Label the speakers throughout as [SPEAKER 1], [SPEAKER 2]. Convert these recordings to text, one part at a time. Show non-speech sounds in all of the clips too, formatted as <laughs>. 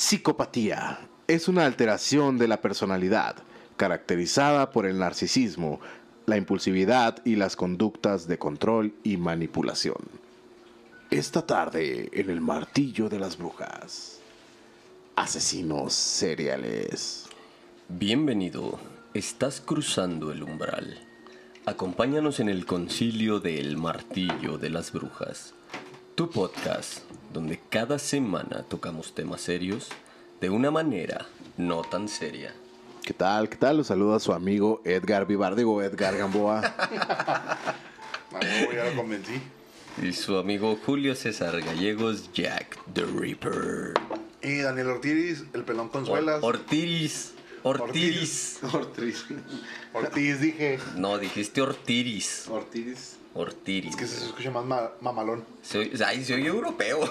[SPEAKER 1] Psicopatía es una alteración de la personalidad caracterizada por el narcisismo, la impulsividad y las conductas de control y manipulación. Esta tarde en el martillo de las brujas. Asesinos seriales.
[SPEAKER 2] Bienvenido, estás cruzando el umbral. Acompáñanos en el concilio del martillo de las brujas, tu podcast donde cada semana tocamos temas serios de una manera no tan seria.
[SPEAKER 1] ¿Qué tal? ¿Qué tal? Los saluda su amigo Edgar Vivar, digo Edgar Gamboa. <laughs>
[SPEAKER 3] No, ya lo convencí.
[SPEAKER 2] Y su amigo Julio César Gallegos, Jack the Ripper.
[SPEAKER 3] Y Daniel Ortiz, el pelón Consuelas.
[SPEAKER 2] Ortiris. Ortiris.
[SPEAKER 1] Ortiz. <laughs>
[SPEAKER 3] Ortiz, dije.
[SPEAKER 2] No, dijiste Ortiris.
[SPEAKER 1] Ortiz.
[SPEAKER 2] Ortiris.
[SPEAKER 3] Es que se escucha más ma- mamalón.
[SPEAKER 2] Soy, ay, soy europeo. <laughs>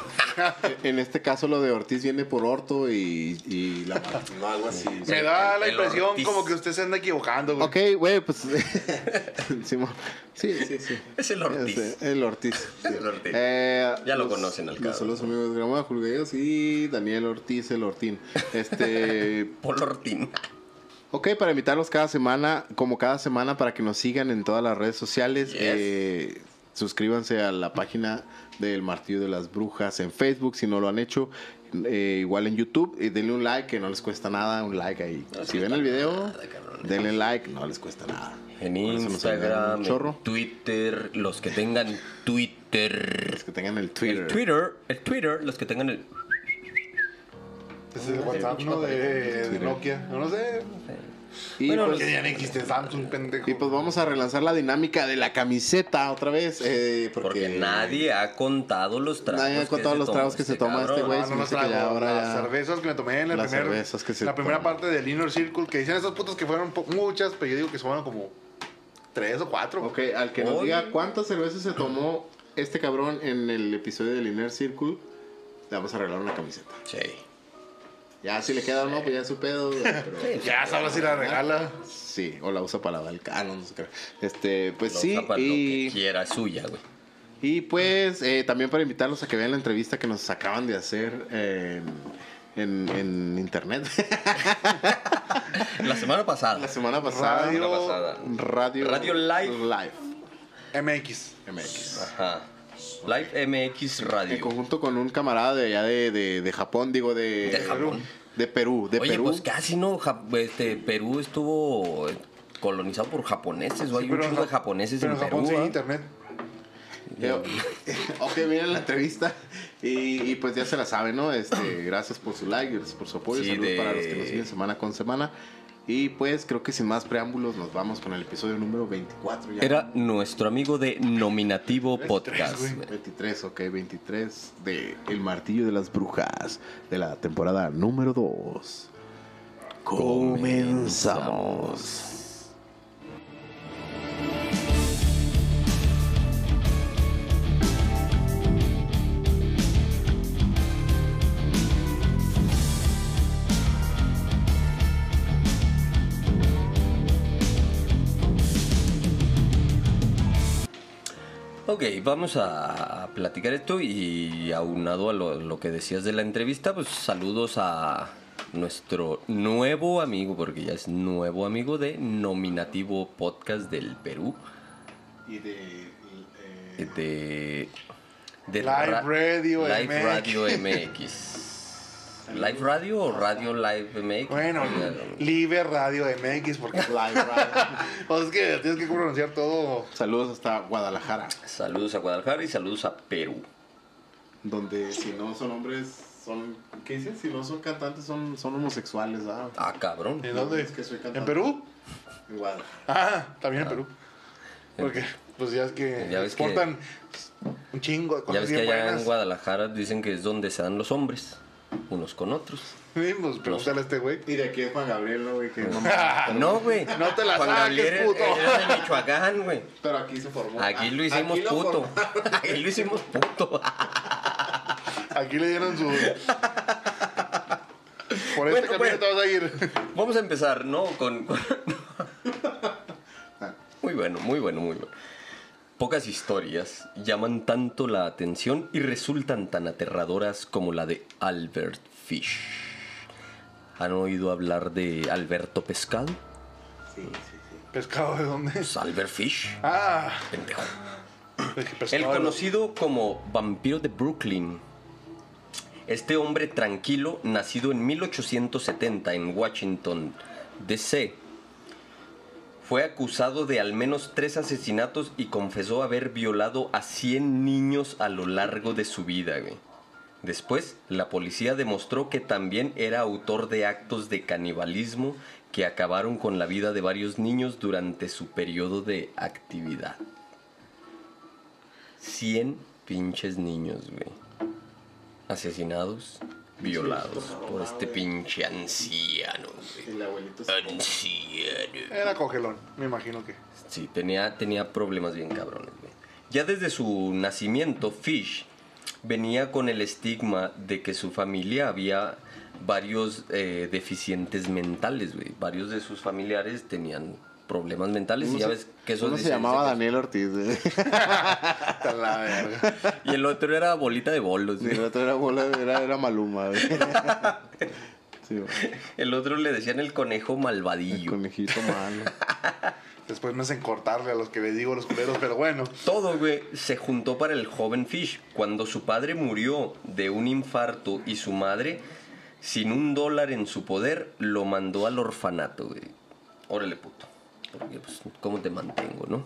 [SPEAKER 2] <laughs>
[SPEAKER 1] En este caso lo de Ortiz viene por orto y, y la no, algo así.
[SPEAKER 3] Me da
[SPEAKER 2] el-
[SPEAKER 3] la
[SPEAKER 2] el
[SPEAKER 3] impresión
[SPEAKER 2] Ortiz.
[SPEAKER 3] como que usted se anda equivocando, güey.
[SPEAKER 1] Ok, güey, pues. <laughs> Simón. sí, sí, sí.
[SPEAKER 2] Es el Ortiz.
[SPEAKER 1] Es, eh, el Ortiz. sí.
[SPEAKER 2] El Ortiz.
[SPEAKER 1] Eh,
[SPEAKER 2] Ya lo
[SPEAKER 1] los-
[SPEAKER 2] conocen al
[SPEAKER 1] los
[SPEAKER 2] cabrón.
[SPEAKER 1] Saludos amigos de Gramada, Julio Gallegos y Daniel Ortiz, el Ortín. Este.
[SPEAKER 2] Polo Ortín.
[SPEAKER 1] Ok, para invitarlos cada semana, como cada semana, para que nos sigan en todas las redes sociales.
[SPEAKER 2] Yes.
[SPEAKER 1] Eh, suscríbanse a la página del Martillo de las Brujas en Facebook, si no lo han hecho. Eh, igual en YouTube, y denle un like, que no les cuesta nada, un like ahí.
[SPEAKER 2] No
[SPEAKER 1] si ven el video,
[SPEAKER 2] nada,
[SPEAKER 1] denle like, no les cuesta nada.
[SPEAKER 2] En Instagram, en Twitter, los que tengan Twitter.
[SPEAKER 1] Los que tengan el Twitter.
[SPEAKER 2] El Twitter, el Twitter, los que tengan el...
[SPEAKER 3] Es el WhatsApp, ¿no? De, de Nokia. No, no sé.
[SPEAKER 1] Y,
[SPEAKER 2] Bueno,
[SPEAKER 1] pues,
[SPEAKER 3] Que ya no existe Samsung, pendejo.
[SPEAKER 1] y pues vamos a relanzar la dinámica de la camiseta otra vez. eh, porque,
[SPEAKER 2] Porque nadie ha contado los tragos.
[SPEAKER 1] Nadie ha contado
[SPEAKER 2] que
[SPEAKER 1] los
[SPEAKER 2] se
[SPEAKER 1] tragos que se toma este güey.
[SPEAKER 3] Ah, no trago.
[SPEAKER 1] ahora
[SPEAKER 3] Las
[SPEAKER 1] ya-
[SPEAKER 3] cervezas que me tomé en la,
[SPEAKER 1] Las
[SPEAKER 3] primer-
[SPEAKER 1] cervezas que se
[SPEAKER 3] la primera parte del Inner Circle, que dicen esos putos que fueron muchas, pero yo digo que fueron como tres o cuatro.
[SPEAKER 1] Ok, al que nos diga cuántas cervezas se tomó este cabrón en el episodio del Inner Circle, le vamos a regalar una camiseta.
[SPEAKER 2] Sí.
[SPEAKER 1] Ya si le queda o no, pues ya es su pedo. güey, pero- <laughs>
[SPEAKER 3] Ya sabes si la regala.
[SPEAKER 1] sí, o la usa para lavar el cano, no sé qué. Este, pues
[SPEAKER 2] Lo
[SPEAKER 1] sí,
[SPEAKER 2] usa para lo que
[SPEAKER 1] y,
[SPEAKER 2] quiera suya, güey.
[SPEAKER 1] y pues eh, también para invitarlos a que vean la entrevista que nos acaban de hacer en, en, en internet. <laughs>
[SPEAKER 2] La semana pasada.
[SPEAKER 1] la semana pasada.
[SPEAKER 3] Radio-
[SPEAKER 2] La pasada.
[SPEAKER 1] Radio,
[SPEAKER 2] Radio Live.
[SPEAKER 1] Live.
[SPEAKER 3] MX.
[SPEAKER 1] MX.
[SPEAKER 2] Ajá. Live MX
[SPEAKER 1] En
[SPEAKER 2] Radio.
[SPEAKER 1] conjunto con un camarada de allá de, de, de Japón, digo, de,
[SPEAKER 2] De Japón.
[SPEAKER 1] De Perú, de
[SPEAKER 2] Oye,
[SPEAKER 1] Perú.
[SPEAKER 2] pues casi no. Este, Perú estuvo colonizado por japoneses. O hay
[SPEAKER 3] Sí,
[SPEAKER 2] un
[SPEAKER 3] en
[SPEAKER 2] chingo de
[SPEAKER 3] Ja-
[SPEAKER 2] japoneses
[SPEAKER 3] pero
[SPEAKER 2] en
[SPEAKER 3] en Japón
[SPEAKER 2] Perú.
[SPEAKER 3] sí hay
[SPEAKER 2] ¿ah?
[SPEAKER 3] internet.
[SPEAKER 1] Yo- <laughs> ok, miren la entrevista. Y, y pues ya se la saben, ¿no? Este, gracias por su like, gracias por su apoyo.
[SPEAKER 2] Sí,
[SPEAKER 1] Saludos
[SPEAKER 2] de-
[SPEAKER 1] para los que nos siguen semana con semana. Y pues creo que sin más preámbulos nos vamos con el episodio número 24. Ya.
[SPEAKER 2] Era nuestro amigo de Nominativo Podcast.
[SPEAKER 3] güey.
[SPEAKER 2] güey.
[SPEAKER 1] 23, ok, 23 de El Martillo de las Brujas de la temporada número 2. Comenzamos.
[SPEAKER 2] Ok, vamos a, a platicar esto y aunado a lo, lo que decías de la entrevista, pues saludos a nuestro nuevo amigo, porque ya es nuevo amigo de Nominativo Podcast del Perú,
[SPEAKER 1] Y de. eh,
[SPEAKER 2] de... de
[SPEAKER 3] Live
[SPEAKER 2] ra-
[SPEAKER 3] Radio
[SPEAKER 2] Live
[SPEAKER 3] MX.
[SPEAKER 2] Radio MX. ¿Live Radio o Radio Live MX?
[SPEAKER 3] Bueno, Live Radio MX, porque.
[SPEAKER 1] Live Radio. <laughs>
[SPEAKER 3] Pues es que tienes que pronunciar todo.
[SPEAKER 1] Saludos hasta Guadalajara,
[SPEAKER 2] Saludos a Guadalajara y saludos a Perú.
[SPEAKER 1] donde si no son hombres, son. ¿Qué dicen? Si no son cantantes, son, son homosexuales, ¿ah?
[SPEAKER 2] Ah, cabrón.
[SPEAKER 3] ¿En dónde?
[SPEAKER 1] Es que soy cantante.
[SPEAKER 3] ¿En Perú?
[SPEAKER 1] En Guadalajara.
[SPEAKER 3] Ah, también en Perú. Porque, pues ya es que
[SPEAKER 2] Ya ves que-
[SPEAKER 3] exportan un chingo de
[SPEAKER 2] Ya
[SPEAKER 3] cosas
[SPEAKER 2] ves que allá en. Guadalajara dicen que es donde se dan los hombres, unos con otros.
[SPEAKER 3] Sí, pues pregúntale a este güey.
[SPEAKER 1] Y de aquí es Juan Gabriel, ¿no, güey? Que no,
[SPEAKER 2] güey.
[SPEAKER 3] No te la
[SPEAKER 2] Juan Gabriel
[SPEAKER 3] puto.
[SPEAKER 2] era de Michoacán, güey.
[SPEAKER 1] Pero aquí se formó.
[SPEAKER 2] Aquí lo
[SPEAKER 1] Ah,
[SPEAKER 2] hicimos
[SPEAKER 1] aquí lo
[SPEAKER 2] puto.
[SPEAKER 1] formaron. <laughs>
[SPEAKER 2] Aquí lo hicimos puto.
[SPEAKER 3] Aquí le dieron su. Por este
[SPEAKER 2] Bueno,
[SPEAKER 3] camino
[SPEAKER 2] bueno.
[SPEAKER 3] te vas a ir.
[SPEAKER 2] Vamos a empezar, ¿no? Con. con- Muy bueno, muy bueno, muy bueno. Pocas historias llaman tanto la atención y resultan tan aterradoras como la de Albert Fish. ¿Han oído hablar de Alberto Pescado?
[SPEAKER 3] ¿Pescado de dónde?
[SPEAKER 2] Pues Albert Fish.
[SPEAKER 3] Ah,
[SPEAKER 2] Pendejo. El conocido como vampiro de Brooklyn. Este hombre tranquilo, nacido en 1870 en Washington, D.C., fue acusado de al menos tres asesinatos y confesó haber violado a 100 niños a lo largo de su vida. güey. Después, la policía demostró que también era autor de actos de canibalismo que acabaron con la vida de varios niños durante su periodo de actividad. 100 pinches niños, güey. Asesinados, violados por este pinche anciano.
[SPEAKER 1] El abuelito
[SPEAKER 2] Anciano.
[SPEAKER 3] Era cogelón, me imagino que.
[SPEAKER 2] Sí, tenía, tenía problemas bien cabrones, güey. Ya desde su nacimiento, Fish venía con el estigma de que su familia había varios eh, deficientes mentales, güey. Varios de sus familiares tenían problemas mentales y ya ves que eso
[SPEAKER 1] Uno se llamaba
[SPEAKER 2] dice
[SPEAKER 1] Daniel Ortiz. <laughs>
[SPEAKER 3] la verga.
[SPEAKER 2] que- Y el otro era bolita de bolos,
[SPEAKER 1] Y
[SPEAKER 2] güey.
[SPEAKER 1] el otro era, bola- era, era Maluma. <laughs> Sí.
[SPEAKER 2] El otro le decían el conejo
[SPEAKER 1] el
[SPEAKER 2] malvadillo.
[SPEAKER 1] conejito malo.
[SPEAKER 3] Después me hacen cortarle a los que les digo los culeros, pero bueno.
[SPEAKER 2] Todo, güey, se juntó para el joven Fish. Cuando su padre murió de un infarto y su madre, sin un dólar en su poder, lo mandó al orfanato, güey. Órale, puto. Porque, pues, ¿cómo te mantengo, no?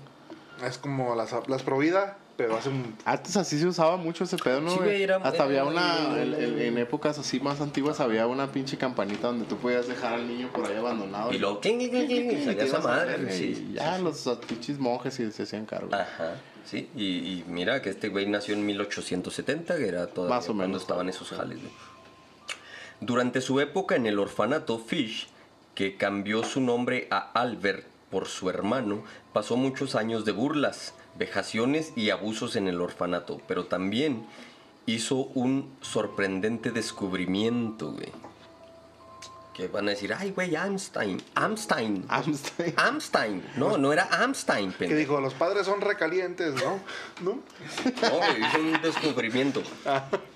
[SPEAKER 3] Es como las, las Provida, pero hace un.
[SPEAKER 1] Antes así se usaba mucho ese pedo, ¿no?
[SPEAKER 2] Sí, era-
[SPEAKER 1] Hasta
[SPEAKER 2] era
[SPEAKER 1] había
[SPEAKER 2] muy-
[SPEAKER 1] una, en, en- en épocas así más antiguas, había una pinche campanita donde tú podías dejar al niño por ahí abandonado.
[SPEAKER 2] Y luego, ¿quién, quién, quién, quién?
[SPEAKER 1] Y
[SPEAKER 2] Salía esa madre,
[SPEAKER 1] y
[SPEAKER 2] sí.
[SPEAKER 1] Ya
[SPEAKER 2] sí, sí.
[SPEAKER 1] los pinches monjes y se hacían cargo.
[SPEAKER 2] Ajá, sí. Y, y mira que este güey nació en 1870, que era todavía
[SPEAKER 1] Más o
[SPEAKER 2] cuando
[SPEAKER 1] menos.
[SPEAKER 2] estaban esos jales, güey. Durante su época en el orfanato, Fish, que cambió su nombre a Albert por su hermano, pasó muchos años de burlas, vejaciones y abusos en el orfanato, pero también hizo un sorprendente descubrimiento. Que van a decir, ay, güey, Amstein, Amstein,
[SPEAKER 1] Amstein.
[SPEAKER 2] Amstein. No, no era Amstein,
[SPEAKER 3] Que
[SPEAKER 2] pendejo.
[SPEAKER 3] dijo, los padres son recalientes, ¿no? ¿No?
[SPEAKER 2] No, güey, hizo un descubrimiento.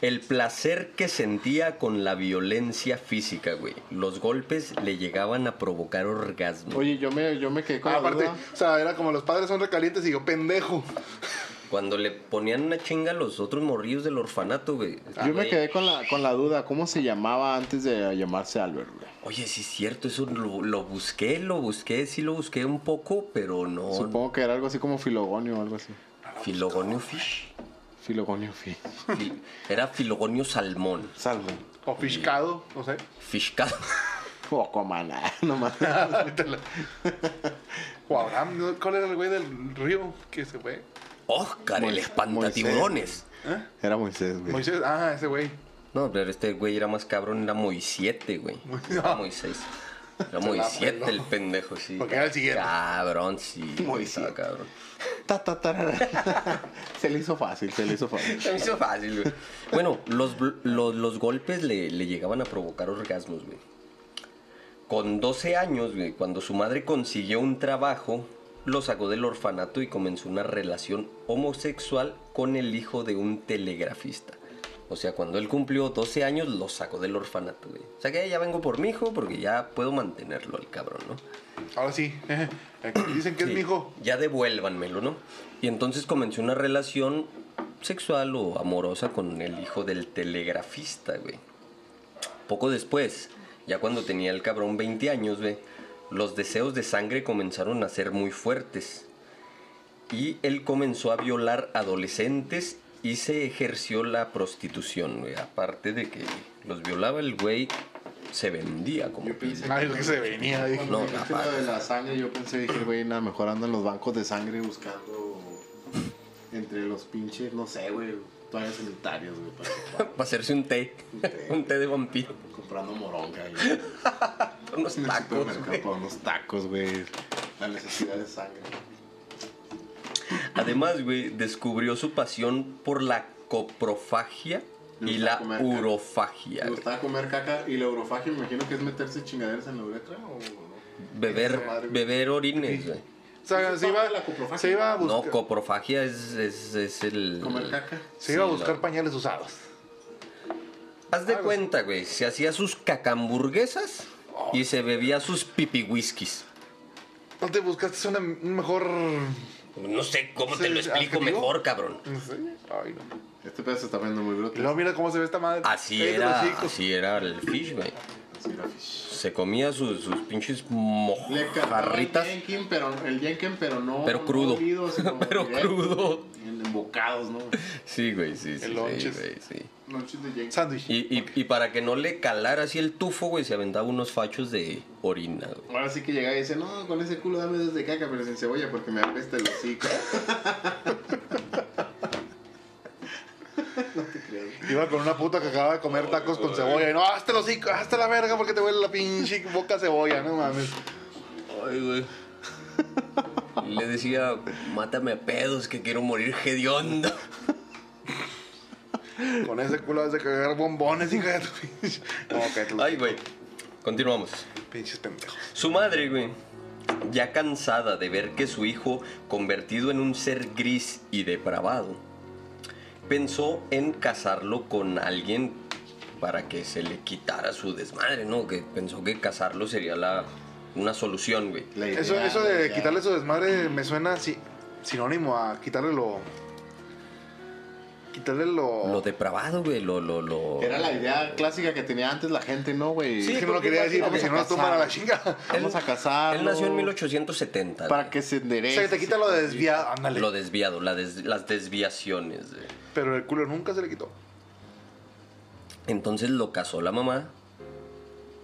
[SPEAKER 2] El placer que sentía con la violencia física, güey. Los golpes le llegaban a provocar orgasmo.
[SPEAKER 1] Oye, yo me, yo me quedé con
[SPEAKER 3] Ah,
[SPEAKER 1] la
[SPEAKER 3] aparte,
[SPEAKER 1] duda.
[SPEAKER 3] o sea, era como los padres son recalientes y yo, pendejo.
[SPEAKER 2] Cuando le ponían una chinga a los otros morrillos del orfanato, güey.
[SPEAKER 1] Yo me quedé con la, con la duda, ¿cómo se llamaba antes de llamarse Albert, güey?
[SPEAKER 2] Oye, sí es cierto, eso lo, lo busqué, lo busqué, sí lo busqué un poco, pero no.
[SPEAKER 1] Supongo que era algo así como Filogonio o algo así.
[SPEAKER 2] Filogonio Fish.
[SPEAKER 1] Filogonio, fi.
[SPEAKER 2] Fil- Era Filogonio Salmón.
[SPEAKER 1] Salvo.
[SPEAKER 3] O fiscado, no sé.
[SPEAKER 2] Fishcado. <laughs>
[SPEAKER 1] O Aquaman, <laughs> ah, no más.
[SPEAKER 3] o Abraham, ¿no? ¿cuál era el güey del río que se fue?
[SPEAKER 2] Oscar, el
[SPEAKER 1] Mois-
[SPEAKER 2] espantatiburones.
[SPEAKER 3] ¿Eh?
[SPEAKER 1] Era Moisés, güey.
[SPEAKER 3] Moisés, ah, ese güey.
[SPEAKER 2] No, pero este güey era más cabrón, era Moisiete, güey.
[SPEAKER 3] Mo-
[SPEAKER 2] Era Moisés. Era <laughs> Moisiete el pendejo, sí.
[SPEAKER 3] Porque era el siguiente.
[SPEAKER 2] Cabrón, sí. <laughs>
[SPEAKER 1] Moisiete.
[SPEAKER 2] estaba cabrón.
[SPEAKER 1] Ta, ta, tarara. <laughs> se le hizo fácil, se le hizo fácil.
[SPEAKER 2] Se me hizo fácil, güey. Bueno, los, los, los golpes le, le llegaban a provocar orgasmos, güey. Con 12 años, güey, cuando su madre consiguió un trabajo, lo sacó del orfanato y comenzó una relación homosexual con el hijo de un telegrafista. O sea, cuando él cumplió 12 años, lo sacó del orfanato, güey. O sea que ya vengo por mi hijo porque ya puedo mantenerlo, el cabrón, ¿no?
[SPEAKER 3] Ahora sí. <laughs> Dicen que es mi hijo.
[SPEAKER 2] Ya devuélvanmelo, ¿no? Y entonces comenzó una relación sexual o amorosa con el hijo del telegrafista, güey. Poco después, ya cuando tenía el cabrón 20 años, güey, los deseos de sangre comenzaron a ser muy fuertes. Y él comenzó a violar adolescentes y se ejerció la prostitución, güey. Aparte de que los violaba el güey, se vendía como
[SPEAKER 1] Yo pensé
[SPEAKER 3] lo que se venía, dijo.
[SPEAKER 2] No,
[SPEAKER 1] lo de la sangre, yo pensé, dije, güey, nada, mejor andan los bancos de sangre buscando entre los pinches, no sé, güey, toallas sanitarias, güey, para, <laughs>
[SPEAKER 2] para hacerse un té.
[SPEAKER 1] Un té. <laughs>
[SPEAKER 2] un té de vampiro.
[SPEAKER 1] comprando moronga y <laughs>
[SPEAKER 2] Unos
[SPEAKER 1] en el
[SPEAKER 2] tacos, güey.
[SPEAKER 1] para unos tacos, güey. La necesidad de sangre.
[SPEAKER 2] Además, güey, descubrió su pasión por la coprofagia y la urofagia.
[SPEAKER 1] ¿Te
[SPEAKER 2] güey.
[SPEAKER 1] gustaba comer caca y la eurofagia? Me imagino que es meterse chingaderas en la uretra o no?
[SPEAKER 2] Beber,
[SPEAKER 1] güey.
[SPEAKER 2] beber orines, güey.
[SPEAKER 3] O sea,
[SPEAKER 1] ¿Eso
[SPEAKER 3] se iba,
[SPEAKER 1] la
[SPEAKER 3] se iba a
[SPEAKER 2] No,
[SPEAKER 3] buscar,
[SPEAKER 2] coprofagia es, es, es el...
[SPEAKER 1] Comer caca.
[SPEAKER 3] se iba a
[SPEAKER 2] Sí,
[SPEAKER 3] buscar
[SPEAKER 2] la-
[SPEAKER 3] pañales usados.
[SPEAKER 2] Haz de
[SPEAKER 3] Algo
[SPEAKER 2] cuenta, güey, se hacía sus cacamburguesas y se bebía sus pipi whiskies.
[SPEAKER 3] ¿No te buscaste una, un mejor.
[SPEAKER 2] No sé cómo
[SPEAKER 3] Sí,
[SPEAKER 2] te lo explico mejor, cabrón.
[SPEAKER 3] No sé. Ay, no.
[SPEAKER 1] Este pedo se está viendo muy bruto.
[SPEAKER 3] Y luego mira cómo se ve esta madre.
[SPEAKER 2] Así era, así era el fish, güey. Se comía sus, sus pinches
[SPEAKER 1] el
[SPEAKER 2] mojarritas.
[SPEAKER 1] Jenkin, pero el Jenkin, pero no.
[SPEAKER 2] Pero
[SPEAKER 1] no
[SPEAKER 2] crudo. <laughs>
[SPEAKER 1] sino
[SPEAKER 2] Pero
[SPEAKER 1] directo,
[SPEAKER 2] crudo.
[SPEAKER 1] En embocados, ¿no?
[SPEAKER 2] Sí, güey, sí, sí.
[SPEAKER 3] El
[SPEAKER 2] sí,
[SPEAKER 3] lonches.
[SPEAKER 2] güey, sí.
[SPEAKER 1] Noches de Jenkin.
[SPEAKER 3] Sándwich.
[SPEAKER 2] Y, y, y para que no le calara así el tufo, güey, se aventaba unos fachos de orina, güey.
[SPEAKER 1] Ahora sí que llega y dice, no, con ese culo dame dos de caca, pero sin cebolla porque me apesta el hocico. <laughs> <laughs>
[SPEAKER 3] Iba con una puta que acaba de comer tacos con cebolla. Y no, hazte los hazte la verga porque te huele la pinche boca cebolla, no mames.
[SPEAKER 2] Ay, güey. Le decía, mátame a pedos que quiero morir hediondo.
[SPEAKER 3] Con ese culo has de cagar bombones, hija de tu pinche. No,
[SPEAKER 2] Ay, güey. Continuamos.
[SPEAKER 3] pinches pendejos.
[SPEAKER 2] Su madre, güey, ya cansada de ver que su hijo, convertido en un ser gris y depravado, pensó en casarlo con alguien para que se le quitara su desmadre, ¿no? Que pensó que casarlo sería la, una solución, güey.
[SPEAKER 1] La idea,
[SPEAKER 3] Eso, de quitarle su desmadre me suena así, sinónimo a quitarle lo. Quitarle lo.
[SPEAKER 2] Lo depravado, güey, lo, lo, lo...
[SPEAKER 1] Era la idea clásica que tenía antes la gente, ¿no, güey?
[SPEAKER 2] Sí,
[SPEAKER 3] Es que no lo quería decir porque si no nos
[SPEAKER 1] a
[SPEAKER 3] tumban a la chinga.
[SPEAKER 1] Vamos a casar.
[SPEAKER 2] Él nació en 1870.
[SPEAKER 1] Para
[SPEAKER 2] güey.
[SPEAKER 1] que se
[SPEAKER 3] O
[SPEAKER 1] enderece.
[SPEAKER 3] sea, que te quita lo de desviado. Ándale.
[SPEAKER 2] Lo desviado, la des- las desviaciones. güey.
[SPEAKER 3] Pero el culo nunca se le quitó.
[SPEAKER 2] Entonces lo casó la mamá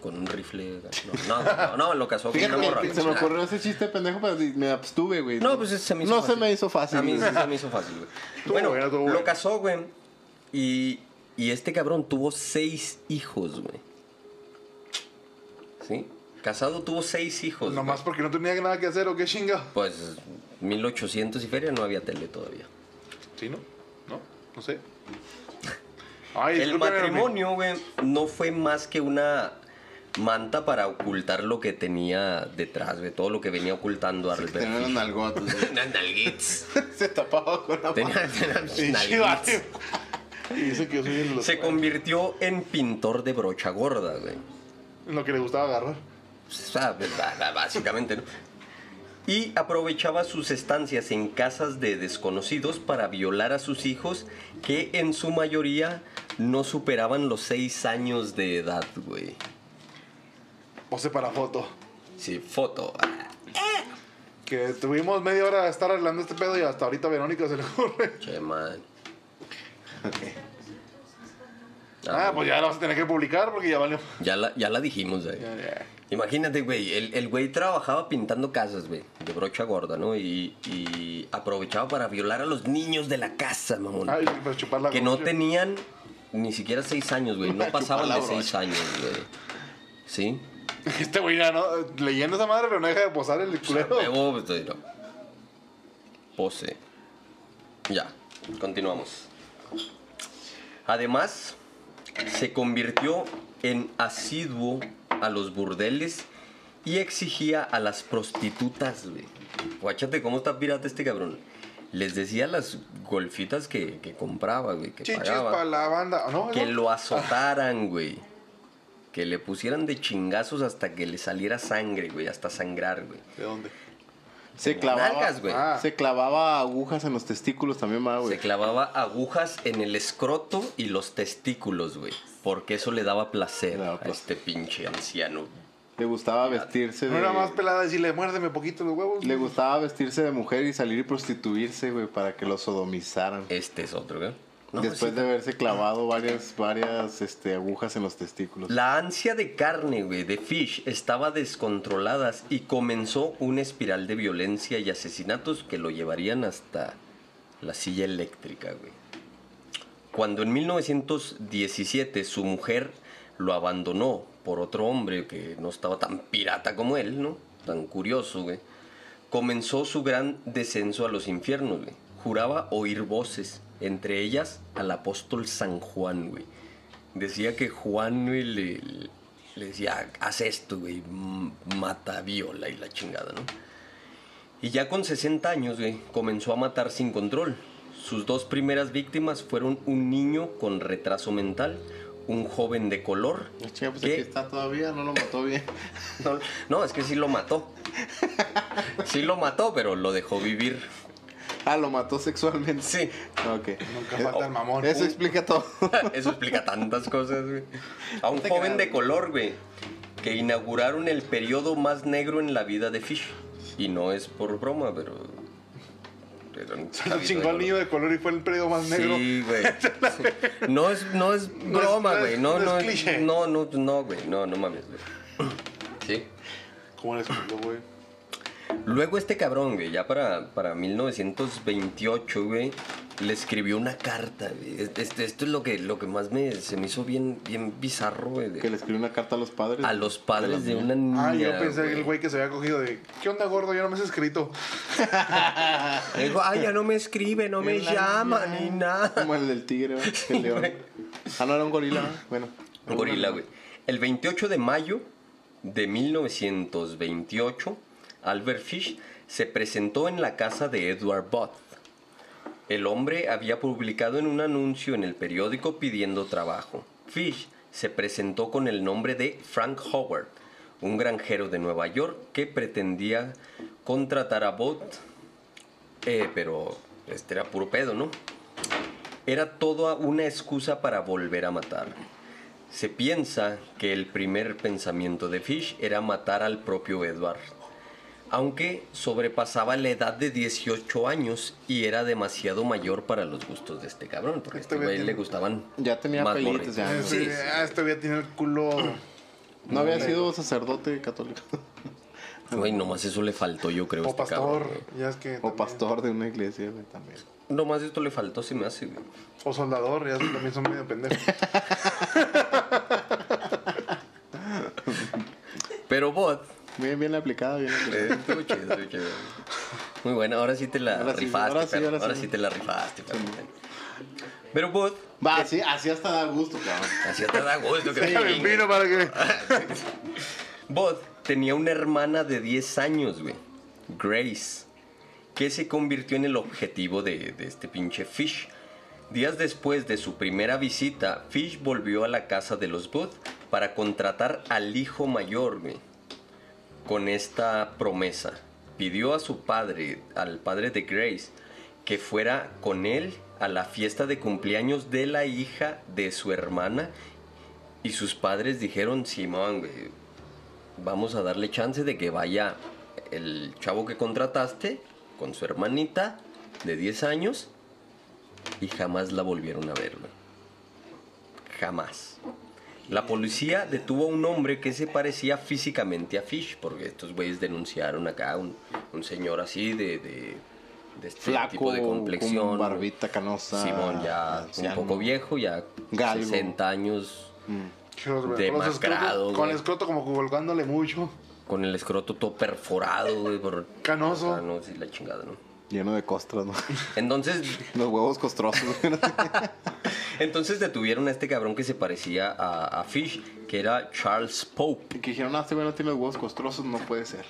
[SPEAKER 2] con un rifle. No, no, no, no, lo casó con una morra.
[SPEAKER 1] se me ocurrió ese chiste pendejo, pero me abstuve, güey.
[SPEAKER 2] No, pues se me hizo
[SPEAKER 1] No
[SPEAKER 2] fácil.
[SPEAKER 1] se me hizo fácil.
[SPEAKER 2] A mí sí se me hizo fácil, güey. Bueno, lo casó, güey. Y, y este cabrón tuvo seis hijos, güey. ¿Sí? Casado tuvo seis hijos. güey.
[SPEAKER 3] Nomás porque no tenía nada que hacer o qué chinga.
[SPEAKER 2] Pues 1800 y feria no había tele todavía.
[SPEAKER 3] ¿Sí, no? ¿No? Sé. Ay,
[SPEAKER 2] El matrimonio, güey, no fue más que una manta para ocultar lo que tenía detrás, güey. Todo lo que venía ocultando a Albert
[SPEAKER 1] Tenía unos nalgotas, <laughs>
[SPEAKER 2] nalguits. <laughs>
[SPEAKER 1] Se tapaba con la
[SPEAKER 2] Tenía, tenía. <laughs>
[SPEAKER 3] Y dice que yo soy el
[SPEAKER 2] Se convirtió en pintor de brocha gorda, güey.
[SPEAKER 3] en lo que le gustaba agarrar.
[SPEAKER 2] O sea, pues, ba- ba- básicamente, ¿no? Y aprovechaba sus estancias en casas de desconocidos para violar a sus hijos, que en su mayoría no superaban los seis años de edad, güey.
[SPEAKER 3] Pose para foto.
[SPEAKER 2] Sí, foto.
[SPEAKER 3] Que tuvimos media hora de estar arreglando este pedo y hasta ahorita a Verónica se le ocurre. <laughs>
[SPEAKER 2] Che, man.
[SPEAKER 3] Ah, pues ya lo vas a tener que publicar porque ya valió.
[SPEAKER 2] Ya la, ya la dijimos, güey.
[SPEAKER 3] Ya, ya.
[SPEAKER 2] Imagínate, güey, el, el güey trabajaba pintando casas, güey, de brocha gorda, ¿no? Y, y aprovechaba para violar a los niños de la casa, mamón.
[SPEAKER 3] Ay, para chupar la
[SPEAKER 2] que no tenían ni siquiera seis años, güey. No <laughs> pasaban de seis años, güey. ¿Sí?
[SPEAKER 3] Este güey no, leyendo esa madre, pero no deja de posar el culero.
[SPEAKER 2] Pues, no. Pose. Ya, continuamos. Además, se convirtió en asiduo a los burdeles y exigía a las prostitutas, güey. Guáchate cómo está pirata este cabrón. Les decía a las golfitas que, que compraba, güey, que
[SPEAKER 3] Chichis
[SPEAKER 2] pagaba.
[SPEAKER 3] para la banda. No,
[SPEAKER 2] Que
[SPEAKER 3] no.
[SPEAKER 2] lo azotaran, güey. Que le pusieran de chingazos hasta que le saliera sangre, güey. Hasta sangrar, güey.
[SPEAKER 3] ¿De dónde?
[SPEAKER 1] Se clavaba.
[SPEAKER 2] Nalgas, güey.
[SPEAKER 3] Ah.
[SPEAKER 1] Se clavaba agujas en los testículos también, va,
[SPEAKER 2] Se
[SPEAKER 1] güey.
[SPEAKER 2] clavaba agujas en el escroto y los testículos, güey. Porque eso le daba placer
[SPEAKER 1] Le daba
[SPEAKER 2] a este pinche anciano.
[SPEAKER 1] Le gustaba vestirse
[SPEAKER 3] No
[SPEAKER 1] de.
[SPEAKER 3] era más pelada decirle, muérdeme poquito los huevos.
[SPEAKER 1] Le gustaba vestirse de mujer y salir y prostituirse, güey, para que lo sodomizaran.
[SPEAKER 2] Este es otro, güey. No,
[SPEAKER 1] Después
[SPEAKER 2] sí.
[SPEAKER 1] de haberse clavado varias, varias este, agujas en los testículos.
[SPEAKER 2] La ansia de carne, güey, de Fish estaba descontrolada y comenzó una espiral de violencia y asesinatos que lo llevarían hasta la silla eléctrica, güey. Cuando en 1917 su mujer lo abandonó por otro hombre que no estaba tan pirata como él, ¿no? Tan curioso, güey. Comenzó su gran descenso a los infiernos, güey. Juraba oír voces, entre ellas al apóstol San Juan, güey. Decía que Juan güey, le, decía, haz esto, güey, mata, viola y la chingada, ¿no? Y ya con 60 años, güey, comenzó a matar sin control. Sus dos primeras víctimas fueron un niño con retraso mental, un joven de color.
[SPEAKER 1] Che, pues
[SPEAKER 2] que-
[SPEAKER 1] aquí está todavía, no lo mató bien. <laughs>
[SPEAKER 2] No, no, es que sí lo mató. Sí lo mató, pero lo dejó vivir.
[SPEAKER 1] Ah, lo mató sexualmente.
[SPEAKER 2] Sí.
[SPEAKER 1] Ok.
[SPEAKER 3] Nunca falta el mamón.
[SPEAKER 1] Eso explica todo. <laughs>
[SPEAKER 2] Eso explica tantas cosas, güey. A un joven
[SPEAKER 1] creas,
[SPEAKER 2] de color, güey, que inauguraron el periodo más negro en la vida de Fish. Y no es por broma, pero... pero
[SPEAKER 3] El chingón niño de color y fue el periodo más negro.
[SPEAKER 2] Sí, güey. <laughs> No es, no es
[SPEAKER 3] No es-
[SPEAKER 2] broma,
[SPEAKER 3] no
[SPEAKER 2] güey.
[SPEAKER 3] es-
[SPEAKER 2] No,
[SPEAKER 3] no
[SPEAKER 2] no,
[SPEAKER 3] es
[SPEAKER 2] no, no, no, güey. No, no mames, güey. Sí.
[SPEAKER 3] ¿Cómo le explico, güey?
[SPEAKER 2] Luego este cabrón, güey, ya para, para 1928, güey, le escribió una carta, güey. Este- esto es lo que, lo que más me, se me hizo bien, bien bizarro, güey.
[SPEAKER 1] Que le escribió una carta a los padres.
[SPEAKER 2] a los padres de una niña.
[SPEAKER 3] Ah, yo pensé que
[SPEAKER 2] güey.
[SPEAKER 3] el güey que se había cogido de. ¿Qué onda, gordo? Ya no me has escrito. <laughs>
[SPEAKER 2] Dijo, ay, ya no me escribe, no me llama
[SPEAKER 1] niña.
[SPEAKER 2] ni nada.
[SPEAKER 1] Como el del tigre, ¿verdad? el león.
[SPEAKER 2] güey.
[SPEAKER 1] Ah, no era un gorila. Bueno.
[SPEAKER 2] Un gorila, güey. El 28 de mayo de 1928, Albert Fish se presentó en la casa de Edward Booth. El hombre había publicado en un anuncio en el periódico pidiendo trabajo. Fish se presentó con el nombre de Frank Howard, un granjero de Nueva York que pretendía contratar a Booth, eh, pero este era puro pedo, ¿no? Era toda una excusa para volver a matar. Se piensa que el primer pensamiento de Fish era matar al propio Edward, aunque sobrepasaba la edad de 18 años y era demasiado mayor para los gustos de este cabrón, porque a
[SPEAKER 3] Este
[SPEAKER 2] este
[SPEAKER 3] güey
[SPEAKER 2] le gustaban
[SPEAKER 1] Ya tenía
[SPEAKER 2] más
[SPEAKER 1] pelitos, ya.
[SPEAKER 2] Sí,
[SPEAKER 3] Este,
[SPEAKER 2] sí.
[SPEAKER 3] ah, este güey tiene el culo. <clears throat>
[SPEAKER 1] No había sido sacerdote católico. <laughs>
[SPEAKER 2] Güey, nomás eso le faltó, yo creo.
[SPEAKER 3] O
[SPEAKER 2] este
[SPEAKER 3] pastor.
[SPEAKER 2] cabrón.
[SPEAKER 3] Ya es que.
[SPEAKER 1] O
[SPEAKER 3] también-
[SPEAKER 1] pastor de una iglesia, güey, también.
[SPEAKER 2] Nomás esto le faltó, se me hace, güey.
[SPEAKER 3] O soldador. Ya también son medio pendejos. <laughs>
[SPEAKER 2] Pero Bot,
[SPEAKER 1] Bien, bien aplicado, bien aplicado.
[SPEAKER 2] Eh, estuvo chido, estuvo chido. Muy bueno, ahora sí te la
[SPEAKER 1] Ahora sí,
[SPEAKER 2] rifaste,
[SPEAKER 1] ahora sí,
[SPEAKER 2] perro,
[SPEAKER 1] ahora sí.
[SPEAKER 2] ahora sí te la rifaste, perro. Pero Bot,
[SPEAKER 1] Va, así, así hasta da gusto, cabrón.
[SPEAKER 2] así te da gusto chingue.
[SPEAKER 3] vino para que. <laughs>
[SPEAKER 2] Bud tenía una hermana de 10 años, güey. Grace. Que se convirtió en el objetivo de, de este pinche Fish. Días después de su primera visita, Fish volvió a la casa de los Bud para contratar al hijo mayor, güey. Con esta promesa. Pidió a su padre, al padre de Grace, que fuera con él a la fiesta de cumpleaños de la hija de su hermana. Y sus padres dijeron, Simón, vamos a darle chance de que vaya el chavo que contrataste con su hermanita de 10 años y jamás la volvieron a ver. Jamás. La policía detuvo a un hombre que se parecía físicamente a Fish, porque estos güeyes denunciaron acá un, un señor así de, de, de este
[SPEAKER 1] Flaco,
[SPEAKER 2] tipo de complexión.
[SPEAKER 1] con barbita canosa.
[SPEAKER 2] Simón ya
[SPEAKER 1] anciano.
[SPEAKER 2] un poco viejo, ya
[SPEAKER 1] Galgo.
[SPEAKER 2] 60 años,
[SPEAKER 3] con los
[SPEAKER 2] Demacrado,
[SPEAKER 3] Con
[SPEAKER 2] güey.
[SPEAKER 3] el escroto como colgándole mucho.
[SPEAKER 2] con el escroto todo perforado, güey, por
[SPEAKER 3] Canoso.
[SPEAKER 2] Ah, no, sí, la chingada, ¿no?
[SPEAKER 1] Lleno de costras, ¿no? <laughs>
[SPEAKER 2] Entonces, <laughs>
[SPEAKER 1] Los huevos costrosos. <laughs>
[SPEAKER 2] entonces detuvieron a este cabrón que se parecía a, a Fish, que era Charles Pope.
[SPEAKER 1] Y que dijeron, no, este güey no tiene los huevos costrosos, no puede ser.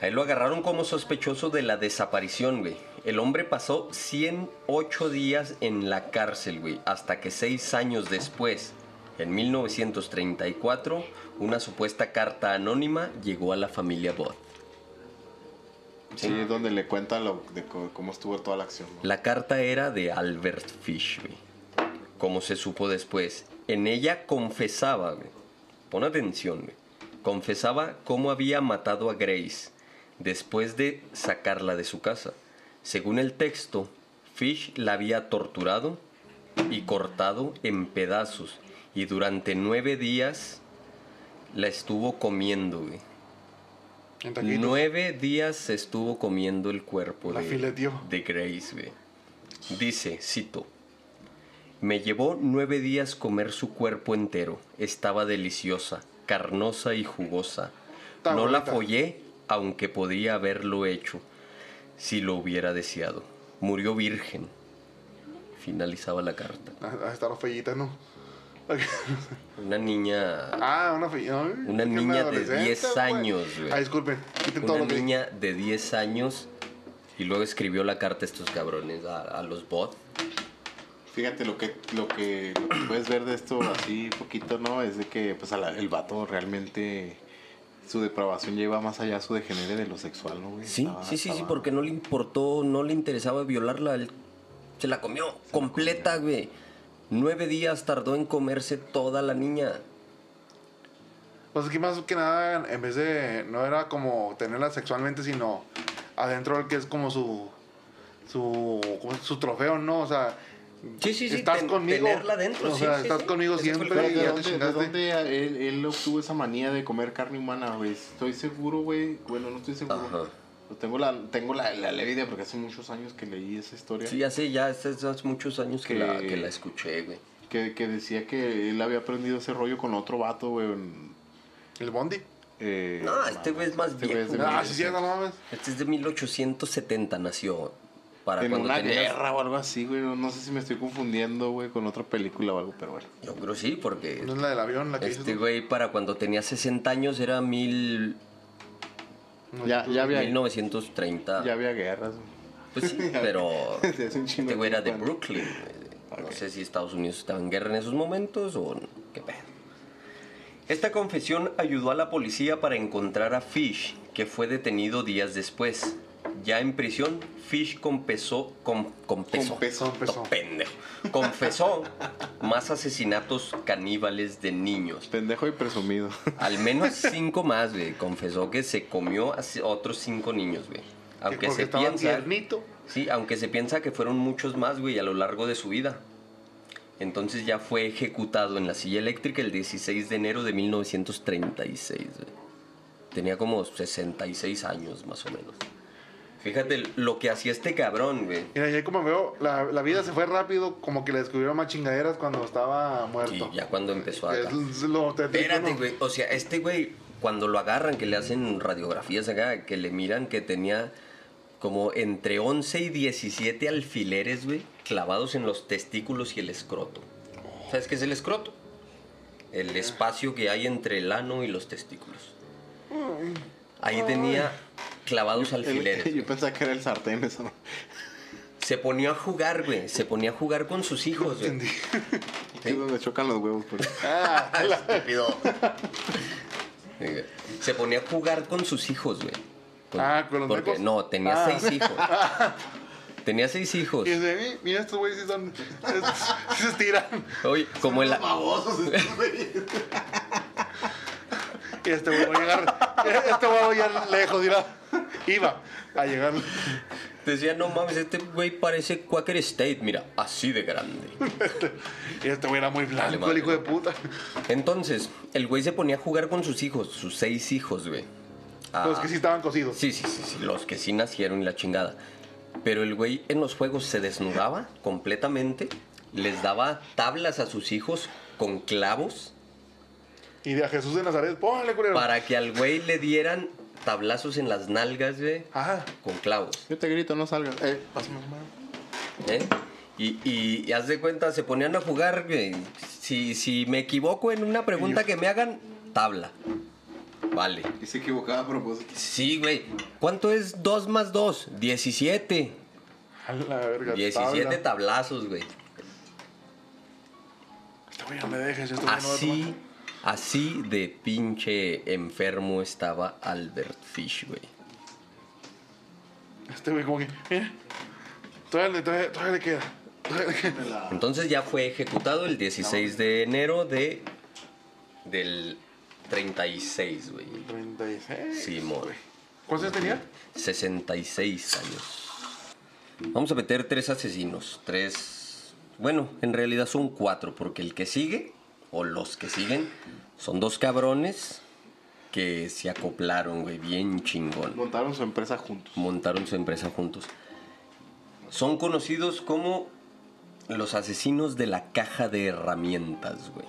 [SPEAKER 2] A él lo agarraron como sospechoso de la desaparición, güey. El hombre pasó 108 días en la cárcel, güey, hasta que seis años después, en 1934, una supuesta carta anónima llegó a la familia Bott.
[SPEAKER 1] Sí, es donde le cuenta lo, de cómo estuvo toda la acción. ¿no?
[SPEAKER 2] La carta era de Albert Fish, güey. Como se supo después. En ella confesaba, güey. Pon atención, güey. Confesaba cómo había matado a Grace después de sacarla de su casa. Según el texto, Fish la había torturado y cortado en pedazos. Y durante nueve días la estuvo comiendo, güey. Nueve días se estuvo comiendo el cuerpo
[SPEAKER 3] La
[SPEAKER 2] de, Grace, güey. Dice, cito, me llevó nueve días comer su cuerpo entero. Estaba deliciosa, carnosa y jugosa.
[SPEAKER 3] Está
[SPEAKER 2] no la follé, aunque podía haberlo hecho, si lo hubiera deseado. Murió virgen. Finalizaba la carta.
[SPEAKER 3] Ah, está la fellita, ¿no?
[SPEAKER 2] Una niña...
[SPEAKER 3] ah, una.
[SPEAKER 2] Una niña de 10 años, güey.
[SPEAKER 3] Ah, disculpen. Quiten todo
[SPEAKER 2] Una
[SPEAKER 3] lo que
[SPEAKER 2] niña de 10 años y luego escribió la carta a estos cabrones, a, a los bot.
[SPEAKER 1] Fíjate, lo que, lo que, lo que puedes ver de esto así poquito, ¿no? Es de que pues a la- el vato realmente su depravación lleva más allá su degenere de lo sexual, ¿no? güey?
[SPEAKER 2] Sí,
[SPEAKER 1] Estaba-
[SPEAKER 2] sí, sí, sí, porque no le importó, no le interesaba violarla. él se la comió completa, güey. Nueve días tardó en comerse toda la niña.
[SPEAKER 3] Pues es que más que nada, en vez de. No era como tenerla sexualmente, sino adentro del que es como su. Su, como su trofeo, ¿no? O sea,
[SPEAKER 2] Sí, sí, sí,
[SPEAKER 3] estás
[SPEAKER 2] ten-
[SPEAKER 3] conmigo.
[SPEAKER 2] tenerla dentro,
[SPEAKER 3] O
[SPEAKER 2] sí,
[SPEAKER 3] sea,
[SPEAKER 2] sí,
[SPEAKER 3] estás
[SPEAKER 2] sí.
[SPEAKER 3] conmigo siempre.
[SPEAKER 2] que
[SPEAKER 1] ¿De
[SPEAKER 3] y ya te
[SPEAKER 1] dónde, de
[SPEAKER 3] chingaste.
[SPEAKER 1] dónde él, él obtuvo esa manía de comer carne humana, güey? Estoy seguro, güey. Bueno, no estoy seguro.
[SPEAKER 2] Ajá.
[SPEAKER 1] Pero tengo la, tengo la, la leve idea porque hace muchos años que leí esa historia.
[SPEAKER 2] Sí, ya sé, ya hace, hace muchos años que,
[SPEAKER 1] Que-
[SPEAKER 2] la, que la escuché, güey.
[SPEAKER 1] Que, que decía que él había aprendido ese rollo con otro vato, güey. en-
[SPEAKER 3] El Bondi.
[SPEAKER 1] eh,
[SPEAKER 2] No, este güey es más
[SPEAKER 1] este güey es de
[SPEAKER 2] viejo,
[SPEAKER 3] Ah, sí, sí, no mames.
[SPEAKER 2] Este es de 1870, nació. Para
[SPEAKER 1] En
[SPEAKER 2] cuando
[SPEAKER 1] una
[SPEAKER 2] tenías-
[SPEAKER 1] guerra o algo así, güey. No, no sé si me estoy confundiendo, güey, con otra película o algo, pero bueno.
[SPEAKER 2] Yo creo sí, porque
[SPEAKER 3] No es la del avión, la que
[SPEAKER 2] este güey para cuando tenía 60 años era mil,
[SPEAKER 1] Ya, ya había,
[SPEAKER 2] 1930.
[SPEAKER 1] ya había guerras.
[SPEAKER 2] Pues sí, <laughs> pero <laughs> este güey era de. Brooklyn. No sé si Estados Unidos estaba en guerra en esos momentos o qué pedo. Esta confesión ayudó a la policía para encontrar a Fish, que fue detenido días después. Ya en prisión, Fish confesó, com- confesó,
[SPEAKER 1] Confesó,
[SPEAKER 3] confesó.
[SPEAKER 2] No, pendejo. confesó más asesinatos caníbales de niños.
[SPEAKER 1] Pendejo y presumido.
[SPEAKER 2] Al menos cinco más, güey. Confesó que se comió a otros cinco niños, güey.
[SPEAKER 3] Que
[SPEAKER 2] Aunque se piensa... Sí, aunque se piensa que fueron muchos más, güey, a lo largo de su vida. Entonces ya fue ejecutado en la silla eléctrica el 16 de enero de 1936, güey. Tenía como 66 años, más o menos. Fíjate lo que hacía este cabrón, güey.
[SPEAKER 3] Mira, ya como veo, la, la vida se fue rápido, como que le descubrieron más chingaderas cuando estaba
[SPEAKER 2] Y
[SPEAKER 3] muerto.
[SPEAKER 2] ya cuando empezó a...
[SPEAKER 3] Es lo tétrico,
[SPEAKER 2] Espérate,
[SPEAKER 3] ¿no?
[SPEAKER 2] güey. O sea, este güey, cuando lo agarran, que le hacen radiografías acá, que le miran que tenía como entre 11 y 17 alfileres, güey, clavados en los testículos y el escroto. ¿Sabes qué es el escroto? El espacio que hay entre el ano y los testículos. Ahí tenía clavados alfileres.
[SPEAKER 1] Yo
[SPEAKER 2] güey.
[SPEAKER 1] pensaba que era el sartén eso.
[SPEAKER 2] Se ponía a jugar, güey. Se ponía a jugar con sus hijos, güey.
[SPEAKER 1] Aquí <laughs> es donde chocan los huevos. pues. <laughs>
[SPEAKER 2] Estúpido. Se ponía a jugar con sus hijos, güey. Con-
[SPEAKER 3] Ah, ¿con los
[SPEAKER 2] Porque no, tenía
[SPEAKER 3] Ah.
[SPEAKER 2] seis hijos. <laughs> Tenía seis hijos.
[SPEAKER 3] Y dice, "Mi- mira, estos güeyes sí son. sí se estiran.
[SPEAKER 2] Oye, como el,
[SPEAKER 1] babosos.
[SPEAKER 3] Y este güey va a llegar. Este güey va a llegar lejos, dirá. Iba a llegar.
[SPEAKER 2] decía, no mames, este güey parece Quaker State, mira, así de grande.
[SPEAKER 3] Y este güey era muy blanco,
[SPEAKER 2] madre,
[SPEAKER 3] el hijo de puta.
[SPEAKER 2] Entonces, el güey se ponía a jugar con sus hijos, sus seis hijos, güey. Ah,
[SPEAKER 3] Los que sí estaban cocidos.
[SPEAKER 2] Sí, sí, sí, sí, los que sí nacieron y la chingada. Pero el güey en los juegos se desnudaba completamente, les daba tablas a sus hijos con clavos
[SPEAKER 3] Y de a Jesús de Nazaret, póngale, culero.
[SPEAKER 2] para que al güey le dieran tablazos en las nalgas, güey,
[SPEAKER 3] Ajá.
[SPEAKER 2] con clavos.
[SPEAKER 1] Yo te grito, no salgas. Eh, pásame, mamá.
[SPEAKER 2] ¿eh? Y, y, y haz de cuenta, se ponían a jugar, güey. Si, si me equivoco en una pregunta que me hagan, tabla. Vale.
[SPEAKER 1] Y se equivocaba a propósito.
[SPEAKER 2] Sí, güey. ¿Cuánto es 2 más 2? 17.
[SPEAKER 3] A la verga.
[SPEAKER 2] 17
[SPEAKER 3] tabla.
[SPEAKER 2] tablazos, güey.
[SPEAKER 3] Este güey no me dejes, güey no va a
[SPEAKER 2] Así,
[SPEAKER 3] tomar.
[SPEAKER 2] Así de pinche enfermo estaba Albert Fish, güey.
[SPEAKER 3] Este güey como que, mira. Todavía, le- todavía, todavía le queda. Todavía le queda.
[SPEAKER 2] Entonces ya fue ejecutado el 16 de enero de del 36, güey.
[SPEAKER 3] 36.
[SPEAKER 2] Simón.
[SPEAKER 3] ¿Cuántos años tenía?
[SPEAKER 2] 66 años. Vamos a meter tres asesinos. Tres. Bueno, en realidad son cuatro, porque el que sigue, o los que siguen, son dos cabrones que se acoplaron, güey, bien chingón.
[SPEAKER 1] Montaron su empresa juntos.
[SPEAKER 2] Montaron su empresa juntos. Son conocidos como los asesinos de la caja de herramientas, güey.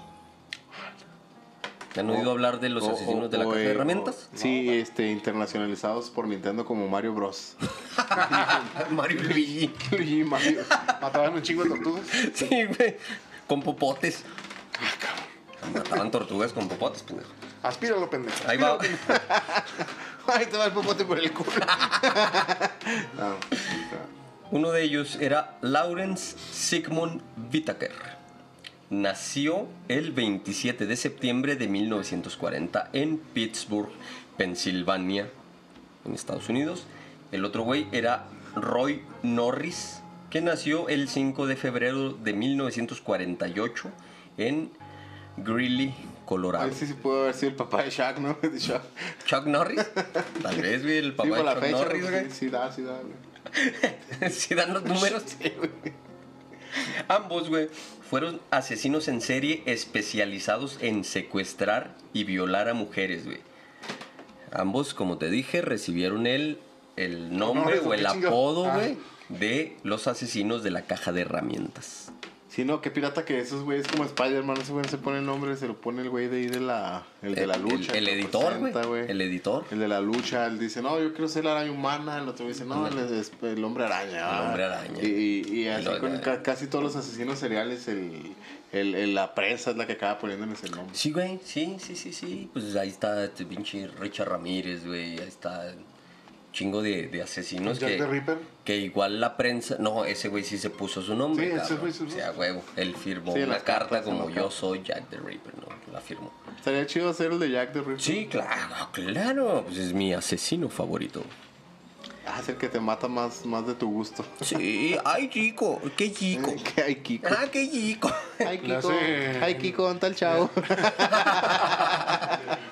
[SPEAKER 2] ¿Han oído hablar de los
[SPEAKER 1] O-
[SPEAKER 2] asesinos
[SPEAKER 1] o-
[SPEAKER 2] de la
[SPEAKER 1] o,
[SPEAKER 2] caja de
[SPEAKER 1] eh,
[SPEAKER 2] herramientas?
[SPEAKER 1] o- sí, este, internacionalizados por Nintendo como Mario Bros. <laughs>
[SPEAKER 2] Mario Luigi. <laughs>
[SPEAKER 1] Luigi Mario.
[SPEAKER 3] Mataban un chingo de tortugas.
[SPEAKER 2] Sí, güey. Con popotes. Mataban tortugas con popotes, pendejo.
[SPEAKER 3] Aspíralo, pendejo.
[SPEAKER 2] Ahí va.
[SPEAKER 1] Ay, <laughs> te va el popote por el culo. <laughs> No,
[SPEAKER 2] Uno de ellos era Lawrence Sigmund Whittaker. Nació el 27 de septiembre de 1940 en Pittsburgh, Pensilvania, en Estados Unidos. El otro güey era Roy Norris, que nació el 5 de febrero de 1948 en Greeley, Colorado.
[SPEAKER 1] Ahí sí, sí pudo haber sido el papá de Shaq, ¿no? <laughs> De Shaq.
[SPEAKER 2] Chuck Norris. Tal vez, güey, el
[SPEAKER 1] Sí,
[SPEAKER 2] papá de Chuck
[SPEAKER 1] fecha.
[SPEAKER 2] Norris, güey.
[SPEAKER 1] sí, sí da, sí da, güey. <laughs>
[SPEAKER 2] Si dan los números. Ambos, güey, fueron asesinos en serie especializados en secuestrar y violar a mujeres, güey. Ambos, como te dije, recibieron el, el nombre o el apodo,
[SPEAKER 3] Ah.
[SPEAKER 2] güey, de los asesinos de la caja de herramientas.
[SPEAKER 1] Sí, no, qué pirata que esos güeyes como Spider-Man, ese güey se pone el nombre, se lo pone el güey de ahí de la, el de la lucha.
[SPEAKER 2] El, editor, güey. El editor.
[SPEAKER 1] El de la lucha, él dice, no, yo quiero ser la araña humana. El otro dice, no, el hombre araña.
[SPEAKER 2] El hombre araña.
[SPEAKER 1] Y, y, y así con ca- casi todos los asesinos seriales, el, la prensa es la que acaba poniéndoles el nombre.
[SPEAKER 2] Sí, güey, sí, sí, sí, sí. Pues ahí está este pinche Richard Ramírez, güey. Ahí está chingo de, de asesinos que, igual la prensa... No, ese güey sí se puso su nombre,
[SPEAKER 3] Sí, ese güey se
[SPEAKER 2] O sea, huevo, él firmó
[SPEAKER 1] Sí,
[SPEAKER 2] una carta como yo soy Jack the Ripper, ¿no? La firmó.
[SPEAKER 1] Estaría chido hacer el de Jack the Ripper.
[SPEAKER 2] Sí, claro, claro. Pues es mi asesino favorito.
[SPEAKER 1] Ah, es el que te mata más, más de tu gusto.
[SPEAKER 2] Sí, ay, chico, qué chico. <laughs>
[SPEAKER 1] ¿Qué hay, Kiko?
[SPEAKER 2] Ah, qué chico. <laughs>
[SPEAKER 1] Ay, Kiko. Ay, Kiko, ¿dónde está el chavo? <laughs>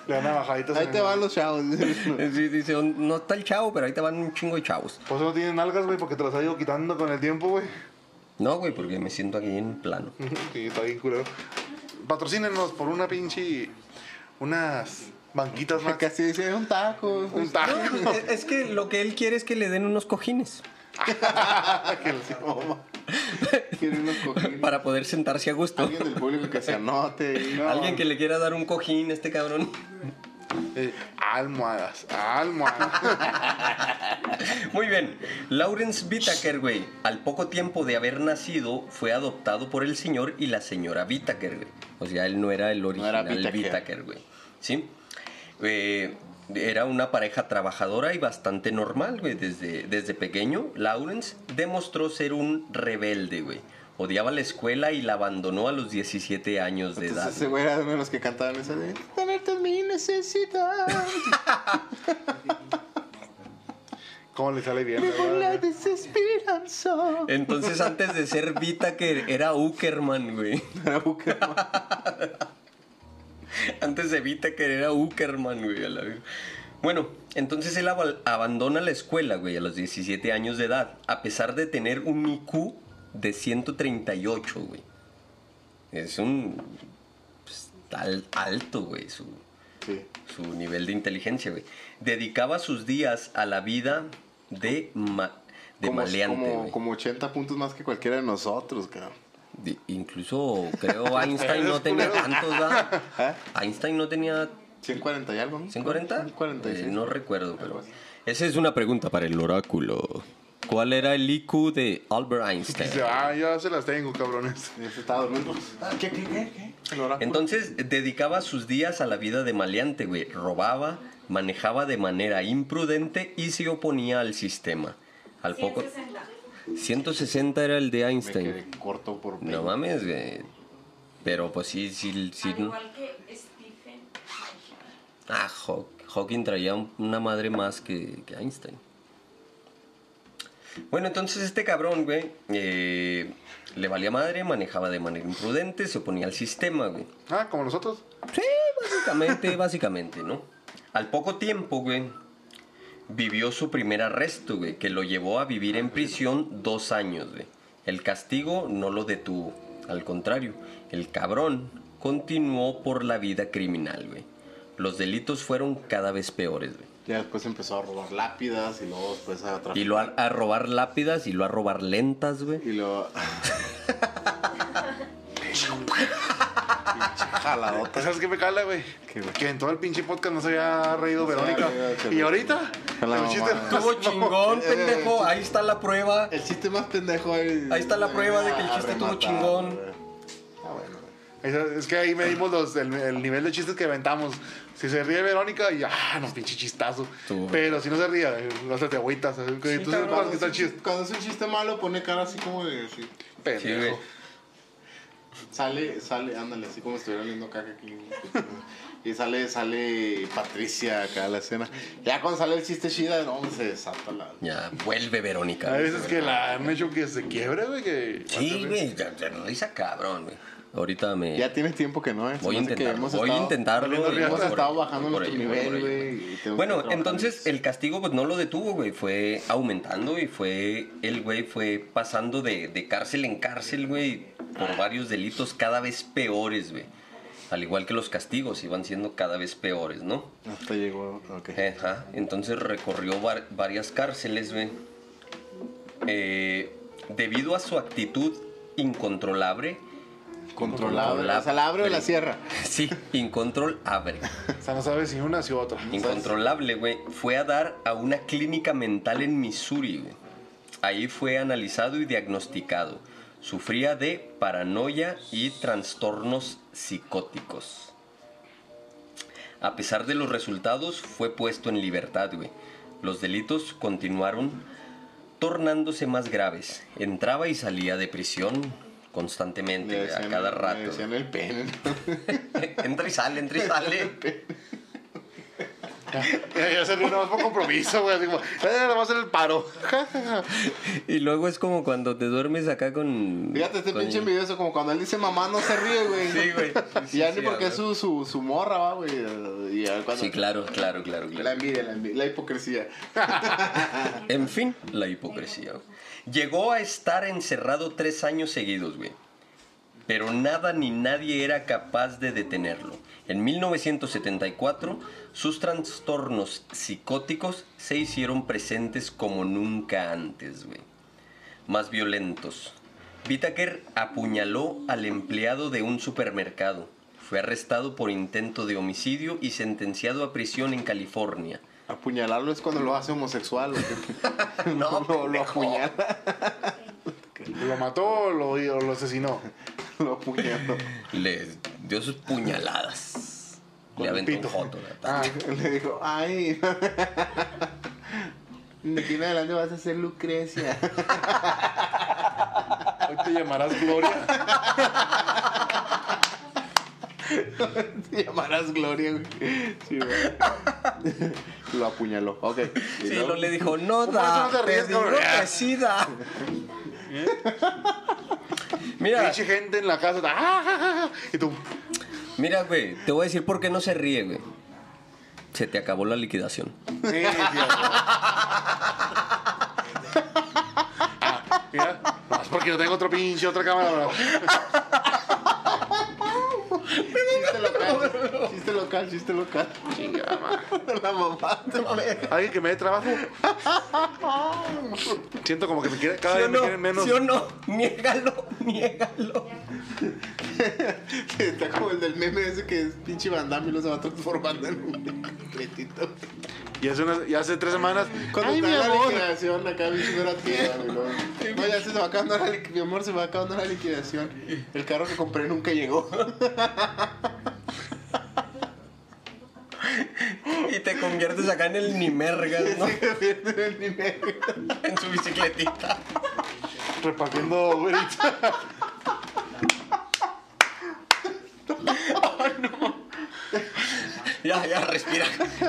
[SPEAKER 3] Le dan navajaditas.
[SPEAKER 1] Ahí te van los chavos.
[SPEAKER 2] Sí, dice, no está el chavo, pero ahí te van un chingo de chavos.
[SPEAKER 3] Por eso no tienen algas, güey, porque te las ha ido quitando con el tiempo, güey.
[SPEAKER 2] No, güey, porque me siento aquí en plano.
[SPEAKER 3] Sí, está bien culero. Patrocínenos por una pinche. Unas banquitas más.
[SPEAKER 1] Casi dice un taco.
[SPEAKER 3] Un taco.
[SPEAKER 2] No, es- es que lo que él quiere es que le den unos cojines <laughs>
[SPEAKER 1] que. Quiere unos cojines.
[SPEAKER 2] para poder sentarse a gusto.
[SPEAKER 1] Alguien del público que se anote.
[SPEAKER 2] Alguien que le quiera dar un cojín a este cabrón.
[SPEAKER 3] Eh, almohadas, almohadas. <laughs>
[SPEAKER 2] Muy bien. Lawrence Whittaker, güey, al poco tiempo de haber nacido, fue adoptado por el señor y la señora Whittaker, güey. O sea, él no era el original.
[SPEAKER 1] Whittaker,
[SPEAKER 2] güey. ¿Sí? Eh, era una pareja trabajadora y bastante normal, güey. Desde, desde pequeño, Lawrence demostró ser un rebelde, güey. Odiaba la escuela y la abandonó a los 17 años de edad.
[SPEAKER 1] Entonces ese güey era uno de los que cantaban esa de Tenerte mi necesidad. <laughs>
[SPEAKER 3] ¿Cómo le sale bien?
[SPEAKER 1] La desesperanza.
[SPEAKER 2] Entonces, antes de ser Whittaker, era Uckerman, güey. <laughs>
[SPEAKER 1] Era Buckerman. <laughs> <laughs>
[SPEAKER 2] Antes de Whittaker era Uckerman, güey. a la vez. Bueno, entonces él ab- abandona la escuela, güey, a los 17 años de edad, a pesar de tener un IQ de 138, güey. Es un... pues, al- alto, güey, su,
[SPEAKER 1] Sí.
[SPEAKER 2] su nivel de inteligencia, güey. Dedicaba sus días a la vida de, ma- de
[SPEAKER 1] como,
[SPEAKER 2] maleante,
[SPEAKER 1] como, como 80 puntos más que cualquiera de nosotros, cabrón.
[SPEAKER 2] De- incluso creo <laughs> Einstein no tenía tantos, ¿verdad?
[SPEAKER 1] ¿Eh?
[SPEAKER 2] Einstein no tenía
[SPEAKER 1] 140 y algo, ¿no?
[SPEAKER 2] 140.
[SPEAKER 1] 146.
[SPEAKER 2] Eh, no recuerdo, pero. Esa es una pregunta para el oráculo. ¿Cuál era el IQ de Albert Einstein?
[SPEAKER 3] Dice, ah, ya se las tengo, cabrones.
[SPEAKER 1] Ah, ¿Qué, qué, qué? qué?
[SPEAKER 2] Entonces dedicaba sus días a la vida de maleante, güey. Robaba, manejaba de manera imprudente y se oponía al sistema. Al poco.
[SPEAKER 4] 160.
[SPEAKER 2] 160 era el de
[SPEAKER 1] me
[SPEAKER 2] Einstein.
[SPEAKER 1] quedé corto por
[SPEAKER 2] No mames, güey. Pero pues sí, sí, sí.
[SPEAKER 4] Al igual que Stephen Hawking.
[SPEAKER 2] Ah, Haw- Hawking traía un- una madre más que, que Einstein. Bueno, entonces este cabrón, güey, eh, le valía madre, manejaba de manera imprudente, se oponía al sistema, güey.
[SPEAKER 3] Ah, como nosotros.
[SPEAKER 2] Sí, básicamente, <laughs> básicamente, ¿no? Al poco tiempo, güey, vivió su primer arresto, güey, que lo llevó a vivir en prisión dos años, güey. El castigo no lo detuvo, al contrario, el cabrón continuó por la vida criminal, güey. Los delitos fueron cada vez peores, güey.
[SPEAKER 1] Ya después empezó a robar lápidas y luego después a traficar.
[SPEAKER 2] Y lo a, a robar lápidas y lo a robar lentas, güey.
[SPEAKER 1] Y <laughs> <laughs> luego... Jaladota.
[SPEAKER 3] ¿Sabes qué me cala, güey? Que en todo el pinche podcast no se había reído Verónica. Y ahorita, el chiste.
[SPEAKER 2] Estuvo chingón,
[SPEAKER 1] Eh,
[SPEAKER 2] pendejo. Ahí está la prueba.
[SPEAKER 1] El chiste más pendejo ahí.
[SPEAKER 2] Ahí está la prueba de que el chiste estuvo chingón.
[SPEAKER 1] Ah, bueno.
[SPEAKER 3] Es, que ahí medimos los, el, el nivel de chistes que aventamos. Si se ríe Verónica, y ah, no, pinche chistazo.
[SPEAKER 2] Tú.
[SPEAKER 3] Pero si no se ríe, no se te agüitas.
[SPEAKER 1] cuando, es un chiste, cuando es un chiste malo, pone cara así como de. así.
[SPEAKER 2] Sí,
[SPEAKER 3] Pendejo.
[SPEAKER 2] güey.
[SPEAKER 1] Sale, sale, ándale, así como estuviera oliendo caca aquí. Y sale, sale Patricia acá a la escena. Ya cuando sale el chiste chida, no, se desata la.
[SPEAKER 2] Ya, vuelve Verónica.
[SPEAKER 3] Hay veces que la han hecho que se quiebre, güey. Que
[SPEAKER 2] Sí, güey, ya, ya risa cabrón, güey. Ahorita me...
[SPEAKER 1] Ya tiene tiempo que no, ¿eh? Se
[SPEAKER 2] Voy a intentar,
[SPEAKER 1] hemos
[SPEAKER 2] voy a intentarlo.
[SPEAKER 1] Hemos estado bajando nuestro nivel, güey.
[SPEAKER 2] Bueno, entonces
[SPEAKER 1] en
[SPEAKER 2] el castigo pues no lo detuvo, güey. Fue aumentando y fue, el güey fue pasando de, de cárcel en cárcel, güey, por varios delitos cada vez peores, güey. Al igual que los castigos, iban siendo cada vez peores, ¿no?
[SPEAKER 1] Hasta llegó, ok.
[SPEAKER 2] Ajá. Entonces recorrió var- varias cárceles, güey. Eh, debido a su actitud incontrolable,
[SPEAKER 1] Controlable. O sea, la abre o la cierra. <laughs>
[SPEAKER 2] sí, incontrolable.
[SPEAKER 3] O sea, no sabes si una si otra.
[SPEAKER 2] Incontrolable, güey. Fue a dar a una clínica mental en Missouri, güey. Ahí fue analizado y diagnosticado. Sufría de paranoia y trastornos psicóticos. A pesar de los resultados, fue puesto en libertad, güey. Los delitos continuaron tornándose más graves. Entraba y salía de prisión constantemente, güey, a cada rato.
[SPEAKER 1] decían el pene. <laughs>
[SPEAKER 2] entra y sale, entra y <laughs> sale.
[SPEAKER 3] Ya, ya se ríe nada más por compromiso, güey. Así como, eh, a hacer el paro. <laughs>
[SPEAKER 2] Y luego es como cuando te duermes acá con.
[SPEAKER 1] Fíjate este
[SPEAKER 2] con-
[SPEAKER 1] pinche envidioso, como cuando él dice mamá no se ríe, güey.
[SPEAKER 2] Sí, güey. Sí,
[SPEAKER 1] Y ya
[SPEAKER 2] sí,
[SPEAKER 1] ni porque es su, su, su morra, va, güey. Y ya cuando-
[SPEAKER 2] Sí, claro, claro, claro,
[SPEAKER 1] La
[SPEAKER 2] claro.
[SPEAKER 1] envidia, la envidia, la hipocresía.
[SPEAKER 2] En fin, la hipocresía. Llegó a estar encerrado tres años seguidos, güey. Pero nada ni nadie era capaz de detenerlo. En 1974, sus trastornos psicóticos se hicieron presentes como nunca antes, güey. Más violentos. Whittaker apuñaló al empleado de un supermercado. Fue arrestado por intento de homicidio y sentenciado a prisión en California.
[SPEAKER 1] Apuñalarlo es cuando lo hace homosexual. <laughs> <laughs>
[SPEAKER 2] No,
[SPEAKER 1] lo, lo apuñala. <laughs>
[SPEAKER 3] ¿Lo mató o lo, o lo asesinó?
[SPEAKER 1] Lo apuñaló.
[SPEAKER 2] Le dio sus puñaladas.
[SPEAKER 3] Con
[SPEAKER 2] Le aventó un joto.
[SPEAKER 3] Ah,
[SPEAKER 1] Le dijo, ay. De aquí en adelante vas a ser Lucrecia.
[SPEAKER 3] hoy te llamarás Gloria.
[SPEAKER 1] Te llamarás Gloria, güey. Sí, güey. <laughs> Lo apuñaló. Ok. Y
[SPEAKER 2] Sí,
[SPEAKER 1] luego-
[SPEAKER 2] lo le dijo, no
[SPEAKER 3] ¿Cómo eso
[SPEAKER 2] da,
[SPEAKER 3] no te
[SPEAKER 2] te
[SPEAKER 3] ríes,
[SPEAKER 2] digo
[SPEAKER 3] cabrón?
[SPEAKER 2] que sí da. <laughs> Mira,
[SPEAKER 3] Pinche gente en la casa. ¡ah! Y tú,
[SPEAKER 2] mira, güey, te voy a decir por qué no se ríe, güey. Se te acabó la liquidación.
[SPEAKER 3] sí, sí, <laughs> Ah, mira, no, es porque no tengo otro pinche, otra cámara. bro.
[SPEAKER 1] Chiste local, chiste local.
[SPEAKER 3] Chingada madre. <laughs>
[SPEAKER 1] La mamá.
[SPEAKER 3] Alguien que me dé trabajo. Siento como que me quiere, cada
[SPEAKER 2] ¿Sí
[SPEAKER 3] vez me quieren menos.
[SPEAKER 2] ¿Sí o no? Niégalo, niégalo. <laughs>
[SPEAKER 1] Está como el del meme ese que es pinche bandami y lo se va transformando en un completito.
[SPEAKER 3] Y hace, unas- y hace tres semanas.
[SPEAKER 1] Cuando
[SPEAKER 3] Ay, mi
[SPEAKER 1] la
[SPEAKER 3] amor.
[SPEAKER 1] liquidación acá, bicho, era tierra, güey. No, ya se va acabando la liquidación. Mi amor, se va acabando la liquidación. El carro que compré nunca llegó. <laughs>
[SPEAKER 2] Y te conviertes acá en el Nimergas, ¿no?
[SPEAKER 1] Ni me-
[SPEAKER 2] En su bicicletita.
[SPEAKER 3] Repartiendo güerita.
[SPEAKER 2] Ya, ya, respira.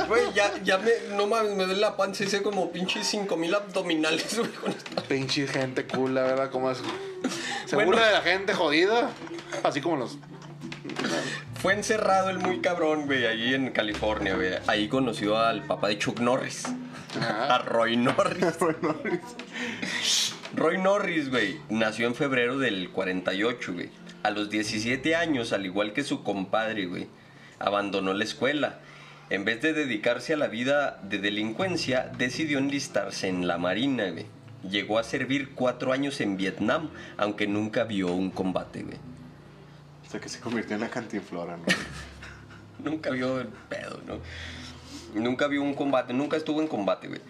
[SPEAKER 2] Güey, ya, ya me, no mames, me duele la panza, hice como pinche 5000 abdominales, güey, con.
[SPEAKER 3] Pinche gente cool, la verdad, como es. Se
[SPEAKER 2] Bueno.
[SPEAKER 3] burla de la gente jodida. Así como los.
[SPEAKER 2] Fue encerrado el muy cabrón, güey, allí en California, güey. Ahí conoció al papá de Chuck Norris. A <laughs> Roy Norris. Roy Norris, güey, nació en febrero del 48, güey. A los 17 años, al igual que su compadre, güey, abandonó la escuela. En vez de dedicarse a la vida de delincuencia, decidió enlistarse en la marina, güey. Llegó a servir cuatro años en Vietnam, aunque nunca vio un combate, güey.
[SPEAKER 1] Hasta que se convirtió en la cantinflora, ¿no? <laughs>
[SPEAKER 2] Nunca vio el pedo, ¿no? Nunca vio un combate, nunca estuvo en combate, güey.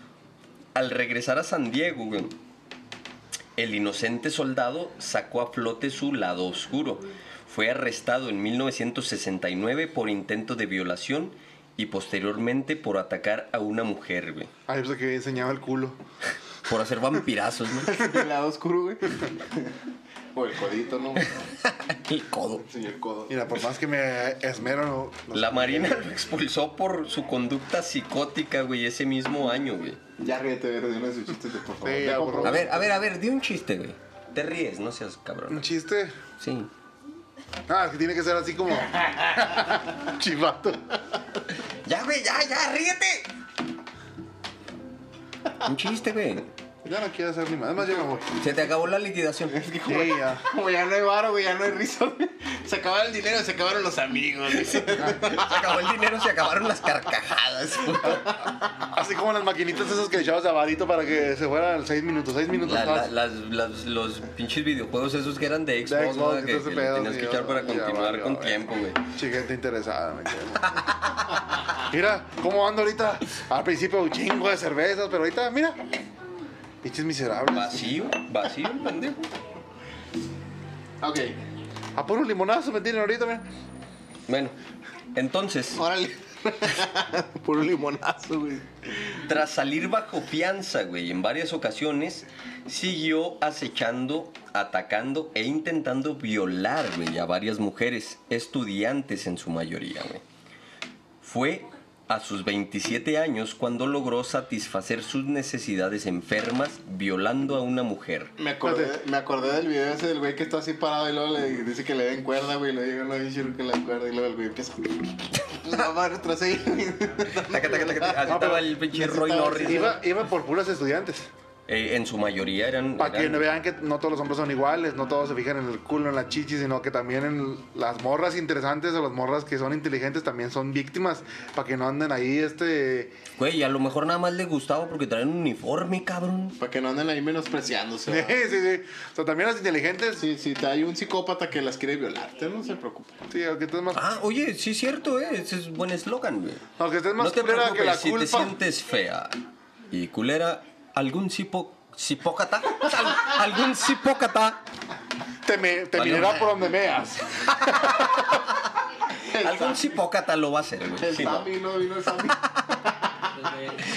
[SPEAKER 2] Al regresar a San Diego, güey, el inocente soldado sacó a flote su lado oscuro. Fue arrestado en 1969 por intento de violación y posteriormente por atacar a una mujer, güey.
[SPEAKER 3] Ay, pues que enseñaba el culo.
[SPEAKER 2] Por hacer vampirazos, ¿no? <laughs>
[SPEAKER 1] El lado oscuro, güey. <laughs> O el codito, ¿no? <laughs>
[SPEAKER 2] El codo.
[SPEAKER 1] Sí, el codo.
[SPEAKER 3] Mira, por más que me esmero, no. no
[SPEAKER 2] La. Marina lo expulsó por su conducta psicótica, güey, ese mismo año, güey.
[SPEAKER 1] Ya ríete, ver, de uno de sus chistes, de, por favor.
[SPEAKER 3] Sí,
[SPEAKER 1] Ya
[SPEAKER 3] ya,
[SPEAKER 1] comprobé.
[SPEAKER 3] por
[SPEAKER 2] A ver, a ver, a ver, di un chiste, güey. Te ríes, no seas
[SPEAKER 3] Un
[SPEAKER 2] cabrón.
[SPEAKER 3] chiste.
[SPEAKER 2] Sí.
[SPEAKER 3] Ah, es que tiene que ser así como. <laughs> Chivato.
[SPEAKER 2] Ya, güey, ya, ya, ríete. Un chiste, güey.
[SPEAKER 3] Ya no quiero hacer ni más. Además, ya me voy.
[SPEAKER 2] Se te acabó la liquidación.
[SPEAKER 1] Es que <laughs> como,
[SPEAKER 3] Sí, ya.
[SPEAKER 1] como ya no hay varo, güey, ya no hay güey. <laughs> Se acababa el dinero, se acabaron los amigos. güey. <laughs>
[SPEAKER 2] Se acabó el dinero, se acabaron las carcajadas.
[SPEAKER 3] Así como las maquinitas esas que echabas de abadito para que se fueran 6 minutos. 6 minutos
[SPEAKER 2] La- la-
[SPEAKER 3] más.
[SPEAKER 2] las- las- los pinches videojuegos esos que eran de Xbox,
[SPEAKER 3] De Xbox,
[SPEAKER 2] ¿no? que,
[SPEAKER 3] pedo,
[SPEAKER 2] tenías que echar para continuar
[SPEAKER 3] valió,
[SPEAKER 2] con tiempo, güey.
[SPEAKER 3] Chiquete interesada, me quedo. Mira, ¿cómo ando ahorita? Al principio un chingo de cervezas, pero ahorita, mira. Pinches miserables.
[SPEAKER 2] Vacío, vacío, el pendejo.
[SPEAKER 1] Ok,
[SPEAKER 3] A puro limonazo me tienen ahorita, mira.
[SPEAKER 2] Bueno, entonces,
[SPEAKER 1] órale. <laughs> Puro limonazo, güey.
[SPEAKER 2] tras salir bajo fianza, güey, en varias ocasiones, siguió acechando, atacando e intentando violar, güey, a varias mujeres, estudiantes en su mayoría, güey. Fue a sus 27 años cuando logró satisfacer sus necesidades enfermas violando a una mujer.
[SPEAKER 1] Me acordé, me acordé del video ese del güey que está así parado y luego le dice que le den cuerda, güey. Y le digo, no, dice que le den cuerda. Y luego el güey empieza. <laughs> La madre tras
[SPEAKER 2] taca. Así estaba el pinche Roy Norris.
[SPEAKER 3] Iba, iba por puras estudiantes.
[SPEAKER 2] Eh, en su mayoría eran...
[SPEAKER 3] Para que
[SPEAKER 2] eran-
[SPEAKER 3] vean que no todos los hombres son iguales, no todos se fijan en el culo, en la chichi, sino que también en las morras interesantes o las morras que son inteligentes también son víctimas. Para que no anden ahí, este.
[SPEAKER 2] Güey, a lo mejor nada más le gustaba porque traen un uniforme, cabrón.
[SPEAKER 1] Para que no anden ahí menospreciándose. <laughs>
[SPEAKER 3] Sí, sí, sí. O sea, también las inteligentes. Sí,
[SPEAKER 1] Sí, hay un psicópata que las quiere violar, usted no se preocupe.
[SPEAKER 3] aunque estés más,
[SPEAKER 2] Ah, oye, sí es cierto, eh. Ese es buen eslogan, güey.
[SPEAKER 3] aunque estés más
[SPEAKER 2] No te
[SPEAKER 3] culera que la
[SPEAKER 2] preocupes, si te
[SPEAKER 3] culpa.
[SPEAKER 2] sientes fea y culera, algún cipo, cipócata, al- algún cipócata,
[SPEAKER 3] Te, me, te mirará por donde veas. <laughs>
[SPEAKER 2] algún cipócata lo va a hacer, güey.
[SPEAKER 1] El. Sammy, no vino el Sammy.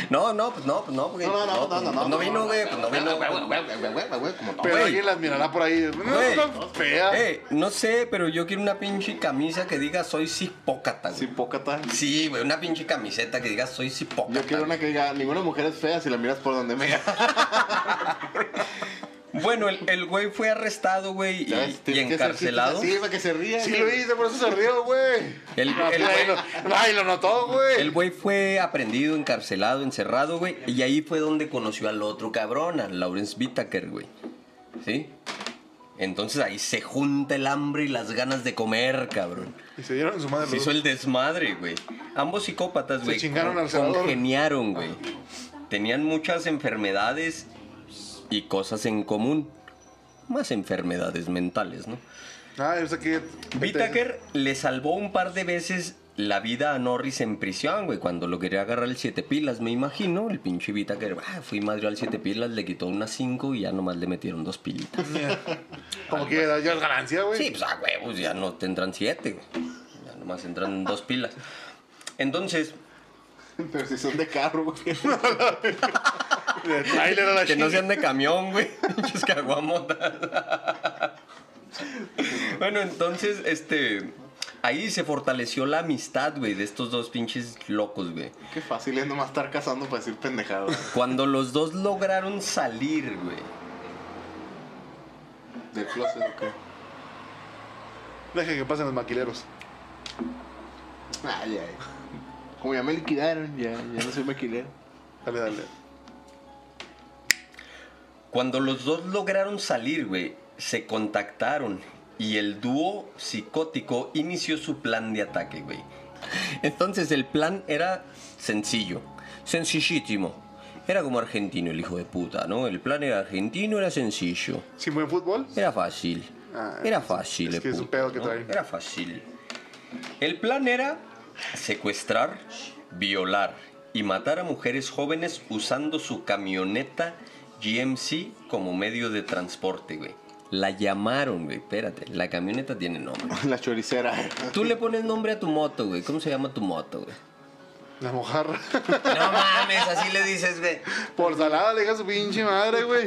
[SPEAKER 2] No, no, pues no, pues no, porque
[SPEAKER 1] No, no, no, no, no,
[SPEAKER 2] pues no vino, güey, pues no vino.
[SPEAKER 1] Como todo.
[SPEAKER 3] Pero
[SPEAKER 2] Güey.
[SPEAKER 3] alguien las mirará por ahí. No,
[SPEAKER 2] Güey.
[SPEAKER 3] no, fea.
[SPEAKER 2] Eh, no sé, pero yo quiero una pinche camisa que diga soy cipócata, güey.
[SPEAKER 1] Cipócata.
[SPEAKER 2] Sí, güey, una pinche camiseta que diga soy cipócata.
[SPEAKER 1] Yo quiero una que diga, ninguna mujer es fea si la miras por donde me
[SPEAKER 2] Bueno, el, el güey fue arrestado, güey, y,
[SPEAKER 1] hacer
[SPEAKER 2] encarcelado.
[SPEAKER 1] así para que se ría.
[SPEAKER 3] Sí lo hice, por eso se rió, güey.
[SPEAKER 2] El- güey-
[SPEAKER 3] lo, ay, lo notó, güey.
[SPEAKER 2] El güey fue aprendido, encarcelado, encerrado, güey. Y ahí fue donde conoció al otro cabrón, a Lawrence Whittaker, güey. ¿Sí? Entonces ahí se junta el hambre y las ganas de comer, cabrón.
[SPEAKER 3] Y se dieron su madre.
[SPEAKER 2] Se hizo el desmadre, güey. Ambos psicópatas,
[SPEAKER 3] Se
[SPEAKER 2] güey.
[SPEAKER 3] chingaron
[SPEAKER 2] con-
[SPEAKER 3] al senador.
[SPEAKER 2] Congeniaron, güey. Tenían muchas enfermedades y cosas en común. Más enfermedades mentales, ¿no?
[SPEAKER 3] Ah, yo sé que.
[SPEAKER 2] Whittaker le salvó un par de veces la vida a Norris en prisión, güey, cuando lo quería agarrar el siete pilas, me imagino. El pinche Whittaker, ah, fui madre al siete pilas, le quitó unas cinco y ya nomás le metieron dos pilitas. <laughs>
[SPEAKER 3] Como que ya es ganancia, güey.
[SPEAKER 2] Sí, pues a huevos, ya no tendrán siete, güey. Ya nomás entran dos pilas. Entonces, <laughs>
[SPEAKER 1] Pero si son de carro, güey. <laughs>
[SPEAKER 3] De trailer a la
[SPEAKER 2] que no sean de camión, güey. <laughs> Pinches caguamotas. <laughs> bueno, entonces, este. Ahí se fortaleció la amistad, güey, de estos dos pinches locos, güey.
[SPEAKER 1] Qué fácil es nomás estar cazando para decir pendejadas.
[SPEAKER 2] Cuando los dos lograron salir, güey.
[SPEAKER 1] Del closet, ok.
[SPEAKER 3] Deje que pasen los maquileros.
[SPEAKER 1] Ay, ay. Como ya me liquidaron, ya, ya no soy maquilero.
[SPEAKER 3] Dale, dale.
[SPEAKER 2] Cuando los dos lograron salir, güey, se contactaron y el dúo psicótico inició su plan de ataque, güey. Entonces el plan era sencillo, sencillísimo. Era como argentino el hijo de puta, ¿no? El plan era argentino, era sencillo.
[SPEAKER 3] ¿Sin buen fútbol?
[SPEAKER 2] Era fácil.
[SPEAKER 3] Ah,
[SPEAKER 2] Era fácil.
[SPEAKER 3] es que es un pedo que
[SPEAKER 2] ¿no?
[SPEAKER 3] traen.
[SPEAKER 2] Era fácil. El plan era secuestrar, violar y matar a mujeres jóvenes usando su camioneta GMC como medio de transporte, güey. La llamaron, güey. Espérate, la camioneta tiene nombre. <laughs>
[SPEAKER 1] La choricera.
[SPEAKER 2] Tú le pones nombre a tu moto, güey. ¿Cómo se llama tu moto, güey?
[SPEAKER 3] La mojarra.
[SPEAKER 2] No mames, así le dices, güey.
[SPEAKER 3] Por salada le diga a su pinche madre, güey.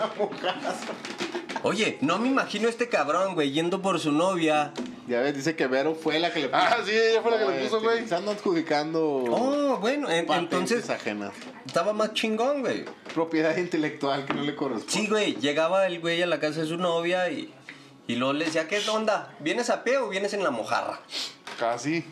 [SPEAKER 2] Oye, no me imagino a este cabrón, güey, yendo por su novia.
[SPEAKER 1] Ya ves, dice que Vero fue la que le puso.
[SPEAKER 3] Ah, sí, ella fue la que le puso,
[SPEAKER 1] Este,
[SPEAKER 3] güey.
[SPEAKER 1] Se andan adjudicando
[SPEAKER 2] Oh, bueno, en-
[SPEAKER 1] patentes
[SPEAKER 2] entonces
[SPEAKER 1] ajenas.
[SPEAKER 2] estaba más chingón, güey.
[SPEAKER 1] Propiedad intelectual que no le corresponde.
[SPEAKER 2] Sí, güey, llegaba el güey a la casa de su novia y, y luego le decía, ¿qué onda? ¿Vienes a pie o vienes en la mojarra?
[SPEAKER 3] Casi.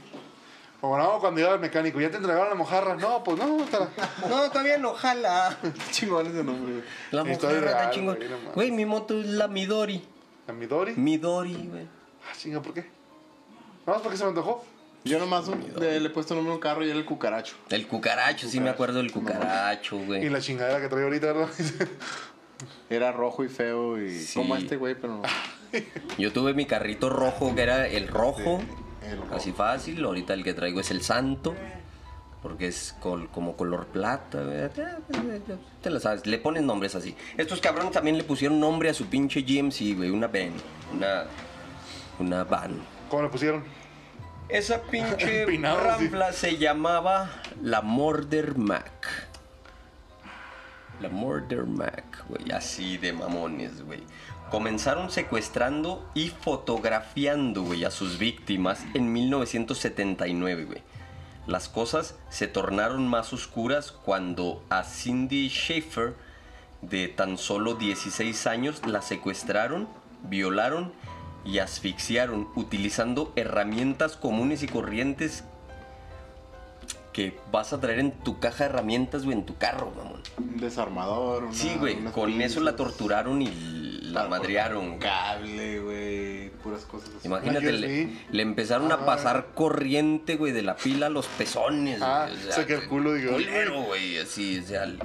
[SPEAKER 3] O no, cuando iba al mecánico, ¿ya te entregaron la mojarra? No, pues no, está la...
[SPEAKER 2] No, todavía no jala.
[SPEAKER 1] chingón ese nombre, güey.
[SPEAKER 2] La mojarra está chingón.
[SPEAKER 3] güey,
[SPEAKER 2] mi moto es la Midori.
[SPEAKER 3] ¿La Midori?
[SPEAKER 2] Midori, güey.
[SPEAKER 3] Ah, chinga, ¿por qué? No, es porque se me antojó.
[SPEAKER 1] Yo nomás un- le, le he puesto nombre a un carro y era el cucaracho.
[SPEAKER 2] El cucaracho, sí me acuerdo del cucaracho,
[SPEAKER 3] Y
[SPEAKER 2] güey.
[SPEAKER 3] la chingadera que trae ahorita, ¿verdad? <laughs>
[SPEAKER 1] Era rojo y feo y
[SPEAKER 2] Sí.
[SPEAKER 1] como este güey, pero no. <laughs>
[SPEAKER 2] Yo tuve mi carrito rojo, que era el rojo.
[SPEAKER 1] El rojo.
[SPEAKER 2] Así fácil. Ahorita el que traigo es el santo. Porque es col- como color plata. güey. Te la sabes. Le ponen nombres así. Estos cabrones también le pusieron nombre a su pinche GMC, güey. Una van. Una, una van.
[SPEAKER 3] ¿Cómo le pusieron?
[SPEAKER 2] Esa pinche <laughs>
[SPEAKER 3] Empinado, sí.
[SPEAKER 2] ranfla se llamaba la Murder Mac. La Murder Mac, güey. Así de mamones, güey. Comenzaron secuestrando y fotografiando, a sus víctimas en 1979, güey. Las cosas se tornaron más oscuras cuando a Cindy Schaefer, de tan solo 16 años, la secuestraron, violaron y asfixiaron utilizando herramientas comunes y corrientes que vas a traer en tu caja de herramientas, güey, en tu carro, mamón.
[SPEAKER 1] Un desarmador. una-
[SPEAKER 2] Sí, güey, con eso la torturaron y la madrearon.
[SPEAKER 1] un cable, güey. Puras cosas así.
[SPEAKER 2] Imagínate, le, empezaron a
[SPEAKER 3] Ah.
[SPEAKER 2] pasar corriente, güey, de la pila a los pezones.
[SPEAKER 3] Ah,
[SPEAKER 2] güey,
[SPEAKER 3] saca el culo, digo,
[SPEAKER 2] Culero, güey, así, o sea, el-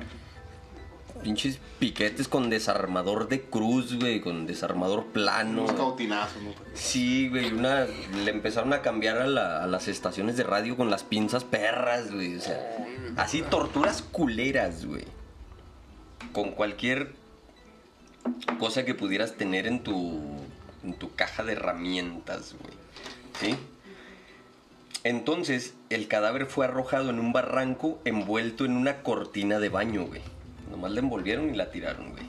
[SPEAKER 2] pinches piquetes con desarmador de cruz, güey, con desarmador plano.
[SPEAKER 1] Unos cautinazos, ¿no?
[SPEAKER 2] Sí, güey, una, le empezaron a cambiar a, la- a las estaciones de radio con las pinzas perras, güey, o sea, así torturas culeras, güey. Con cualquier cosa que pudieras tener en tu, en tu caja de herramientas, güey. ¿Sí? Entonces, el cadáver fue arrojado en un barranco envuelto en una cortina de baño, güey. Nomás la envolvieron y la tiraron, güey.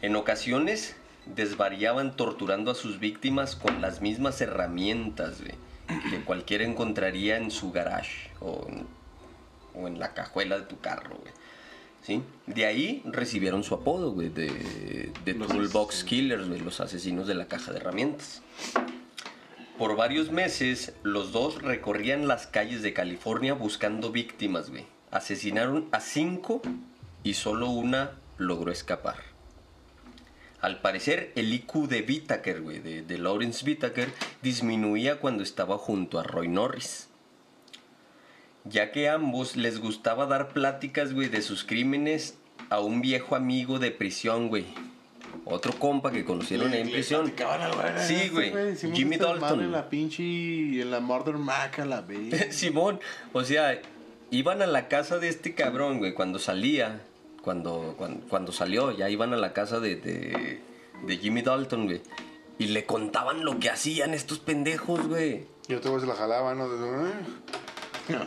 [SPEAKER 2] En ocasiones desvariaban torturando a sus víctimas con las mismas herramientas, güey, que <clears throat> cualquiera encontraría en su garage o en, o en la cajuela de tu carro, güey. ¿Sí? De ahí recibieron su apodo, güey, de, de Toolbox. Killers, güey, los asesinos de la caja de herramientas. Por varios meses, los dos recorrían las calles de California buscando víctimas, güey. Asesinaron a cinco y solo una logró escapar. Al parecer, el IQ de Whittaker, güey, de, de Lawrence Whittaker, disminuía cuando estaba junto a Roy Norris. Ya que ambos les gustaba dar pláticas, güey, de sus crímenes a un viejo amigo de prisión, güey. Otro compa que conocieron
[SPEAKER 1] Le-
[SPEAKER 2] en
[SPEAKER 1] le
[SPEAKER 2] prisión. Sí, güey. Jimmy
[SPEAKER 1] este
[SPEAKER 2] Dalton.
[SPEAKER 1] En la pinche. En la Murder Mac a la vez. <laughs>
[SPEAKER 2] Simón, o sea, iban a la casa de este cabrón, güey, cuando salía, cuando, cuando, cuando salió, ya iban a la casa de, de, de Jimmy Dalton, güey. Y le contaban lo que hacían estos pendejos, güey.
[SPEAKER 3] Y otro güey se la jalaba, ¿no? <laughs>
[SPEAKER 1] No,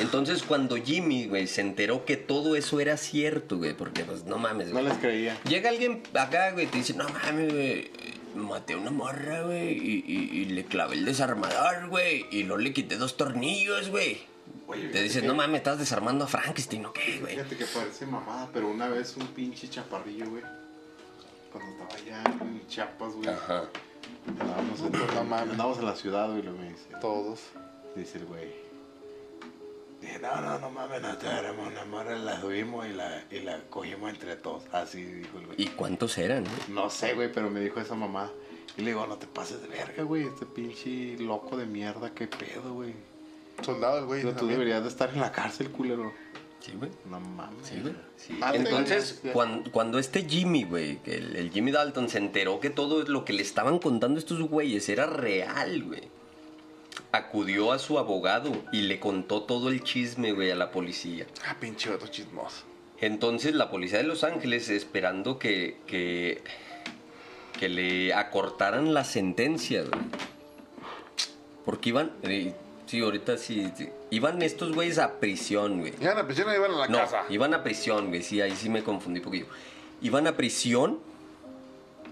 [SPEAKER 2] Entonces cuando Jimmy, güey, se enteró que todo eso era cierto, güey, porque pues no mames,
[SPEAKER 1] No
[SPEAKER 2] güey.
[SPEAKER 1] les creía.
[SPEAKER 2] Llega alguien acá, güey, te dice, no mames, güey, maté a una morra, güey, y, y- y le clavé el desarmador, güey, y luego le quité dos tornillos, güey.
[SPEAKER 1] Oye,
[SPEAKER 2] Te dices,
[SPEAKER 1] fíjate
[SPEAKER 2] no
[SPEAKER 1] que-
[SPEAKER 2] mames, estás desarmando a Frankenstein, ¿o qué, güey?
[SPEAKER 1] Fíjate que parece mamada, pero una vez un pinche chaparrillo, güey. Cuando estaba allá en Chiapas, güey.
[SPEAKER 2] Ajá.
[SPEAKER 1] Andábamos en, <clears throat> andábamos en la ciudad, güey, lo me dice.
[SPEAKER 3] Todos.
[SPEAKER 1] Dice el güey. Dije, no, no, no mames, no te haremos una morra, la subimos y la, y la cogimos entre todos. Así dijo el güey.
[SPEAKER 2] ¿Y cuántos eran, güey?
[SPEAKER 1] No sé, güey, pero me dijo esa mamá. Y le digo, no te pases de verga, güey. Este pinche loco de mierda, qué pedo, güey.
[SPEAKER 3] Soldado el güey.
[SPEAKER 1] Tú
[SPEAKER 3] también.
[SPEAKER 1] deberías de estar en la cárcel, culero.
[SPEAKER 2] Sí, güey.
[SPEAKER 1] No mames.
[SPEAKER 2] Sí, güey. Sí.
[SPEAKER 1] Ah,
[SPEAKER 2] Entonces, cuando, este Jimmy, güey, que el, el Jimmy Dalton se enteró que todo lo que le estaban contando estos güeyes era real, güey. Acudió a su abogado y le contó todo el chisme, güey, a la policía.
[SPEAKER 3] Ah, pinche vato chismoso.
[SPEAKER 2] Entonces la policía de Los Ángeles esperando que, que, que le acortaran la sentencia, güey. Porque iban, eh, sí, ahorita sí, sí, iban estos güeyes a prisión, güey.
[SPEAKER 3] Iban a prisión o iban a la
[SPEAKER 2] No,
[SPEAKER 3] casa.
[SPEAKER 2] iban a prisión, güey, sí, ahí sí me confundí un poquillo. Iban a prisión,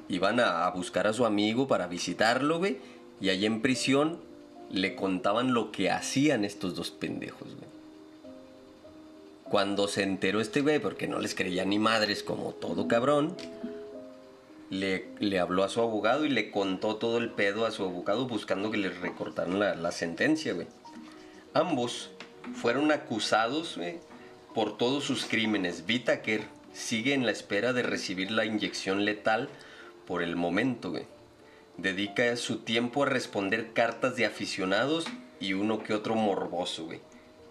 [SPEAKER 2] iban a, a buscar a su amigo para visitarlo, güey, y ahí en prisión le contaban lo que hacían estos dos pendejos, güey. Cuando se enteró este güey, porque no les creía ni madres como todo cabrón, le, habló a su abogado y le contó todo el pedo a su abogado buscando que le recortaran la, sentencia. Ambos fueron acusados por todos sus crímenes. Whittaker sigue en la espera de recibir la inyección letal por el momento, güey. Dedica su tiempo a responder cartas de aficionados y uno que otro morboso.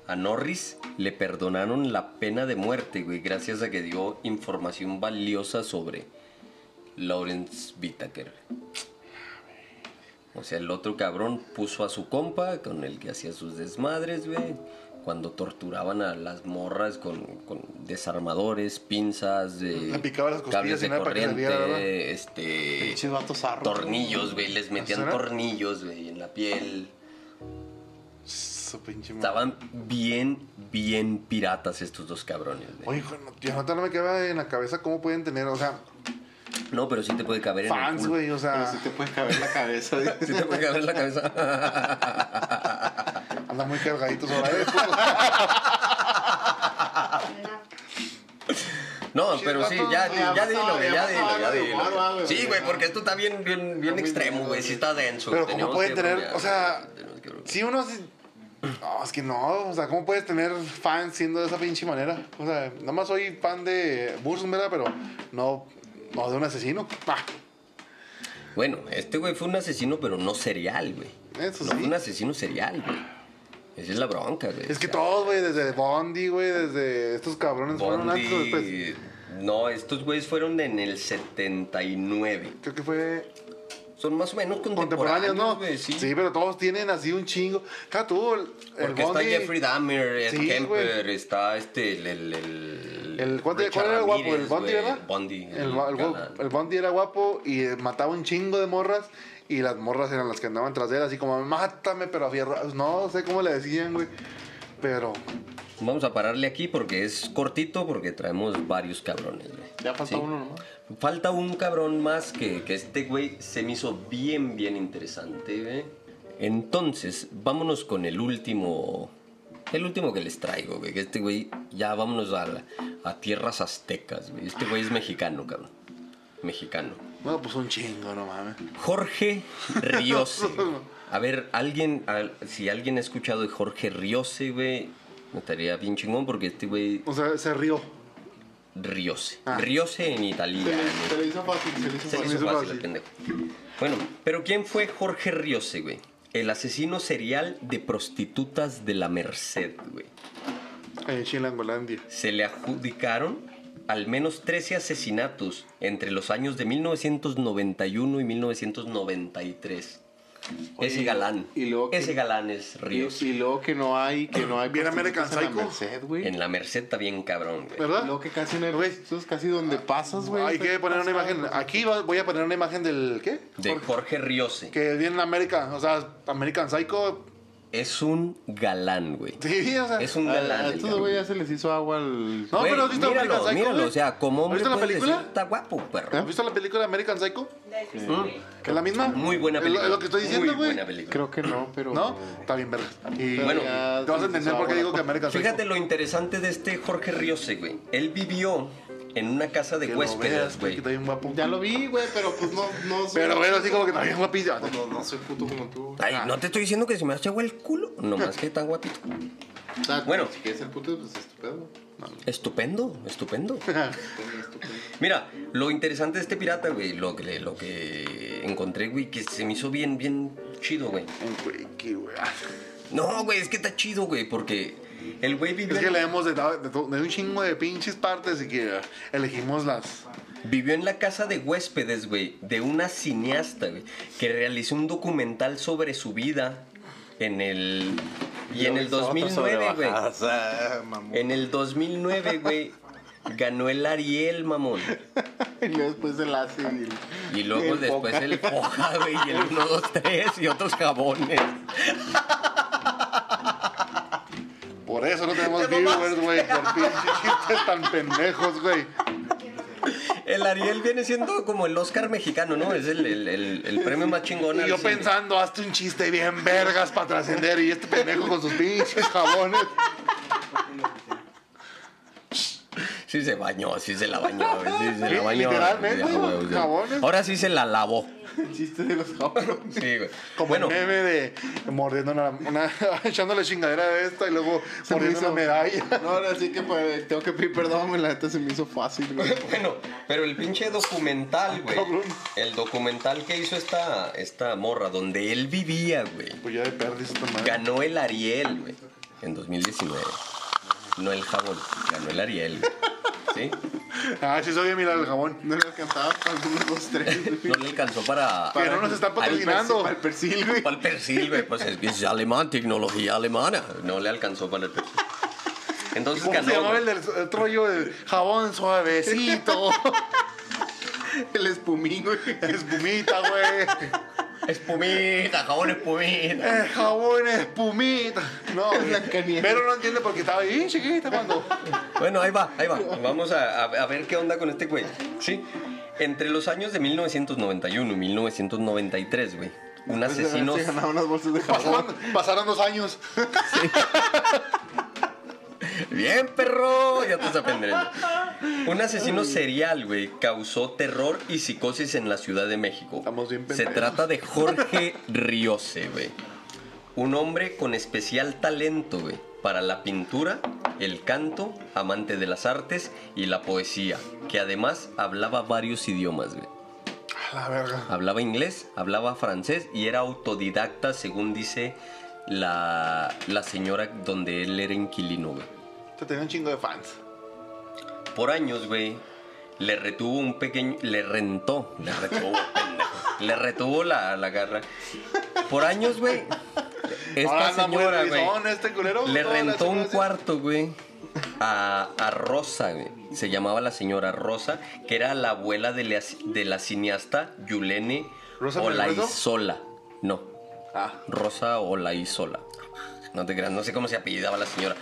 [SPEAKER 2] A Norris le perdonaron la pena de muerte, güey, gracias a que dio información valiosa sobre Lawrence Whittaker. O sea, el otro cabrón puso a su compa con el que hacía sus desmadres, güey. Cuando torturaban a las morras con, con desarmadores, pinzas, de
[SPEAKER 3] Le picaba las costillas
[SPEAKER 2] cables
[SPEAKER 3] y
[SPEAKER 2] de
[SPEAKER 3] nada para que
[SPEAKER 2] corriente,
[SPEAKER 3] saliera, ¿verdad?
[SPEAKER 2] este,
[SPEAKER 5] Pinches vatos zarros.
[SPEAKER 2] tornillos, güey. Les metían
[SPEAKER 3] ¿Será?
[SPEAKER 2] tornillos, güey, en la piel.
[SPEAKER 3] Su pinche madre.
[SPEAKER 2] Estaban bien, bien piratas estos dos cabrones, güey.
[SPEAKER 3] Oye, hijo, no, no, no me queda en la cabeza cómo pueden tener, o sea,
[SPEAKER 2] No, pero sí te puede caber en el
[SPEAKER 3] fans, güey, o
[SPEAKER 5] Pero
[SPEAKER 3] sea,
[SPEAKER 5] sí te puede caber la cabeza.
[SPEAKER 2] Sí te puede caber la cabeza. <laughs>
[SPEAKER 3] andan muy cargaditos ahora.
[SPEAKER 2] No, pero sí, ya,
[SPEAKER 5] Ya
[SPEAKER 2] dilo, güey,
[SPEAKER 5] ya
[SPEAKER 2] dilo, ya dilo. Sí, güey, porque esto está bien, bien, bien extremo, güey. Sí está denso.
[SPEAKER 3] Pero ¿cómo pueden
[SPEAKER 2] que
[SPEAKER 3] tener, o sea. Si uno No, es que no, o sea, ¿cómo puedes tener fans siendo de esa pinche manera? O sea, nada más soy fan de Burson, ¿verdad? Pero no, no de un asesino. Ah,
[SPEAKER 2] Bueno, este güey fue un asesino, pero no serial, güey.
[SPEAKER 3] Eso
[SPEAKER 2] no
[SPEAKER 3] sí.
[SPEAKER 2] fue un asesino serial, güey. Esa es la bronca, güey.
[SPEAKER 3] es que
[SPEAKER 2] O sea,
[SPEAKER 3] todos, güey, desde Bondi, güey, desde estos cabrones fueron antes o después.
[SPEAKER 2] No, estos güeyes fueron en el 79.
[SPEAKER 3] Creo que fue
[SPEAKER 2] Son más o menos
[SPEAKER 3] contemporáneos,
[SPEAKER 2] contemporáneos,
[SPEAKER 3] ¿no?
[SPEAKER 2] güey,
[SPEAKER 3] Sí.
[SPEAKER 2] sí.
[SPEAKER 3] pero todos tienen así un chingo. Claro, tú, el, el
[SPEAKER 2] Porque está
[SPEAKER 3] Bondi.
[SPEAKER 2] Jeffrey Dahmer, Ed
[SPEAKER 3] Sí,
[SPEAKER 2] Kemper,
[SPEAKER 3] güey.
[SPEAKER 2] está este, el... el, el,
[SPEAKER 3] El, ¿cuál,
[SPEAKER 2] Richard
[SPEAKER 3] era el guapo? El Bondi,
[SPEAKER 2] güey,
[SPEAKER 3] ¿verdad?
[SPEAKER 2] El Bondi.
[SPEAKER 3] El, Bondi era guapo y eh, mataba un chingo de morras. Y las morras eran las que andaban tras de él, así como, mátame, pero a. No sé cómo le decían, güey. Pero,
[SPEAKER 2] Vamos a pararle aquí porque es cortito, porque traemos varios cabrones, güey.
[SPEAKER 5] Ya falta
[SPEAKER 2] Sí.
[SPEAKER 5] uno nomás.
[SPEAKER 2] Falta un cabrón más que, que este güey se me hizo bien, bien interesante, güey. Entonces, vámonos con el último. El último que les traigo, güey. Que este güey, ya vámonos a, la- a tierras aztecas, güey. Este güey es mexicano, cabrón. Mexicano.
[SPEAKER 3] no, pues un chingo, no mames.
[SPEAKER 2] Jorge Riose. <laughs> A ver, alguien, al- si alguien ha escuchado de Jorge Riose, güey, me estaría bien chingón porque este güey
[SPEAKER 3] O sea, se rió.
[SPEAKER 2] Riose.
[SPEAKER 3] Ah.
[SPEAKER 2] Riose en italiano.
[SPEAKER 5] se le hizo fácil, se le hizo
[SPEAKER 2] Se
[SPEAKER 5] fácil.
[SPEAKER 2] hizo fácil
[SPEAKER 3] fácil.
[SPEAKER 2] al pendejo. Bueno, pero ¿quién fue Jorge Riose, güey? El asesino serial de prostitutas de la Merced, güey.
[SPEAKER 3] En Chilangolandia.
[SPEAKER 2] Se le adjudicaron al menos 13 asesinatos entre los años de 1991 y 1993. Ese
[SPEAKER 5] Oye,
[SPEAKER 2] galán.
[SPEAKER 5] y luego que-
[SPEAKER 2] ese galán es
[SPEAKER 5] Y,
[SPEAKER 2] Riose.
[SPEAKER 5] y luego que no hay, que no hay
[SPEAKER 3] Bien American
[SPEAKER 5] en la
[SPEAKER 3] Psycho.
[SPEAKER 5] Merced, güey.
[SPEAKER 2] En la Merced está bien cabrón, güey.
[SPEAKER 3] ¿Verdad?
[SPEAKER 5] Luego que casi no hay
[SPEAKER 3] Güey.
[SPEAKER 5] prostitutas, casi donde pasas, güey.
[SPEAKER 3] Hay que poner una imagen. Aquí va- voy a poner una imagen del. ¿Qué?
[SPEAKER 2] De Jorge Riose.
[SPEAKER 3] Que viene en América. O sea, American Psycho.
[SPEAKER 2] Es un galán, güey.
[SPEAKER 3] Sí, o sea.
[SPEAKER 2] Es un
[SPEAKER 5] A,
[SPEAKER 2] galán.
[SPEAKER 5] a
[SPEAKER 2] el
[SPEAKER 5] estos güey ya se les hizo agua al...
[SPEAKER 3] No,
[SPEAKER 2] Güey,
[SPEAKER 3] pero has visto
[SPEAKER 2] míralo,
[SPEAKER 3] American Psycho,
[SPEAKER 2] míralo,
[SPEAKER 3] güey?
[SPEAKER 2] o sea, como
[SPEAKER 3] ¿Has visto la
[SPEAKER 2] puedes
[SPEAKER 3] película?
[SPEAKER 2] decir, está guapo, perro.
[SPEAKER 3] ¿Has visto la película American Psycho? ¿Es la misma?
[SPEAKER 2] Muy buena
[SPEAKER 3] Es lo-
[SPEAKER 2] película.
[SPEAKER 3] Es lo que estoy diciendo,
[SPEAKER 2] Muy
[SPEAKER 3] güey.
[SPEAKER 2] buena película.
[SPEAKER 5] Creo que no, pero...
[SPEAKER 3] ¿No? Está bien, verga. Y
[SPEAKER 2] Bueno,
[SPEAKER 3] te vas a entender por qué digo que American Psycho.
[SPEAKER 2] Fíjate lo interesante de este Jorge Riose, güey. Él vivió en una casa de
[SPEAKER 3] Que
[SPEAKER 2] huéspedes, güey.
[SPEAKER 5] Ya lo vi, güey, pero pues no... no soy-
[SPEAKER 3] Pero bueno, así como que bien guapillo.
[SPEAKER 5] Pues no, no soy puto como tú.
[SPEAKER 2] Ay, no te estoy diciendo que se me hace agua el culo, nomás que tan guapito.
[SPEAKER 5] O sea,
[SPEAKER 2] Bueno.
[SPEAKER 5] Si quieres ser puto, pues estupendo.
[SPEAKER 2] Estupendo, estupendo. <laughs>
[SPEAKER 5] Estupendo, estupendo.
[SPEAKER 2] Mira, lo interesante de este pirata, güey, lo que, le- lo que encontré, güey, que se me hizo bien, bien chido, güey.
[SPEAKER 3] Un güey, qué güey.
[SPEAKER 2] No, güey, es que está chido, güey, porque el güey vivió,
[SPEAKER 3] Es que leemos de, de, de un chingo de pinches partes y que elegimos las.
[SPEAKER 2] vivió en la casa de huéspedes, güey, de una cineasta, güey, que realizó un documental sobre su vida en el... Y en el 2009, güey.
[SPEAKER 5] O sea, <laughs> mamón.
[SPEAKER 2] En el 2009, güey, Ganó el Ariel, mamón. <laughs>
[SPEAKER 5] Y luego después el hace y,
[SPEAKER 2] Y luego
[SPEAKER 5] el
[SPEAKER 2] después
[SPEAKER 5] Foca.
[SPEAKER 2] el Foja, güey, y el 1, 2, 3 y otros jabones. <laughs>
[SPEAKER 3] viewers, <laughs> güey. Por pinches chistes tan pendejos, güey.
[SPEAKER 2] El Ariel viene siendo como el Oscar mexicano, ¿no? Es el, el, el, el premio más chingón.
[SPEAKER 3] Y yo pensando, hazte un chiste bien vergas para trascender. Y este pendejo con sus pinches jabones.
[SPEAKER 2] Sí se bañó, sí se la bañó, güey, <laughs> sí se la bañó.
[SPEAKER 3] Literalmente,
[SPEAKER 2] güey,
[SPEAKER 3] jabones.
[SPEAKER 2] Ahora sí se la lavó.
[SPEAKER 5] El chiste de los jabones.
[SPEAKER 2] Sí, güey.
[SPEAKER 3] Como
[SPEAKER 2] bueno,
[SPEAKER 3] el meme de mordiendo una, una <laughs> echándole chingadera de esta y luego
[SPEAKER 5] Se me
[SPEAKER 3] mordiendo
[SPEAKER 5] hizo-
[SPEAKER 3] una medalla. <laughs>
[SPEAKER 5] No, ahora sí que pues, tengo que pedir perdón, güey, la neta se me hizo fácil, güey.
[SPEAKER 2] bueno, pero el pinche documental, güey.
[SPEAKER 3] Cabrón.
[SPEAKER 2] El documental que hizo esta, esta morra, donde él vivía, güey.
[SPEAKER 3] Pues ya de madre.
[SPEAKER 2] Ganó el Ariel, güey. En 2019. No el jabón, ganó el Ariel. ¿Sí? <laughs>
[SPEAKER 3] Ah, sí, soy mira el jabón.
[SPEAKER 5] No le alcanzaba para algunos dos, tres. <laughs>
[SPEAKER 2] No le alcanzó para.
[SPEAKER 3] Que no nos están patrocinando.
[SPEAKER 5] persil- Para el persil, güey.
[SPEAKER 2] Para el perfil, güey. Pues es que es alemán, tecnología alemana. No le alcanzó para el perfil. Entonces
[SPEAKER 3] ¿Cómo se
[SPEAKER 2] ganó.
[SPEAKER 3] llamaba el del el rollo de jabón suavecito? <laughs>
[SPEAKER 5] El espumín, güey.
[SPEAKER 3] Espumita, güey.
[SPEAKER 2] Espumita, jabón espumita.
[SPEAKER 3] Eh, jabón espumita. No, <laughs> pero no entiende porque estaba ahí chiquita cuando.
[SPEAKER 2] Bueno, ahí va, ahí va. Vamos a, ver qué onda con este güey. Sí. Entre los años de 1991 y 1993, güey. Un asesino.
[SPEAKER 5] Se ganaba unas bolsas de <laughs> jabón.
[SPEAKER 3] Pasaron, pasaron dos años.
[SPEAKER 2] Bien, perro, ya te estás aprendiendo. Un asesino serial, güey, causó terror y psicosis en la Ciudad de México.
[SPEAKER 3] Estamos bien
[SPEAKER 2] Se
[SPEAKER 3] pendejos.
[SPEAKER 2] trata de Jorge <laughs> Riose, güey. Un hombre con especial talento, güey, para la pintura, el canto, amante de las artes y la poesía, que además hablaba varios idiomas, güey.
[SPEAKER 3] A la verga.
[SPEAKER 2] Hablaba inglés, hablaba francés y era autodidacta, según dice la, la señora donde él era inquilino, güey.
[SPEAKER 3] Te tenía un chingo de fans.
[SPEAKER 2] Por años, güey, le retuvo un pequeño. Le rentó. Le retuvo. <laughs> Le retuvo la, la garra. Por años, güey. Esta
[SPEAKER 3] Ahora
[SPEAKER 2] señora, güey.
[SPEAKER 3] este.
[SPEAKER 2] Le rentó un cuarto, güey. A, a Rosa, güey. Se llamaba la señora Rosa, que era la abuela de la, de la cineasta Yulene
[SPEAKER 3] ¿Rosa?
[SPEAKER 2] Olaizola. No,
[SPEAKER 3] Ah,
[SPEAKER 2] Rosa Olaizola. No te creas, no sé cómo se apellidaba la señora.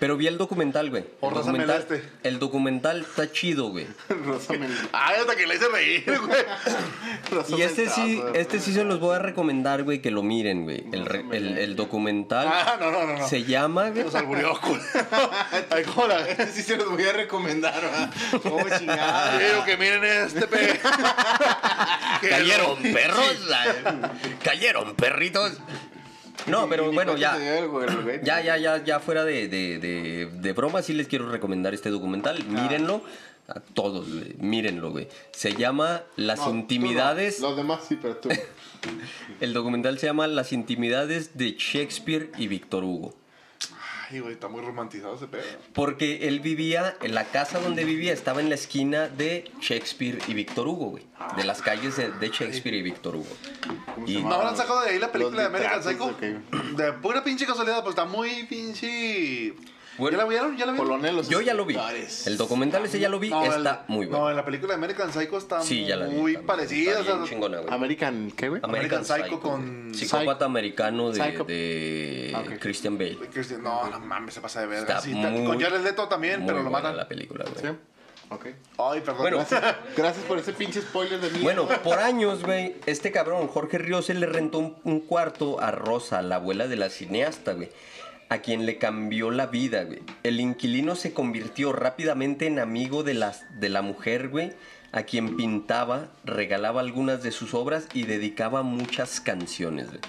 [SPEAKER 2] Pero vi el documental, güey.
[SPEAKER 3] O
[SPEAKER 2] El
[SPEAKER 3] Rosa
[SPEAKER 2] documental,
[SPEAKER 3] Meleste.
[SPEAKER 2] el documental está chido, güey. <laughs>
[SPEAKER 5] Rosa
[SPEAKER 3] Ay, hasta que le hice reír, güey. <laughs>
[SPEAKER 5] Rosa
[SPEAKER 2] Y este sí,
[SPEAKER 5] güey.
[SPEAKER 2] este sí se los voy a recomendar, güey, que lo miren, güey. El, el, el documental
[SPEAKER 3] Ah, no, no, no. no.
[SPEAKER 2] se llama, güey.
[SPEAKER 3] Los alburió. <laughs> Ay, ¿cómo la-
[SPEAKER 5] Este sí se los voy a recomendar, ¿verdad? Oh, chingada.
[SPEAKER 3] Quiero que miren este pe.
[SPEAKER 2] Cayeron perros, cayeron perritos. No, pero bueno, ya. Ya, ya, ya, ya fuera de, de, de, de broma, sí les quiero recomendar este documental. Mírenlo. A todos, güey. Mírenlo, güey. Se llama Las
[SPEAKER 5] No, tú no.
[SPEAKER 2] intimidades.
[SPEAKER 5] Los demás sí, pero tú. <laughs>
[SPEAKER 2] El documental se llama Las intimidades de Shakespeare y Víctor Hugo.
[SPEAKER 3] Ay, güey, está muy romantizado ese pedo.
[SPEAKER 2] Porque él vivía, en la casa donde vivía estaba en la esquina de Shakespeare y Víctor Hugo, güey. De las calles de, de Shakespeare y Víctor Hugo.
[SPEAKER 3] ¿No habrán sacado de ahí la película de American Psycho?
[SPEAKER 5] litrazos,
[SPEAKER 3] De pura pinche casualidad, pues está muy pinche.
[SPEAKER 2] Bueno.
[SPEAKER 3] ¿Ya la vieron? ¿Ya la vieron?
[SPEAKER 5] Colonel,
[SPEAKER 2] Yo ya lo vi. El documental ese ya lo vi,
[SPEAKER 3] No,
[SPEAKER 2] está
[SPEAKER 3] el-
[SPEAKER 2] muy bueno.
[SPEAKER 3] No, en la película de American Psycho está
[SPEAKER 2] Sí, ya la vi.
[SPEAKER 3] muy
[SPEAKER 2] está-
[SPEAKER 3] parecida.
[SPEAKER 2] está
[SPEAKER 3] o sea,
[SPEAKER 2] bien chingona, güey.
[SPEAKER 5] American, ¿qué, güey?
[SPEAKER 3] American Psycho con-
[SPEAKER 2] Psicópata americano de,
[SPEAKER 5] Psycho.
[SPEAKER 2] de
[SPEAKER 5] Ah, ok.
[SPEAKER 2] Christian Bale.
[SPEAKER 3] Christian- No, no mames, se pasa de verga.
[SPEAKER 2] Está
[SPEAKER 3] Sí, está-
[SPEAKER 2] muy-
[SPEAKER 3] con Jared Leto también,
[SPEAKER 2] Muy
[SPEAKER 3] pero lo matan.
[SPEAKER 2] la película, güey.
[SPEAKER 5] Sí. Ok.
[SPEAKER 3] Ay, perdón.
[SPEAKER 2] Bueno, <laughs>
[SPEAKER 5] Gracias por ese pinche spoiler de mí.
[SPEAKER 2] Bueno, por años, güey, este cabrón, Jorge Riose, le rentó un, un cuarto a Rosa, la abuela de la cineasta, güey, a quien le cambió la vida, güey. El inquilino se convirtió rápidamente en amigo de, las, de la mujer, güey, a quien pintaba, regalaba algunas de sus obras y dedicaba muchas canciones, güey.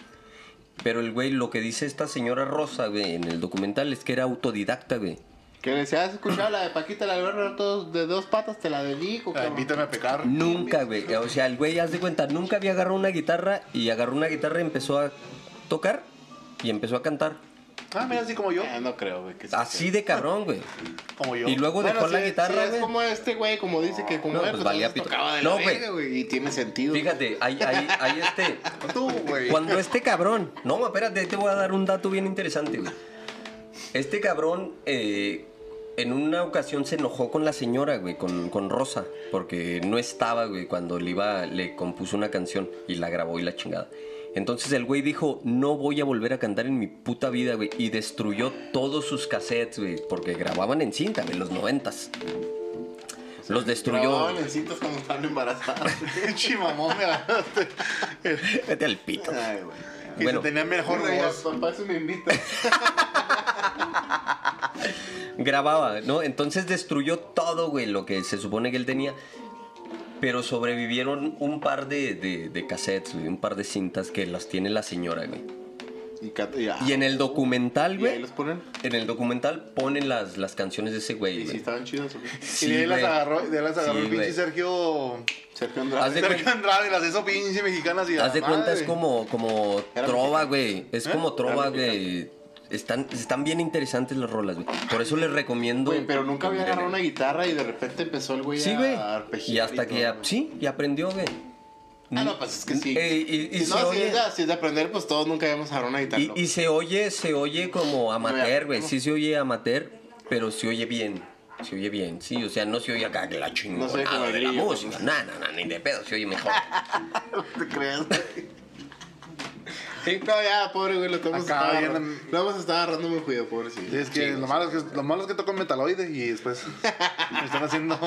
[SPEAKER 2] Pero el güey, lo que dice esta señora Rosa, güey, en el documental es que era autodidacta, güey.
[SPEAKER 5] Que decía, ¿has escuchado la de Paquita la guerra todos de dos patas? Te la dedico,
[SPEAKER 3] Ah, invítame a pecar.
[SPEAKER 2] Nunca, güey. O sea, el güey, haz de cuenta, nunca había agarrado una guitarra y agarró una guitarra y empezó a tocar y empezó a cantar.
[SPEAKER 3] Ah, mira, así como yo.
[SPEAKER 5] Ah, no creo, güey. que sí
[SPEAKER 2] Así
[SPEAKER 5] sea.
[SPEAKER 2] de cabrón, güey. <laughs>
[SPEAKER 3] Como yo.
[SPEAKER 2] Y luego
[SPEAKER 5] Bueno,
[SPEAKER 2] dejó la guitarra, güey.
[SPEAKER 5] como este güey, como dice que como
[SPEAKER 2] No,
[SPEAKER 5] él,
[SPEAKER 2] pues
[SPEAKER 5] pues,
[SPEAKER 2] valía pito.
[SPEAKER 5] tocaba de
[SPEAKER 2] No,
[SPEAKER 5] la
[SPEAKER 2] güey.
[SPEAKER 5] Y tiene sentido.
[SPEAKER 2] Fíjate, hay, hay, hay este. <laughs>
[SPEAKER 5] Tú, güey.
[SPEAKER 2] Cuando este cabrón. No, espérate, te voy a dar un dato bien interesante, güey. Este cabrón, eh, en una ocasión se enojó con la señora, güey, con, con Rosa, porque no estaba, güey, cuando le iba, le compuso una canción y la grabó y la chingada. Entonces el güey dijo, no voy a volver a cantar en mi puta vida, güey. Y destruyó todos sus cassettes, güey, porque grababan en cinta, en los noventas. Los destruyó.
[SPEAKER 1] Grababan en cintas cuando estaban embarazadas. <laughs>
[SPEAKER 3] Chimamón, me.
[SPEAKER 2] Vete al pito.
[SPEAKER 1] Ay, güey.
[SPEAKER 3] Que
[SPEAKER 2] Bueno.
[SPEAKER 3] tenía mejor
[SPEAKER 1] Mejor
[SPEAKER 3] voz.
[SPEAKER 1] papá eso me invita.
[SPEAKER 2] grababa, ¿no? Entonces destruyó todo, güey, lo que se supone que él tenía. Pero sobrevivieron un par de, de, de cassettes, güey, un par de cintas que las tiene la señora, güey.
[SPEAKER 1] Y, ah,
[SPEAKER 2] en el documental,
[SPEAKER 1] ¿y ahí
[SPEAKER 2] güey,
[SPEAKER 1] los ponen.
[SPEAKER 2] en el documental ponen las, las canciones de ese güey,
[SPEAKER 1] Y si
[SPEAKER 2] güey.
[SPEAKER 1] estaban chidos, ¿o qué?
[SPEAKER 2] Sí, <laughs>
[SPEAKER 3] y de ahí las
[SPEAKER 2] güey.
[SPEAKER 3] agarró, de las agarró
[SPEAKER 2] Sí,
[SPEAKER 3] el pinche
[SPEAKER 2] güey.
[SPEAKER 3] Sergio.
[SPEAKER 1] Sergio Andrade.
[SPEAKER 2] de
[SPEAKER 3] Sergio
[SPEAKER 2] cuenta-
[SPEAKER 3] Andrade, las hizo pinche mexicanas y
[SPEAKER 2] Haz de cuenta, es como, como trova, güey. Es
[SPEAKER 3] ¿Eh?
[SPEAKER 2] como trova, güey. Están, están bien interesantes las rolas, güey. Por eso les recomiendo.
[SPEAKER 1] Güey, pero nunca había agarrado una guitarra y de repente empezó el güey
[SPEAKER 2] Sí,
[SPEAKER 1] a
[SPEAKER 2] güey.
[SPEAKER 1] arpegiar
[SPEAKER 2] Y hasta que,
[SPEAKER 1] todo.
[SPEAKER 2] sí, y aprendió, güey.
[SPEAKER 1] Ah, no, pues es que sí.
[SPEAKER 2] Eh, y- y
[SPEAKER 1] si no, si
[SPEAKER 2] oye-
[SPEAKER 1] es, de, si es de aprender, pues todos nunca habíamos agarrado una guitarra.
[SPEAKER 2] Y, y se oye, se oye como amateur, güey. Sí se oye amateur, pero se oye bien. Se oye bien, sí. O sea, no se oye acá que la chingada
[SPEAKER 1] No
[SPEAKER 2] de la música. No, no, no, ni de pedo, se oye mejor. <laughs>
[SPEAKER 1] No te creas.
[SPEAKER 2] Sí.
[SPEAKER 1] No, ya, pobre güey, lo estamos
[SPEAKER 3] Acá
[SPEAKER 1] agarrando. Lo hemos estado agarrando muy juido, pobre sí.
[SPEAKER 3] Sí, es que lo, malo es que lo malo es que toco metaloide y después <laughs> me están haciendo.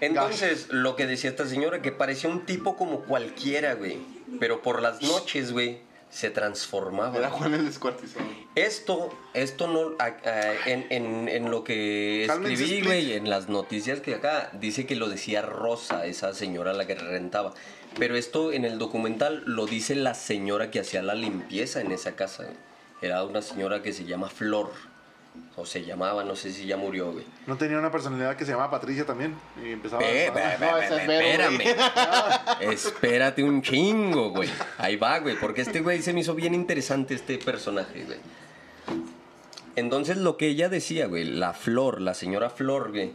[SPEAKER 2] Entonces, lo que decía esta señora, que parecía un tipo como cualquiera, güey. Pero por las noches, güey, se transformaba.
[SPEAKER 1] Era Juan el descuartizado.
[SPEAKER 2] Esto, esto no, a- a- en, en- en lo que
[SPEAKER 3] Cálmense,
[SPEAKER 2] escribí, güey, en las noticias que acá, dice que lo decía Rosa, esa señora a la que rentaba. Pero esto en el documental lo dice la señora que hacía la limpieza en esa casa. Era una señora que se llama Flor. O se llamaba, no sé si ya murió, güey.
[SPEAKER 3] No tenía una personalidad que se llamaba Patricia también. Y empezaba a.
[SPEAKER 2] ve,
[SPEAKER 1] no, es
[SPEAKER 2] espérame. <laughs> Espérate un chingo, güey. Ahí va, güey. Porque este güey se me hizo bien interesante este personaje, güey. Entonces lo que ella decía, güey, la Flor, la señora Flor, güey,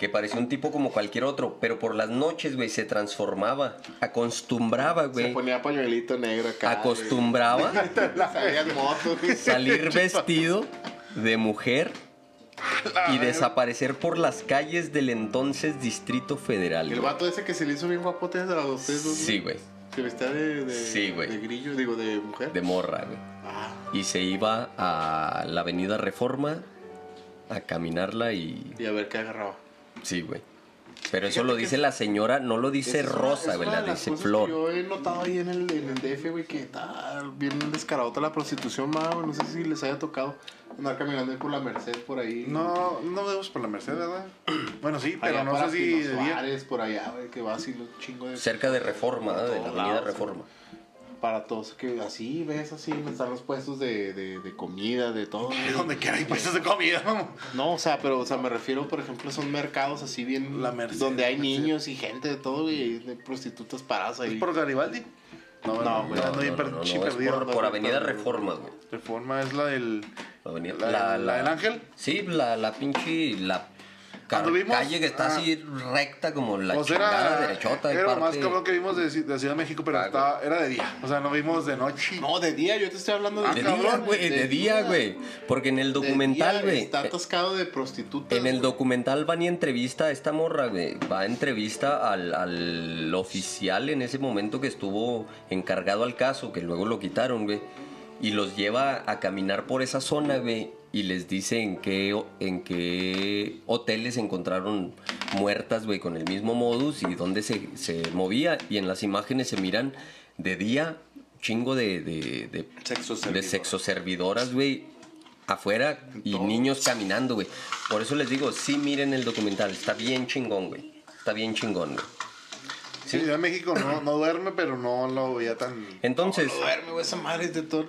[SPEAKER 2] que parecía un tipo como cualquier otro, pero por las noches, güey, se transformaba, acostumbraba,
[SPEAKER 1] Se
[SPEAKER 2] güey,
[SPEAKER 1] ponía pañuelito negro acá.
[SPEAKER 2] acostumbraba <laughs> <laughs> salir vestido de mujer y desaparecer por las calles del entonces Distrito Federal.
[SPEAKER 1] El vato ese que se le hizo bien guapote a ustedes dos. ¿no?
[SPEAKER 2] Sí, güey.
[SPEAKER 1] Se vestía de, de,
[SPEAKER 2] Sí, güey.
[SPEAKER 1] de grillo, digo, de mujer.
[SPEAKER 2] De morra, güey.
[SPEAKER 1] Ah,
[SPEAKER 2] Y se iba a la avenida Reforma a caminarla y...
[SPEAKER 1] y a ver qué agarraba.
[SPEAKER 2] Sí, güey. Pero eso
[SPEAKER 1] Fíjate
[SPEAKER 2] lo dice la señora, no lo dice Rosa, güey, la dice Flor.
[SPEAKER 1] Yo he notado ahí en el, en el DF, güey, que está bien descaradota la prostitución, ma, güey. No sé si les haya tocado andar caminando por la Merced, por ahí.
[SPEAKER 3] No, no vemos por la Merced, ¿verdad? <clears throat> Bueno, sí, pero
[SPEAKER 1] Allá
[SPEAKER 3] no sé si
[SPEAKER 1] Pino
[SPEAKER 3] de día.
[SPEAKER 1] Suárez, por allá, güey, que va así los chingos de...
[SPEAKER 2] Cerca de Reforma, ¿eh? de la avenida Reforma.
[SPEAKER 1] Para todos, que así, ves, así, están los puestos de, de, de comida, de todo. <laughs>
[SPEAKER 3] Donde quiera hay puestos de comida, vamos.
[SPEAKER 1] No, o sea, pero, o sea, me refiero, por ejemplo, son mercados así bien...
[SPEAKER 3] La Merced,
[SPEAKER 1] Donde hay niños y gente de todo, güey, de prostitutas paradas ahí.
[SPEAKER 3] ¿Es por Garibaldi? No,
[SPEAKER 1] No, güey,
[SPEAKER 2] No, no,
[SPEAKER 3] per-
[SPEAKER 2] no,
[SPEAKER 3] perdido.
[SPEAKER 2] por, por avenida. Reforma, güey.
[SPEAKER 3] Reforma es la del.
[SPEAKER 2] La avenida-
[SPEAKER 3] La- la del Ángel.
[SPEAKER 2] Sí, la, la pinche... La
[SPEAKER 3] Anduvimos-
[SPEAKER 2] calle que está
[SPEAKER 3] ah.
[SPEAKER 2] así recta como la
[SPEAKER 3] sea,
[SPEAKER 2] chingada
[SPEAKER 3] era,
[SPEAKER 2] derechota.
[SPEAKER 3] era lo más cabrón que vimos de, Ci- de Ciudad de México, pero
[SPEAKER 2] Ah,
[SPEAKER 3] estaba, era de día. O sea, no vimos de noche.
[SPEAKER 1] No, de día, yo te estoy hablando de...
[SPEAKER 3] Ah,
[SPEAKER 2] De
[SPEAKER 3] cabrón,
[SPEAKER 2] día, güey, de día, güey. Porque en el documental, güey...
[SPEAKER 1] Está
[SPEAKER 2] eh,
[SPEAKER 1] atascado de prostitutas.
[SPEAKER 2] En el documental van y entrevista a esta morra, güey. Va a entrevista al, al oficial en ese momento que estuvo encargado al caso, que luego lo quitaron, güey. Y los lleva a caminar por esa zona, güey. Y les dice en qué, en qué hoteles encontraron muertas, güey, con el mismo modus y dónde se, se movía. Y en las imágenes se miran de día chingo de, de, de,
[SPEAKER 1] Sexo
[SPEAKER 2] de
[SPEAKER 1] servidor.
[SPEAKER 2] sexoservidoras, güey, afuera y niños caminando, güey. Por eso les digo, sí miren el documental, está bien chingón, güey. Está bien chingón, güey.
[SPEAKER 3] Sí, de México no, no duerme, pero no lo veía tan.
[SPEAKER 2] Entonces,
[SPEAKER 1] Duerme, güey, esa madre es de todo.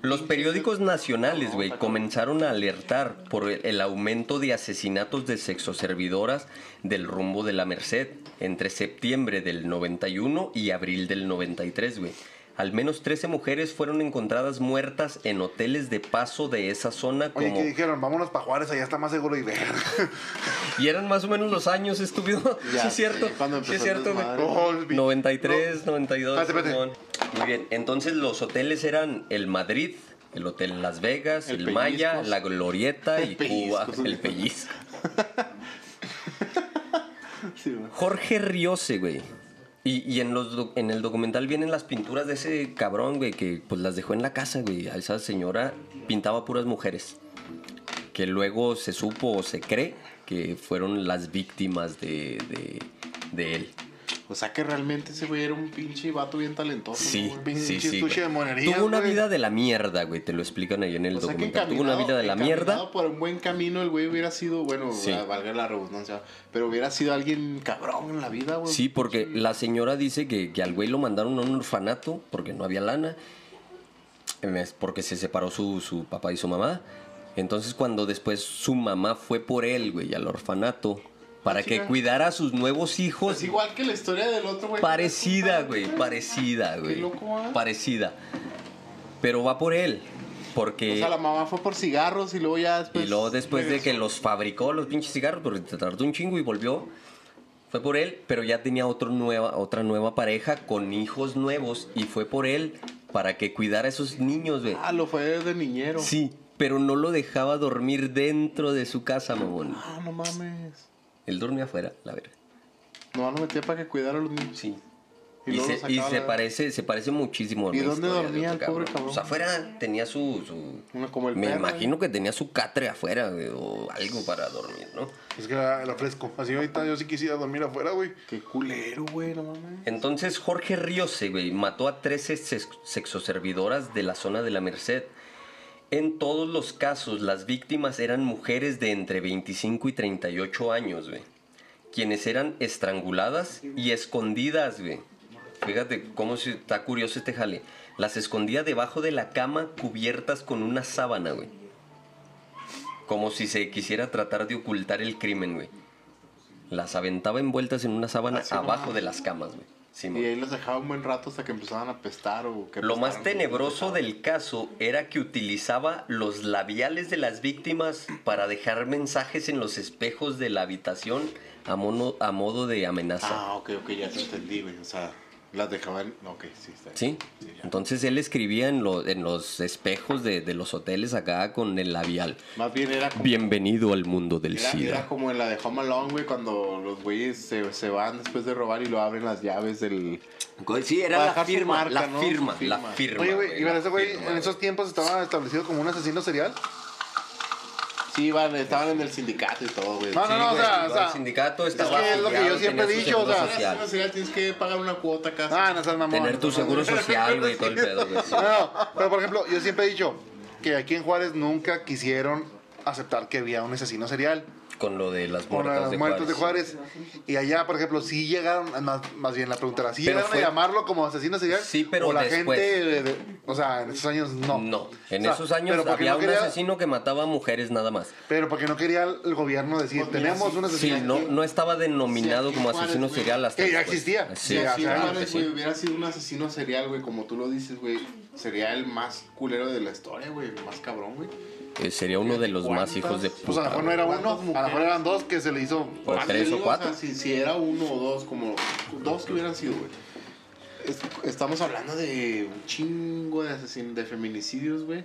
[SPEAKER 2] Los periódicos nacionales, güey, comenzaron a alertar por el, aumento de asesinatos de sexoservidoras del rumbo de la Merced entre septiembre del 91 y abril del 93, güey. Al menos 13 mujeres fueron encontradas muertas en hoteles de paso de esa zona
[SPEAKER 3] Oye,
[SPEAKER 2] como
[SPEAKER 3] que dijeron, vámonos para Juárez, allá está más seguro y ver. <laughs>
[SPEAKER 2] Y eran más o menos los años, estúpido.
[SPEAKER 1] Ya
[SPEAKER 2] sí, es cierto. Sí, es cierto, güey.
[SPEAKER 1] desmadre.
[SPEAKER 3] Oh, el pi-
[SPEAKER 2] 93, 92.
[SPEAKER 3] Espérate, espérate.
[SPEAKER 2] Simón. Muy bien. Entonces los hoteles eran el Madrid, el Hotel Las Vegas,
[SPEAKER 1] El
[SPEAKER 2] el, Maya, la Glorieta
[SPEAKER 1] El
[SPEAKER 2] y Cuba, <laughs> el Pellizco. <laughs> Jorge Riose, güey. Y, en, los, en el documental vienen las pinturas de ese cabrón, güey, que pues las dejó en la casa, güey. A esa señora pintaba puras mujeres. Que luego se supo o se cree que fueron las víctimas de, de él.
[SPEAKER 1] O sea que realmente ese güey era un pinche vato bien talentoso.
[SPEAKER 2] Sí,
[SPEAKER 1] ¿no, güey?
[SPEAKER 2] Sí, sí. güey.
[SPEAKER 3] de monerías,
[SPEAKER 2] Tuvo una
[SPEAKER 3] güey.
[SPEAKER 2] vida de la mierda, güey. Te lo explican ahí en el
[SPEAKER 1] O sea que
[SPEAKER 2] documental. Tuvo una vida de la mierda.
[SPEAKER 1] por un buen camino el güey hubiera sido, bueno,
[SPEAKER 2] Sí.
[SPEAKER 1] valga la redundancia, pero hubiera sido alguien cabrón en la vida, güey.
[SPEAKER 2] Sí, porque la señora dice que, que al güey lo mandaron a un orfanato porque no había lana. Porque se separó su, su papá y su mamá. Entonces cuando después su mamá fue por él, güey, al orfanato, para que cuidara a sus nuevos hijos.
[SPEAKER 1] Pues igual que la historia del otro güey.
[SPEAKER 2] Parecida, güey, parecida,
[SPEAKER 1] Qué
[SPEAKER 2] güey.
[SPEAKER 1] loco, ¿ah?
[SPEAKER 2] Parecida. Pero va por él.
[SPEAKER 1] O
[SPEAKER 2] Porque...
[SPEAKER 1] sea, la mamá fue por cigarros y luego ya después.
[SPEAKER 2] y luego después de que los fabricó los pinches cigarros, porque tardó un chingo y volvió. Fue por él, pero ya tenía otro nueva, otra nueva pareja con hijos nuevos y fue por él para que cuidara a esos niños, güey.
[SPEAKER 1] Ah, lo fue de niñero.
[SPEAKER 2] Sí, pero no lo dejaba dormir dentro de su casa, mamón.
[SPEAKER 1] Ah, no mames.
[SPEAKER 2] Él dormía afuera, la verdad.
[SPEAKER 1] No, lo metía para que cuidara a los niños.
[SPEAKER 2] Sí.
[SPEAKER 1] Y
[SPEAKER 2] se, y
[SPEAKER 1] la-
[SPEAKER 2] parece, se parece muchísimo a
[SPEAKER 1] ¿Y
[SPEAKER 2] la
[SPEAKER 1] dónde dormía el pobre
[SPEAKER 2] Pues
[SPEAKER 1] cabrón?
[SPEAKER 2] afuera tenía su... su-
[SPEAKER 1] Una como el
[SPEAKER 2] me
[SPEAKER 1] perro,
[SPEAKER 2] imagino
[SPEAKER 1] ¿eh?
[SPEAKER 2] que tenía su catre afuera, güey, o algo para dormir, ¿no?
[SPEAKER 3] Es que era era fresco. Así ahorita yo sí quisiera dormir afuera, güey.
[SPEAKER 1] Qué culero, güey, no mames.
[SPEAKER 2] Entonces Jorge Riose, güey, mató a 13 sex- sexoservidoras de la zona de la Merced. En todos los casos, las víctimas eran mujeres de entre 25 y 38 años, güey. Quienes eran estranguladas y escondidas, güey. Fíjate cómo se- está curioso este jale. Las escondía debajo de la cama cubiertas con una sábana, güey. Como si se quisiera tratar de ocultar el crimen, güey. Las aventaba envueltas en una sábana
[SPEAKER 1] Así
[SPEAKER 2] abajo de las camas, güey.
[SPEAKER 1] Y ahí los dejaba un buen rato hasta que empezaban a apestar o que
[SPEAKER 2] Lo más tenebroso del caso era que utilizaba los labiales de las víctimas para dejar mensajes en los espejos de la habitación a, mono- a modo de amenaza.
[SPEAKER 1] Ah, ok, ok, ya te entendí, güey. O sea, las dejaban. Ok, sí, está bien.
[SPEAKER 2] ¿Sí?
[SPEAKER 1] ya.
[SPEAKER 2] Entonces él escribía en, lo- en los espejos de, de los hoteles acá con el labial.
[SPEAKER 1] Más bien era como.
[SPEAKER 2] Bienvenido al mundo del
[SPEAKER 1] Era,
[SPEAKER 2] SIDA.
[SPEAKER 1] era como en la de Home Alone, güey, cuando los güeyes se, se van después de robar y lo abren las llaves del...
[SPEAKER 2] Sí, era la firma,
[SPEAKER 1] marca,
[SPEAKER 2] la
[SPEAKER 1] ¿no?
[SPEAKER 2] firma,
[SPEAKER 1] Su
[SPEAKER 2] la
[SPEAKER 1] firma.
[SPEAKER 2] firma.
[SPEAKER 3] Oye, güey, y ese güey
[SPEAKER 2] firma,
[SPEAKER 3] en esos tiempos estaba establecido como un asesino serial.
[SPEAKER 1] Sí, iban, estaban en el sindicato y todo, güey.
[SPEAKER 3] No, no, no, o sea, o
[SPEAKER 2] el
[SPEAKER 3] sea,
[SPEAKER 2] sindicato
[SPEAKER 3] es
[SPEAKER 2] estaba
[SPEAKER 3] que es lo que yo siempre he dicho, o sea,
[SPEAKER 2] social.
[SPEAKER 1] nacional tienes que pagar una cuota casi.
[SPEAKER 3] Ah, no seas mamón.
[SPEAKER 2] Tener tu seguro social, güey, todo el pedo, güey. sí.
[SPEAKER 3] No, no, pero por ejemplo, yo siempre he dicho que aquí en Juárez nunca quisieron aceptar que había un asesino serial
[SPEAKER 2] Con lo de las
[SPEAKER 3] con
[SPEAKER 2] muertas
[SPEAKER 3] las
[SPEAKER 2] de
[SPEAKER 3] muertes de
[SPEAKER 2] Juárez.
[SPEAKER 3] Juárez. Y allá, por ejemplo, sí llegaron, más, más bien la pregunta era, ¿sí
[SPEAKER 2] Pero
[SPEAKER 3] llegaron
[SPEAKER 2] fue-
[SPEAKER 3] a llamarlo como asesino serial?
[SPEAKER 2] Sí, pero
[SPEAKER 3] o la
[SPEAKER 2] después.
[SPEAKER 3] gente, de- de- o sea, en esos años no.
[SPEAKER 2] No, en
[SPEAKER 3] O sea,
[SPEAKER 2] esos años había
[SPEAKER 3] no
[SPEAKER 2] un asesino que mataba a mujeres nada más.
[SPEAKER 3] Pero porque no quería el gobierno decir,
[SPEAKER 1] Pues mira,
[SPEAKER 3] tenemos
[SPEAKER 1] sí,
[SPEAKER 3] un
[SPEAKER 2] Sí,
[SPEAKER 3] asesino.
[SPEAKER 2] no, no estaba denominado
[SPEAKER 1] Sí,
[SPEAKER 2] como asesino
[SPEAKER 1] Juárez,
[SPEAKER 2] serial hasta
[SPEAKER 3] Que ya
[SPEAKER 2] después.
[SPEAKER 3] existía.
[SPEAKER 2] Sí,
[SPEAKER 1] Si
[SPEAKER 3] Sí,
[SPEAKER 1] aquí
[SPEAKER 3] o sea,
[SPEAKER 1] Juárez,
[SPEAKER 2] que sí.
[SPEAKER 1] güey, hubiera sido un asesino serial, güey, como tú lo dices, güey, sería el más culero de la historia, güey, el más cabrón, güey.
[SPEAKER 2] Eh, sería uno de los más hijos de
[SPEAKER 3] Pues a lo
[SPEAKER 2] puta.
[SPEAKER 3] mejor no era uno,
[SPEAKER 1] ¿Cuántas
[SPEAKER 3] a lo mejor eran dos que se le hizo.
[SPEAKER 2] O tres o cuatro.
[SPEAKER 1] sea, si, si era uno o dos, como dos que hubieran sido, güey. Es- estamos hablando de un chingo de asesin de feminicidios, güey.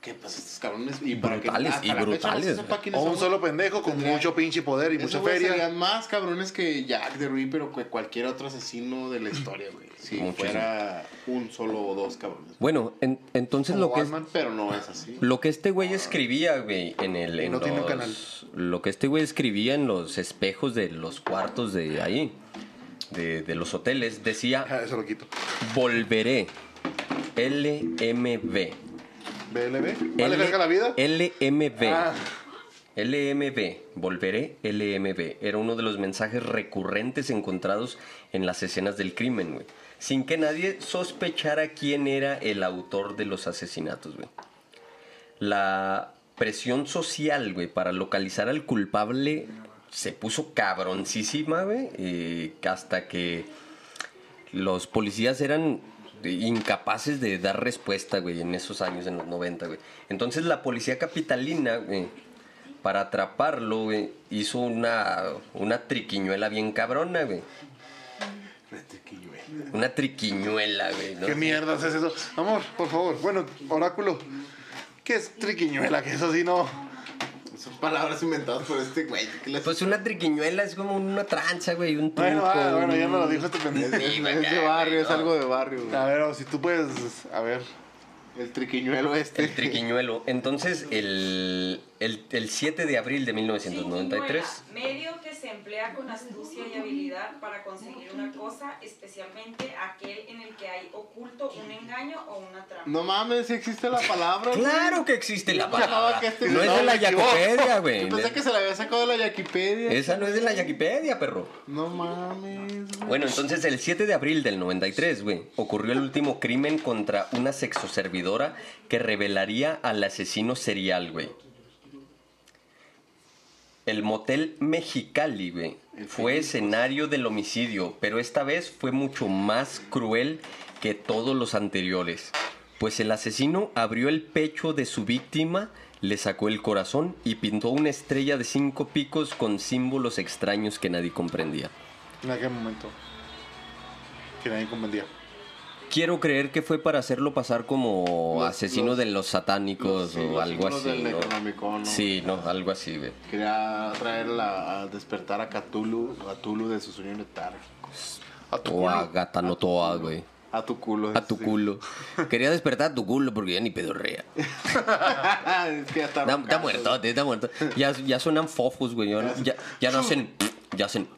[SPEAKER 1] Que pues estos cabrones. Y para que
[SPEAKER 2] Brutales, y
[SPEAKER 1] fecha
[SPEAKER 2] brutales,
[SPEAKER 3] O un solo pendejo con
[SPEAKER 1] Tendría-
[SPEAKER 3] mucho pinche poder y mucha feria.
[SPEAKER 1] Serían más cabrones que Jack the Ripper o que cualquier otro asesino de la historia, güey. Si
[SPEAKER 2] Muchísimo.
[SPEAKER 1] fuera un solo o dos cabrones.
[SPEAKER 2] Bueno, en- entonces
[SPEAKER 3] Como
[SPEAKER 2] lo que, es-
[SPEAKER 3] Batman.
[SPEAKER 1] Pero no es así.
[SPEAKER 2] lo que este güey escribía, güey, en el... En
[SPEAKER 3] no tiene un
[SPEAKER 2] los-
[SPEAKER 3] canal.
[SPEAKER 2] Lo que este güey escribía en los espejos de los cuartos de ahí, de, de los hoteles, decía,
[SPEAKER 3] Ah, Eso lo quito.
[SPEAKER 2] volveré, LMV.
[SPEAKER 3] BLB. ¿Vale
[SPEAKER 2] L-
[SPEAKER 3] verga la vida?
[SPEAKER 2] LMV.
[SPEAKER 3] Ah,
[SPEAKER 2] LMV, volveré LMV, era uno de los mensajes recurrentes encontrados en las escenas del crimen, güey. Sin que nadie sospechara quién era el autor de los asesinatos, güey. La presión social, güey, para localizar al culpable se puso cabroncísima, güey, eh, hasta que los policías eran incapaces de dar respuesta, güey, en esos años, en los 90, güey. Entonces la policía capitalina, güey, para atraparlo, güey, hizo una, una triquiñuela bien cabrona, güey. Una triquiñuela, güey. ¿no?
[SPEAKER 3] ¿Qué mierdas es eso? Amor, por favor. Bueno, oráculo. ¿Qué es triquiñuela? Que eso sí no.
[SPEAKER 5] Son palabras inventadas por este güey. ¿Qué les-
[SPEAKER 2] Pues una triquiñuela es como una tranza, güey, un truco.
[SPEAKER 3] Bueno, ah, bueno, ya me lo dijo este <laughs> pendejo.
[SPEAKER 2] Sí, güey,
[SPEAKER 5] es de barrio, es algo de barrio. güey.
[SPEAKER 3] A ver, o si tú puedes. A ver.
[SPEAKER 5] El triquiñuelo este.
[SPEAKER 2] El triquiñuelo. Entonces, el, el, el 7 de abril de 1993.
[SPEAKER 4] Triquiñuela, Medio emplea con astucia y habilidad para conseguir una cosa, especialmente aquel en el que hay oculto un engaño o una trampa.
[SPEAKER 5] No mames, si existe la palabra.
[SPEAKER 2] Claro que existe la palabra.
[SPEAKER 5] este-
[SPEAKER 2] No es de la. Yacopedia, <laughs> güey.
[SPEAKER 5] Yo pensé que se la había sacado de la Yaquipedia.
[SPEAKER 2] Esa no es de la Yaquipedia, perro.
[SPEAKER 5] No mames, güey.
[SPEAKER 2] Bueno, entonces el 7 de abril del 93, güey, ocurrió el último crimen contra una sexoservidora que revelaría al asesino serial, güey. El motel Mexicali, güey, fue escenario del homicidio, pero esta vez fue mucho más cruel que todos los anteriores. Pues el asesino abrió el pecho de su víctima, le sacó el corazón y pintó una estrella de cinco picos con símbolos extraños que nadie comprendía.
[SPEAKER 3] ¿En aquel momento? Que nadie comprendía.
[SPEAKER 2] Quiero creer que fue para hacerlo pasar como
[SPEAKER 5] Los-
[SPEAKER 2] asesino
[SPEAKER 5] los-
[SPEAKER 2] de los satánicos
[SPEAKER 5] Sí,
[SPEAKER 2] o algo así.
[SPEAKER 5] del
[SPEAKER 2] ¿no? Sí, no, algo así, güey.
[SPEAKER 5] Quería traerla a despertar a Cthulhu, a Tulu de su sueño letárgico.
[SPEAKER 3] A tu
[SPEAKER 2] O a. Gatanotoa, güey.
[SPEAKER 5] A tu culo.
[SPEAKER 2] A tu
[SPEAKER 5] sí.
[SPEAKER 2] culo. <laughs> Quería despertar a tu culo porque ya ni pedorrea. <laughs>
[SPEAKER 5] es que ya está
[SPEAKER 2] Está, muerto, está muerto. Ya, ya suenan fofos, güey. Ya, ya, ya no hacen. Ya hacen.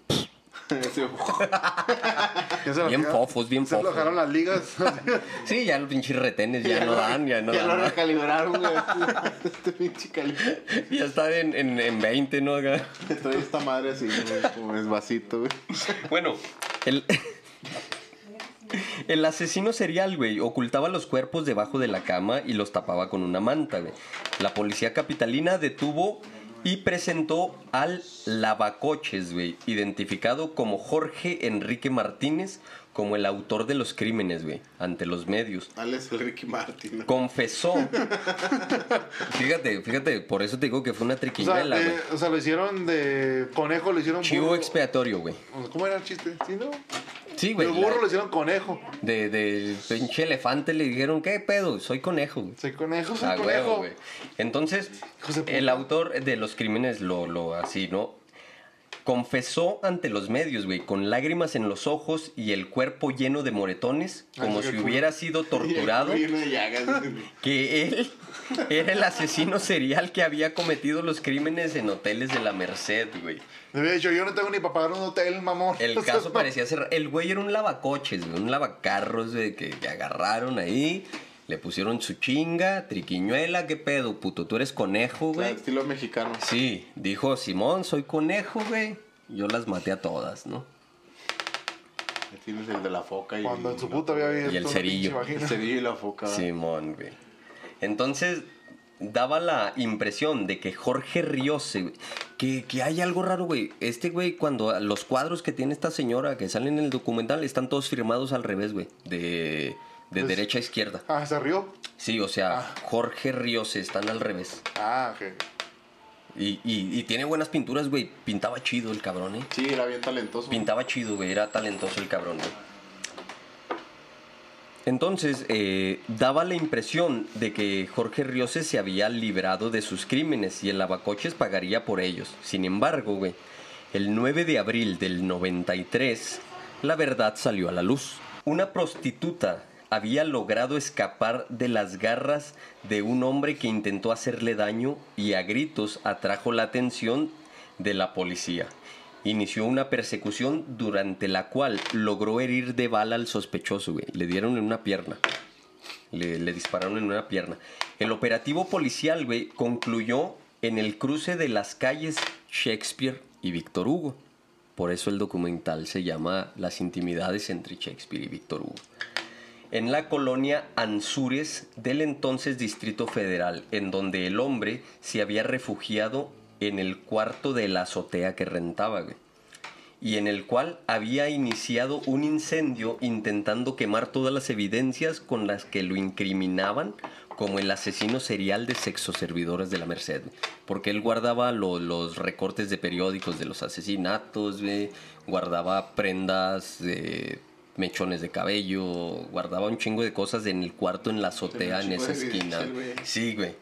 [SPEAKER 2] <laughs>
[SPEAKER 3] Ya se
[SPEAKER 2] Bien fofos, bien
[SPEAKER 3] Se
[SPEAKER 2] fofos.
[SPEAKER 3] aflojaron las ligas. <laughs>
[SPEAKER 2] Sí, ya los pinches retenes ya no dan, ya no
[SPEAKER 5] ya lo
[SPEAKER 2] dan.
[SPEAKER 5] recalibraron, güey. <laughs> Este pinche cali.
[SPEAKER 2] Ya está en, en, en 20, ¿no? Acá.
[SPEAKER 5] Estoy esta madre así, güey, como es vasito, güey.
[SPEAKER 2] Bueno, el. El asesino serial, güey, ocultaba los cuerpos debajo de la cama y los tapaba con una manta, güey. La policía capitalina detuvo y presentó al lavacoches, güey, identificado como Jorge Enrique Martínez como el autor de los crímenes, güey, ante los medios.
[SPEAKER 5] Alex el Ricky Martin. ¿no?
[SPEAKER 2] Confesó. <laughs> fíjate, fíjate, por eso te digo que fue una
[SPEAKER 3] O sea,
[SPEAKER 2] triquiñuela, güey.
[SPEAKER 3] o sea, lo hicieron de conejo, lo hicieron
[SPEAKER 2] Chivo
[SPEAKER 3] burro.
[SPEAKER 2] expiatorio, güey.
[SPEAKER 3] ¿Cómo era el chiste? ¿Sí, no?
[SPEAKER 2] Sí, güey.
[SPEAKER 3] El burro
[SPEAKER 2] la-
[SPEAKER 3] lo hicieron conejo.
[SPEAKER 2] De, de pinche elefante le dijeron, ¿qué pedo? Soy conejo. güey".
[SPEAKER 3] Soy conejo, soy
[SPEAKER 2] Ah,
[SPEAKER 3] conejo.
[SPEAKER 2] huevo, güey. Entonces, el autor de los crímenes lo, lo así, ¿no? Confesó ante los medios, güey, con lágrimas en los ojos y el cuerpo lleno de moretones, como
[SPEAKER 3] Ay,
[SPEAKER 2] si hubiera sido <laughs> torturado,
[SPEAKER 5] de llagas,
[SPEAKER 2] que él era el asesino serial que había cometido los crímenes en hoteles de la Merced, güey.
[SPEAKER 3] Había dicho, yo no tengo ni para pagar un hotel, mamón.
[SPEAKER 2] El <laughs> caso parecía ser. El güey era un lavacoches, güey, un lavacarros, güey, que, que agarraron ahí, le pusieron su chinga, triquiñuela, ¿qué pedo, puto? Tú eres conejo, güey.
[SPEAKER 5] estilo mexicano.
[SPEAKER 2] Sí, dijo Simón, soy conejo, güey. Yo las maté a todas, ¿no?
[SPEAKER 5] Ahí Tienes el de la foca y,
[SPEAKER 3] Cuando en su puta había abierto
[SPEAKER 2] Y el cerillo.
[SPEAKER 3] pinche
[SPEAKER 5] el cerillo y la foca.
[SPEAKER 2] Simón, güey. Entonces, daba la impresión de que Jorge Riose, güey, que, que hay algo raro, güey. Este güey, cuando los cuadros que tiene esta señora que salen en el documental están todos firmados al revés, güey. De, de
[SPEAKER 3] Pues-
[SPEAKER 2] derecha a izquierda.
[SPEAKER 3] Ah, se rió.
[SPEAKER 2] Sí, o sea,
[SPEAKER 3] Ah.
[SPEAKER 2] Jorge Riose están al revés.
[SPEAKER 3] Ah, ok.
[SPEAKER 2] Y, y- y tiene buenas pinturas, güey. Pintaba chido el cabrón, ¿eh?
[SPEAKER 5] Sí, era bien talentoso.
[SPEAKER 2] Pintaba chido, güey. Era talentoso el cabrón, güey. Entonces, eh, daba la impresión de que Jorge Riose se había librado de sus crímenes y el lavacoches pagaría por ellos. Sin embargo, güey, el 9 de abril del 93, la verdad salió a la luz. Una prostituta había logrado escapar de las garras de un hombre que intentó hacerle daño y a gritos atrajo la atención de la policía. Inició una persecución durante la cual logró herir de bala al sospechoso. Le dieron en una pierna. Le, dispararon en una pierna. El operativo policial, concluyó en el cruce de las calles Shakespeare y Víctor Hugo. Por eso el documental se llama Las intimidades entre Shakespeare y Víctor Hugo. En la colonia Anzures del entonces Distrito Federal, en donde el hombre se había refugiado en el cuarto de la azotea que rentaba, y en el cual había iniciado un incendio intentando quemar todas las evidencias con las que lo incriminaban como el asesino serial de sexoservidores de la Merced. Porque él guardaba lo- los recortes de periódicos de los asesinatos, güey, guardaba prendas de mechones de cabello, guardaba un chingo de cosas en el cuarto, en la azotea, en esa esquina.
[SPEAKER 5] güey.
[SPEAKER 2] Sí, güey.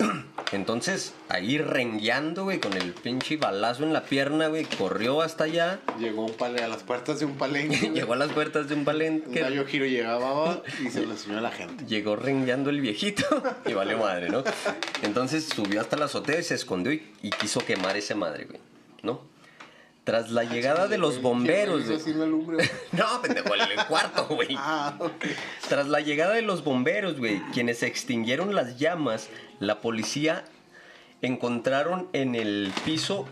[SPEAKER 2] <clears throat> Entonces, ahí rengueando, güey, con el pinche balazo en la pierna, güey, corrió hasta allá,
[SPEAKER 5] Llegó un pale a las puertas de un palenque. <laughs>
[SPEAKER 2] llegó a las puertas de un palenque,
[SPEAKER 5] gallo giro llegaba y se lo enseñó a la gente.
[SPEAKER 2] llegó rengueando el viejito <laughs> y valió madre, ¿no? Entonces subió hasta la azotea y se escondió y, y quiso quemar ese madre, güey, ¿no? Tras la llegada de los bomberos. <laughs> No, pendejo, el el cuarto, güey.
[SPEAKER 5] Ah, ok.
[SPEAKER 2] Tras la llegada de los bomberos, güey, quienes extinguieron las llamas, la policía encontraron en el piso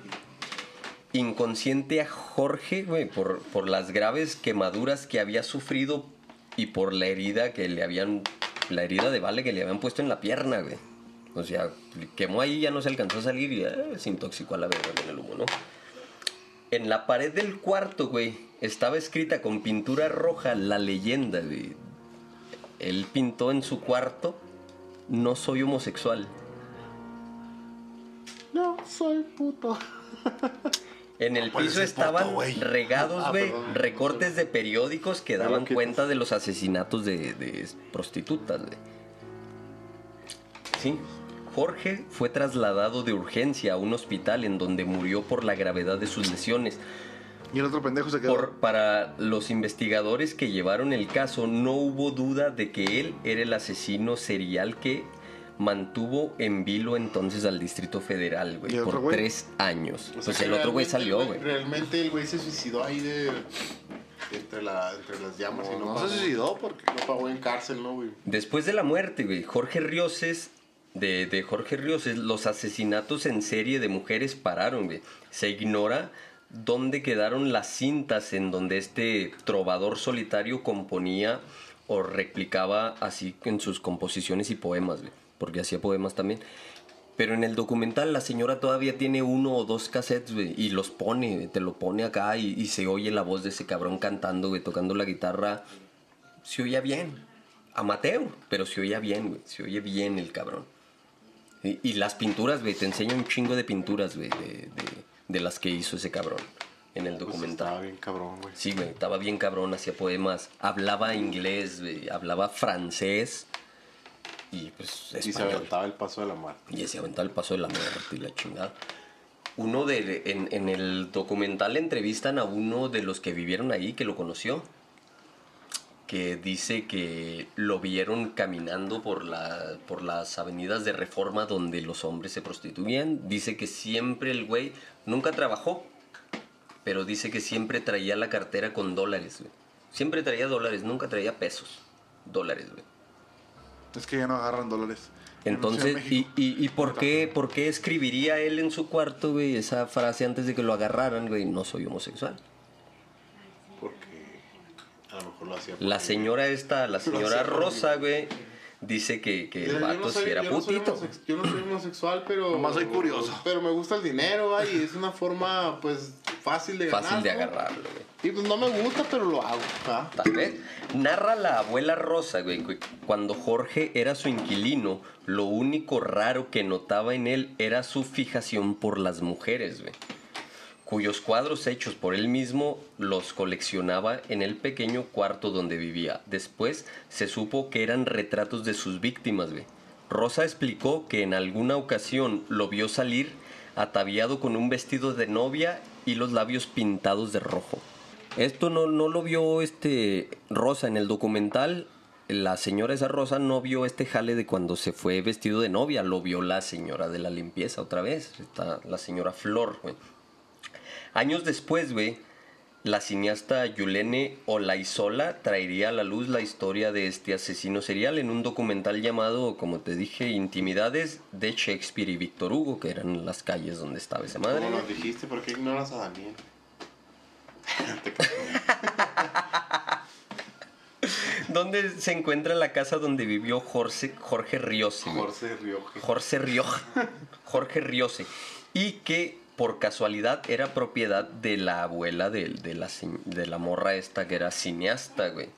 [SPEAKER 2] inconsciente a Jorge, güey, por, por las graves quemaduras que había sufrido y por la herida que le habían, la herida de bala que le habían puesto en la pierna, güey. O sea, quemó ahí, ya no se alcanzó a salir y eh, se intoxicó a la verga con el humo, ¿no? En la pared del cuarto, güey, estaba escrita con pintura roja la leyenda, güey. Él pintó en su cuarto, no soy homosexual.
[SPEAKER 5] No, soy puto. <laughs>
[SPEAKER 2] En el
[SPEAKER 3] ¿Cuál
[SPEAKER 2] piso
[SPEAKER 3] puto,
[SPEAKER 2] estaban
[SPEAKER 3] güey?
[SPEAKER 2] regados,
[SPEAKER 5] Ah,
[SPEAKER 2] güey, recortes de periódicos que daban
[SPEAKER 5] que-
[SPEAKER 2] cuenta de los asesinatos de, de prostitutas, güey. Sí. Jorge fue trasladado de urgencia a un hospital en donde murió por la gravedad de sus lesiones.
[SPEAKER 3] Y el otro pendejo se quedó.
[SPEAKER 2] Por- para los investigadores que llevaron el caso, no hubo duda de que él era el asesino serial que mantuvo en vilo entonces al Distrito Federal, güey,
[SPEAKER 3] ¿Y el otro
[SPEAKER 2] por
[SPEAKER 3] güey?
[SPEAKER 2] tres años.
[SPEAKER 5] O sea
[SPEAKER 2] pues el otro güey salió, güey.
[SPEAKER 5] Realmente el güey se suicidó ahí de. Entre, la, entre las llamas y no,
[SPEAKER 3] no
[SPEAKER 5] pagó,
[SPEAKER 3] se suicidó porque.
[SPEAKER 5] No pagó en cárcel, ¿no, güey?
[SPEAKER 2] Después de la muerte, güey, Jorge Rioses, de, de Jorge Rioses, los asesinatos en serie de mujeres pararon. Se ignora dónde quedaron las cintas en donde este trovador solitario componía o replicaba así en sus composiciones y poemas. Porque hacía poemas también. Pero en el documental la señora todavía tiene uno o dos cassettes, y los pone, te lo pone acá y, se oye la voz de ese cabrón cantando, tocando la guitarra. Se oía bien. Amateur, pero se oía bien. Se oye bien el cabrón. Y, y las pinturas, güey, te enseña un chingo de pinturas, güey, de, de- de las que hizo ese cabrón en el
[SPEAKER 5] Pues
[SPEAKER 2] documental.
[SPEAKER 5] estaba bien cabrón, güey.
[SPEAKER 2] Sí, güey, estaba bien cabrón, hacía poemas, hablaba inglés, güey, hablaba francés y pues
[SPEAKER 5] Y se aventaba el paso de la muerte.
[SPEAKER 2] Y se aventaba el paso de la muerte y la chingada. Uno de, en, en el documental entrevistan a uno de los que vivieron ahí, que lo conoció, que dice que lo vieron caminando por, la, por las avenidas de reforma donde los hombres se prostituían. Dice que siempre el güey nunca trabajó, pero dice que siempre traía la cartera con dólares, güey. Siempre traía dólares, nunca traía pesos. Dólares, güey.
[SPEAKER 3] Es que ya no agarran dólares. En
[SPEAKER 2] Entonces,
[SPEAKER 3] Ciudad de
[SPEAKER 2] ¿y,
[SPEAKER 3] México.
[SPEAKER 2] y, y por, qué, por qué escribiría él en su cuarto, güey, esa frase antes de que lo agarraran, güey? No soy homosexual.
[SPEAKER 5] A lo mejor lo hacía.
[SPEAKER 2] La señora esta, la <laughs> señora Rosa, güey, dice que, que el
[SPEAKER 5] Yo no
[SPEAKER 2] vato
[SPEAKER 5] soy-
[SPEAKER 2] sí era
[SPEAKER 5] yo no soy
[SPEAKER 2] putito.
[SPEAKER 5] homosex- Yo no soy homosexual, pero.
[SPEAKER 3] Nomás soy curioso.
[SPEAKER 5] Pero me gusta el dinero, güey, y es una forma, pues, fácil de ganar.
[SPEAKER 2] Fácil de
[SPEAKER 5] ¿no?
[SPEAKER 2] agarrarlo, güey.
[SPEAKER 5] Y pues no me gusta, pero lo hago. ¿ah?
[SPEAKER 2] Tal vez. Narra la abuela Rosa, güey, cuando Jorge era su inquilino, lo único raro que notaba en él era su fijación por las mujeres, güey. Cuyos cuadros hechos por él mismo los coleccionaba en el pequeño cuarto donde vivía. Después se supo que eran retratos de sus víctimas. Rosa explicó que en alguna ocasión lo vio salir ataviado con un vestido de novia y los labios pintados de rojo. Esto no, no lo vio este Rosa en el documental. La señora esa Rosa no vio este jale de cuando se fue vestido de novia. Lo vio la señora de la limpieza otra vez. Está la señora Flor. Años después, güey, la cineasta Yulene Olaizola traería a la luz la historia de este asesino serial en un documental llamado, como te dije, Intimidades de Shakespeare y Víctor Hugo, que eran las calles donde estaba esa madre.
[SPEAKER 5] ¿Cómo nos dijiste? ¿Por qué ignoras a Daniel? <laughs> <laughs>
[SPEAKER 2] ¿Dónde se encuentra la casa donde vivió Jorge, Jorge Riose?
[SPEAKER 5] Jorge Rioje.
[SPEAKER 2] Jorge Rioja. Jorge Riose. Y que por casualidad era propiedad de la abuela de, de la, de la morra esta que era cineasta, güey.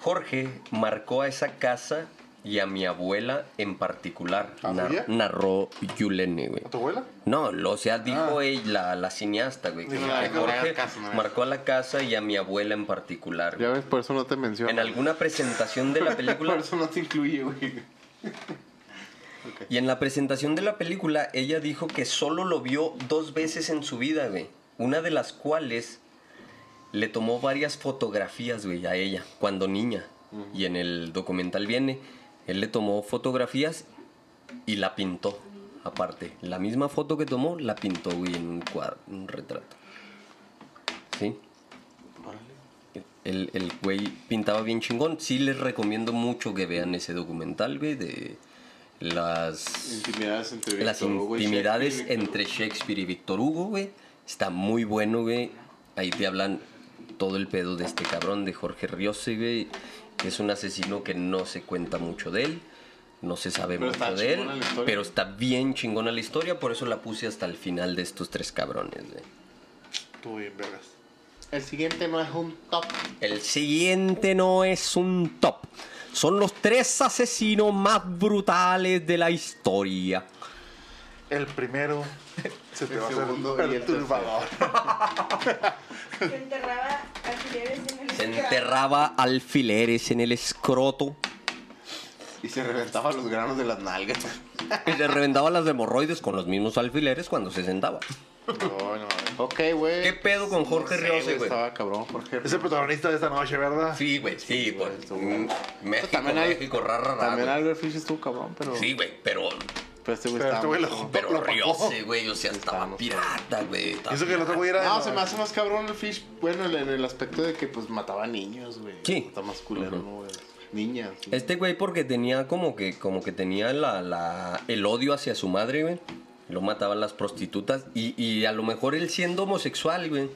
[SPEAKER 2] Jorge marcó a esa casa y a mi abuela en particular,
[SPEAKER 3] ¿A
[SPEAKER 2] nar- narró Yulene, güey.
[SPEAKER 3] ¿A tu abuela?
[SPEAKER 2] No, lo, o sea, dijo
[SPEAKER 3] Ah.
[SPEAKER 2] ella, la, la cineasta, güey, que,
[SPEAKER 3] Dijo,
[SPEAKER 2] que
[SPEAKER 3] "Ay, no
[SPEAKER 5] me hagas
[SPEAKER 2] Jorge
[SPEAKER 5] no
[SPEAKER 2] marcó a la casa y a mi abuela en particular.
[SPEAKER 1] Ya ves, por eso no te menciono.
[SPEAKER 2] En alguna presentación de la <laughs> película
[SPEAKER 5] Por eso no te incluye, güey.
[SPEAKER 2] Y en la presentación de la película, ella dijo que solo lo vio dos veces en su vida, güey. Una de las cuales le tomó varias fotografías, güey, a ella, cuando niña. Y en el documental viene, él le tomó fotografías y la pintó, aparte. La misma foto que tomó, la pintó, güey, en un cuadro, un retrato. ¿Sí? El, el güey pintaba bien chingón. Sí les recomiendo mucho que vean ese documental, güey, de las
[SPEAKER 5] Intimidades entre
[SPEAKER 2] las
[SPEAKER 5] Hugo
[SPEAKER 2] intimidades
[SPEAKER 5] Shakespeare
[SPEAKER 2] entre Shakespeare y Víctor Hugo, güey. Está muy bueno, güey. Ahí te hablan todo el pedo de este cabrón, de Jorge Riose, güey. Es un asesino que no se cuenta mucho de él. No se sabe
[SPEAKER 5] Pero
[SPEAKER 2] mucho de él. Pero está bien chingona la historia. Por eso la puse hasta el final de estos tres cabrones, güey.
[SPEAKER 3] Tú bien, vergas.
[SPEAKER 5] El siguiente no es un top.
[SPEAKER 2] El siguiente no es un top. Son los tres asesinos más brutales de la historia.
[SPEAKER 3] El primero se te
[SPEAKER 5] El
[SPEAKER 3] va a hacer
[SPEAKER 5] segundo y el.
[SPEAKER 4] Se enterraba alfileres en el
[SPEAKER 2] Se
[SPEAKER 4] escroto.
[SPEAKER 2] enterraba alfileres en el escroto.
[SPEAKER 5] Y se reventaba los granos de las nalgas.
[SPEAKER 2] Y se reventaba las hemorroides con los mismos alfileres cuando se sentaba.
[SPEAKER 3] No, no, no.
[SPEAKER 5] ok, güey.
[SPEAKER 2] ¿Qué pedo con Jorge
[SPEAKER 5] No sé,
[SPEAKER 2] Riose, güey?
[SPEAKER 5] Estaba cabrón, Jorge.
[SPEAKER 3] Es el protagonista de esta noche, ¿verdad?
[SPEAKER 2] Sí, güey, sí,
[SPEAKER 5] güey,
[SPEAKER 2] pues.
[SPEAKER 5] estuvo
[SPEAKER 2] mm. México,
[SPEAKER 5] También hay-
[SPEAKER 2] México, rara, rara.
[SPEAKER 5] También. Albert Fish estuvo cabrón, pero.
[SPEAKER 2] Sí, güey, pero.
[SPEAKER 5] Pero este güey estaba.
[SPEAKER 3] este
[SPEAKER 5] muy.
[SPEAKER 2] Pero
[SPEAKER 3] Lo.
[SPEAKER 2] Riose, güey, o sea, estaba
[SPEAKER 5] Estaba-
[SPEAKER 2] pirata, güey.
[SPEAKER 3] Eso que el otro güey era.
[SPEAKER 5] No, se me hace más cabrón el Fish. Bueno, en el aspecto de que pues mataba niños, güey.
[SPEAKER 2] Sí.
[SPEAKER 5] Está más culero, ¿no, güey? Niñas. sí.
[SPEAKER 2] Este güey porque tenía como que como que tenía la, la el odio hacia su madre, güey. Lo mataban las prostitutas y, y a lo mejor él siendo homosexual, güey.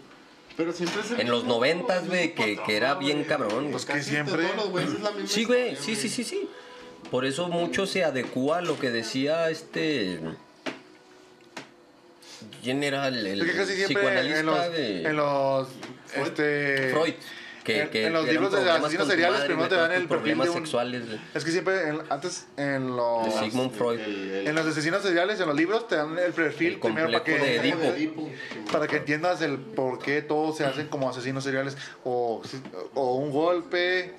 [SPEAKER 5] Pero siempre es el
[SPEAKER 2] En los
[SPEAKER 5] mismo-
[SPEAKER 2] noventas, güey, que- que era bien cabrón.
[SPEAKER 5] Pues
[SPEAKER 3] Que
[SPEAKER 5] casi
[SPEAKER 3] siempre-
[SPEAKER 5] todos los güeyes es la misma
[SPEAKER 2] Sí, güey,
[SPEAKER 5] historia,
[SPEAKER 2] sí, sí, sí, sí. Por eso mucho se adecua a lo que decía este. ¿Quién era el, el
[SPEAKER 3] Es que casi siempre
[SPEAKER 2] psicoanalista
[SPEAKER 3] en los,
[SPEAKER 2] de
[SPEAKER 3] en los este
[SPEAKER 2] Freud? Que,
[SPEAKER 3] en-
[SPEAKER 2] que
[SPEAKER 3] en los libros de asesinos seriales
[SPEAKER 2] madre,
[SPEAKER 3] primero te dan el perfil de un-
[SPEAKER 2] sexuales.
[SPEAKER 3] es que siempre en- antes en los
[SPEAKER 2] De Sigmund Freud.
[SPEAKER 5] El- el-
[SPEAKER 3] en los asesinos seriales en los libros te dan el perfil
[SPEAKER 2] El
[SPEAKER 3] primero para
[SPEAKER 2] complejo de
[SPEAKER 3] que
[SPEAKER 2] Edipo.
[SPEAKER 3] Para que entiendas el por qué todos se hacen como asesinos seriales o, o un golpe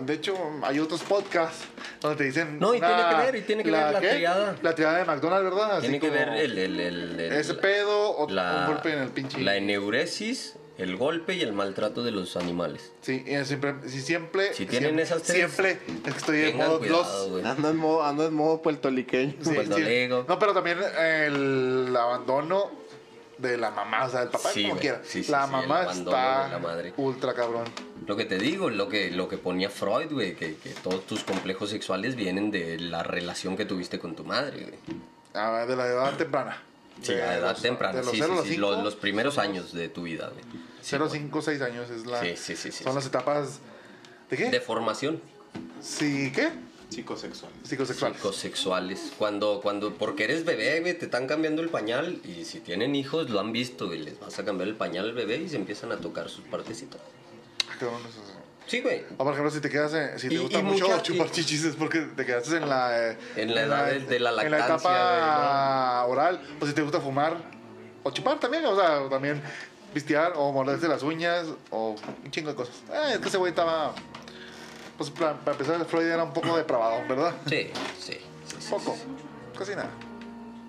[SPEAKER 3] de hecho, hay otros podcasts donde te dicen.
[SPEAKER 2] No, y tiene que ver, y tiene que ver la
[SPEAKER 3] ¿qué?
[SPEAKER 2] triada.
[SPEAKER 3] La triada de McDonald's, ¿verdad? Así
[SPEAKER 2] Tiene que
[SPEAKER 3] como
[SPEAKER 2] ver el, el, el- el-
[SPEAKER 3] Ese pedo o
[SPEAKER 2] la-
[SPEAKER 3] un golpe en el pinche.
[SPEAKER 2] La eneuresis, el golpe y el maltrato de los animales.
[SPEAKER 3] Sí, siempre, si siempre.
[SPEAKER 2] Si tienen
[SPEAKER 3] siempre,
[SPEAKER 2] esas tres,
[SPEAKER 3] Siempre es que estoy en modo
[SPEAKER 2] cuidado.
[SPEAKER 5] Anda en modo, anda en modo puertoliqueño.
[SPEAKER 3] Sí, sí.
[SPEAKER 2] lego.
[SPEAKER 3] No, pero también el abandono de la mamá, o sea, del papá,
[SPEAKER 2] Sí,
[SPEAKER 3] como quiera.
[SPEAKER 2] Sí, sí,
[SPEAKER 3] la
[SPEAKER 2] sí,
[SPEAKER 3] mamá
[SPEAKER 2] el
[SPEAKER 3] está
[SPEAKER 2] la madre.
[SPEAKER 3] ultra cabrón.
[SPEAKER 2] Lo que te digo, lo que, lo que ponía Freud, güey, que, que todos tus complejos sexuales vienen de la relación que tuviste con tu madre, güey.
[SPEAKER 3] A ver, de la edad temprana.
[SPEAKER 2] Sí, a edad
[SPEAKER 3] los-
[SPEAKER 2] temprana,
[SPEAKER 3] De los
[SPEAKER 2] sí,
[SPEAKER 3] 0 a
[SPEAKER 2] sí,
[SPEAKER 3] los
[SPEAKER 2] sí,
[SPEAKER 3] 5.
[SPEAKER 2] los, los primeros años de tu vida, güey.
[SPEAKER 3] 0, 5, 6 años es la.
[SPEAKER 2] Sí, sí, sí, sí,
[SPEAKER 3] Son
[SPEAKER 2] sí.
[SPEAKER 3] las etapas. ¿De qué?
[SPEAKER 2] De formación.
[SPEAKER 3] Sí, ¿qué?
[SPEAKER 5] Psicosexual.
[SPEAKER 3] Psicosexuales.
[SPEAKER 2] Psicosexuales. Cuando, cuando, porque eres bebé, güey, te están cambiando el pañal y si tienen hijos lo han visto, y les vas a cambiar el pañal al bebé y se empiezan a tocar sus partecitas.
[SPEAKER 3] Ah, cabrón, eso sí.
[SPEAKER 2] Güey.
[SPEAKER 3] O por ejemplo, si te quedas, en- si te
[SPEAKER 2] Y-
[SPEAKER 3] gusta
[SPEAKER 2] y
[SPEAKER 3] mucho
[SPEAKER 2] mucha-
[SPEAKER 3] chupar
[SPEAKER 2] y-
[SPEAKER 3] chichis es porque te quedaste en la... eh,
[SPEAKER 2] En la edad de- de la
[SPEAKER 3] En la
[SPEAKER 2] lactancia,
[SPEAKER 3] etapa oral. O si te gusta fumar o chupar también, o sea, también pistear o morderse las uñas o un chingo de cosas. Ah, es que ese güey estaba... Pues para, para empezar, Freud era un poco depravado, ¿verdad?
[SPEAKER 2] Sí, sí. sí, sí,
[SPEAKER 3] Poco.
[SPEAKER 2] sí.
[SPEAKER 3] Casi nada.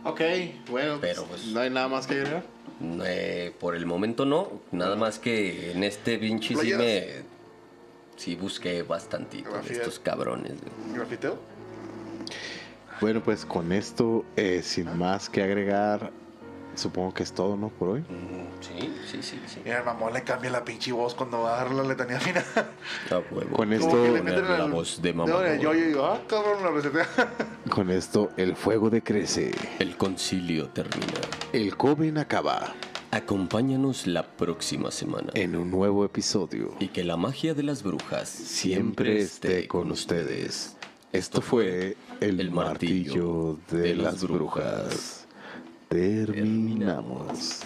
[SPEAKER 5] Ok, bueno,
[SPEAKER 2] Pero,
[SPEAKER 5] pues,
[SPEAKER 2] pues-
[SPEAKER 5] no hay nada más que agregar.
[SPEAKER 2] Eh, por el momento no, nada más que en este pinche sí me... Sí busqué bastantito de
[SPEAKER 3] Grafía.
[SPEAKER 2] estos cabrones.
[SPEAKER 3] ¿Grafiteo?
[SPEAKER 1] Bueno, pues con esto, eh, sin más que agregar, supongo que es todo, ¿no? Por hoy.
[SPEAKER 2] Mm, Sí, sí, sí, sí.
[SPEAKER 3] El mamón le cambia la pinche voz cuando va a dar la letanía final.
[SPEAKER 2] A huevo.
[SPEAKER 1] Con esto,
[SPEAKER 3] le
[SPEAKER 2] la voz de
[SPEAKER 3] digo, ah, cabrón, la receta. <laughs>
[SPEAKER 1] con esto, el fuego decrece,
[SPEAKER 2] El concilio termina.
[SPEAKER 1] el Coven acaba
[SPEAKER 2] Acompáñanos la próxima semana.
[SPEAKER 1] en un nuevo episodio.
[SPEAKER 2] Y que la magia de las brujas
[SPEAKER 1] Siempre esté con ustedes. Esto fue el,
[SPEAKER 2] El
[SPEAKER 1] martillo
[SPEAKER 2] martillo
[SPEAKER 1] de,
[SPEAKER 2] de
[SPEAKER 1] las
[SPEAKER 2] las
[SPEAKER 1] brujas. Terminamos.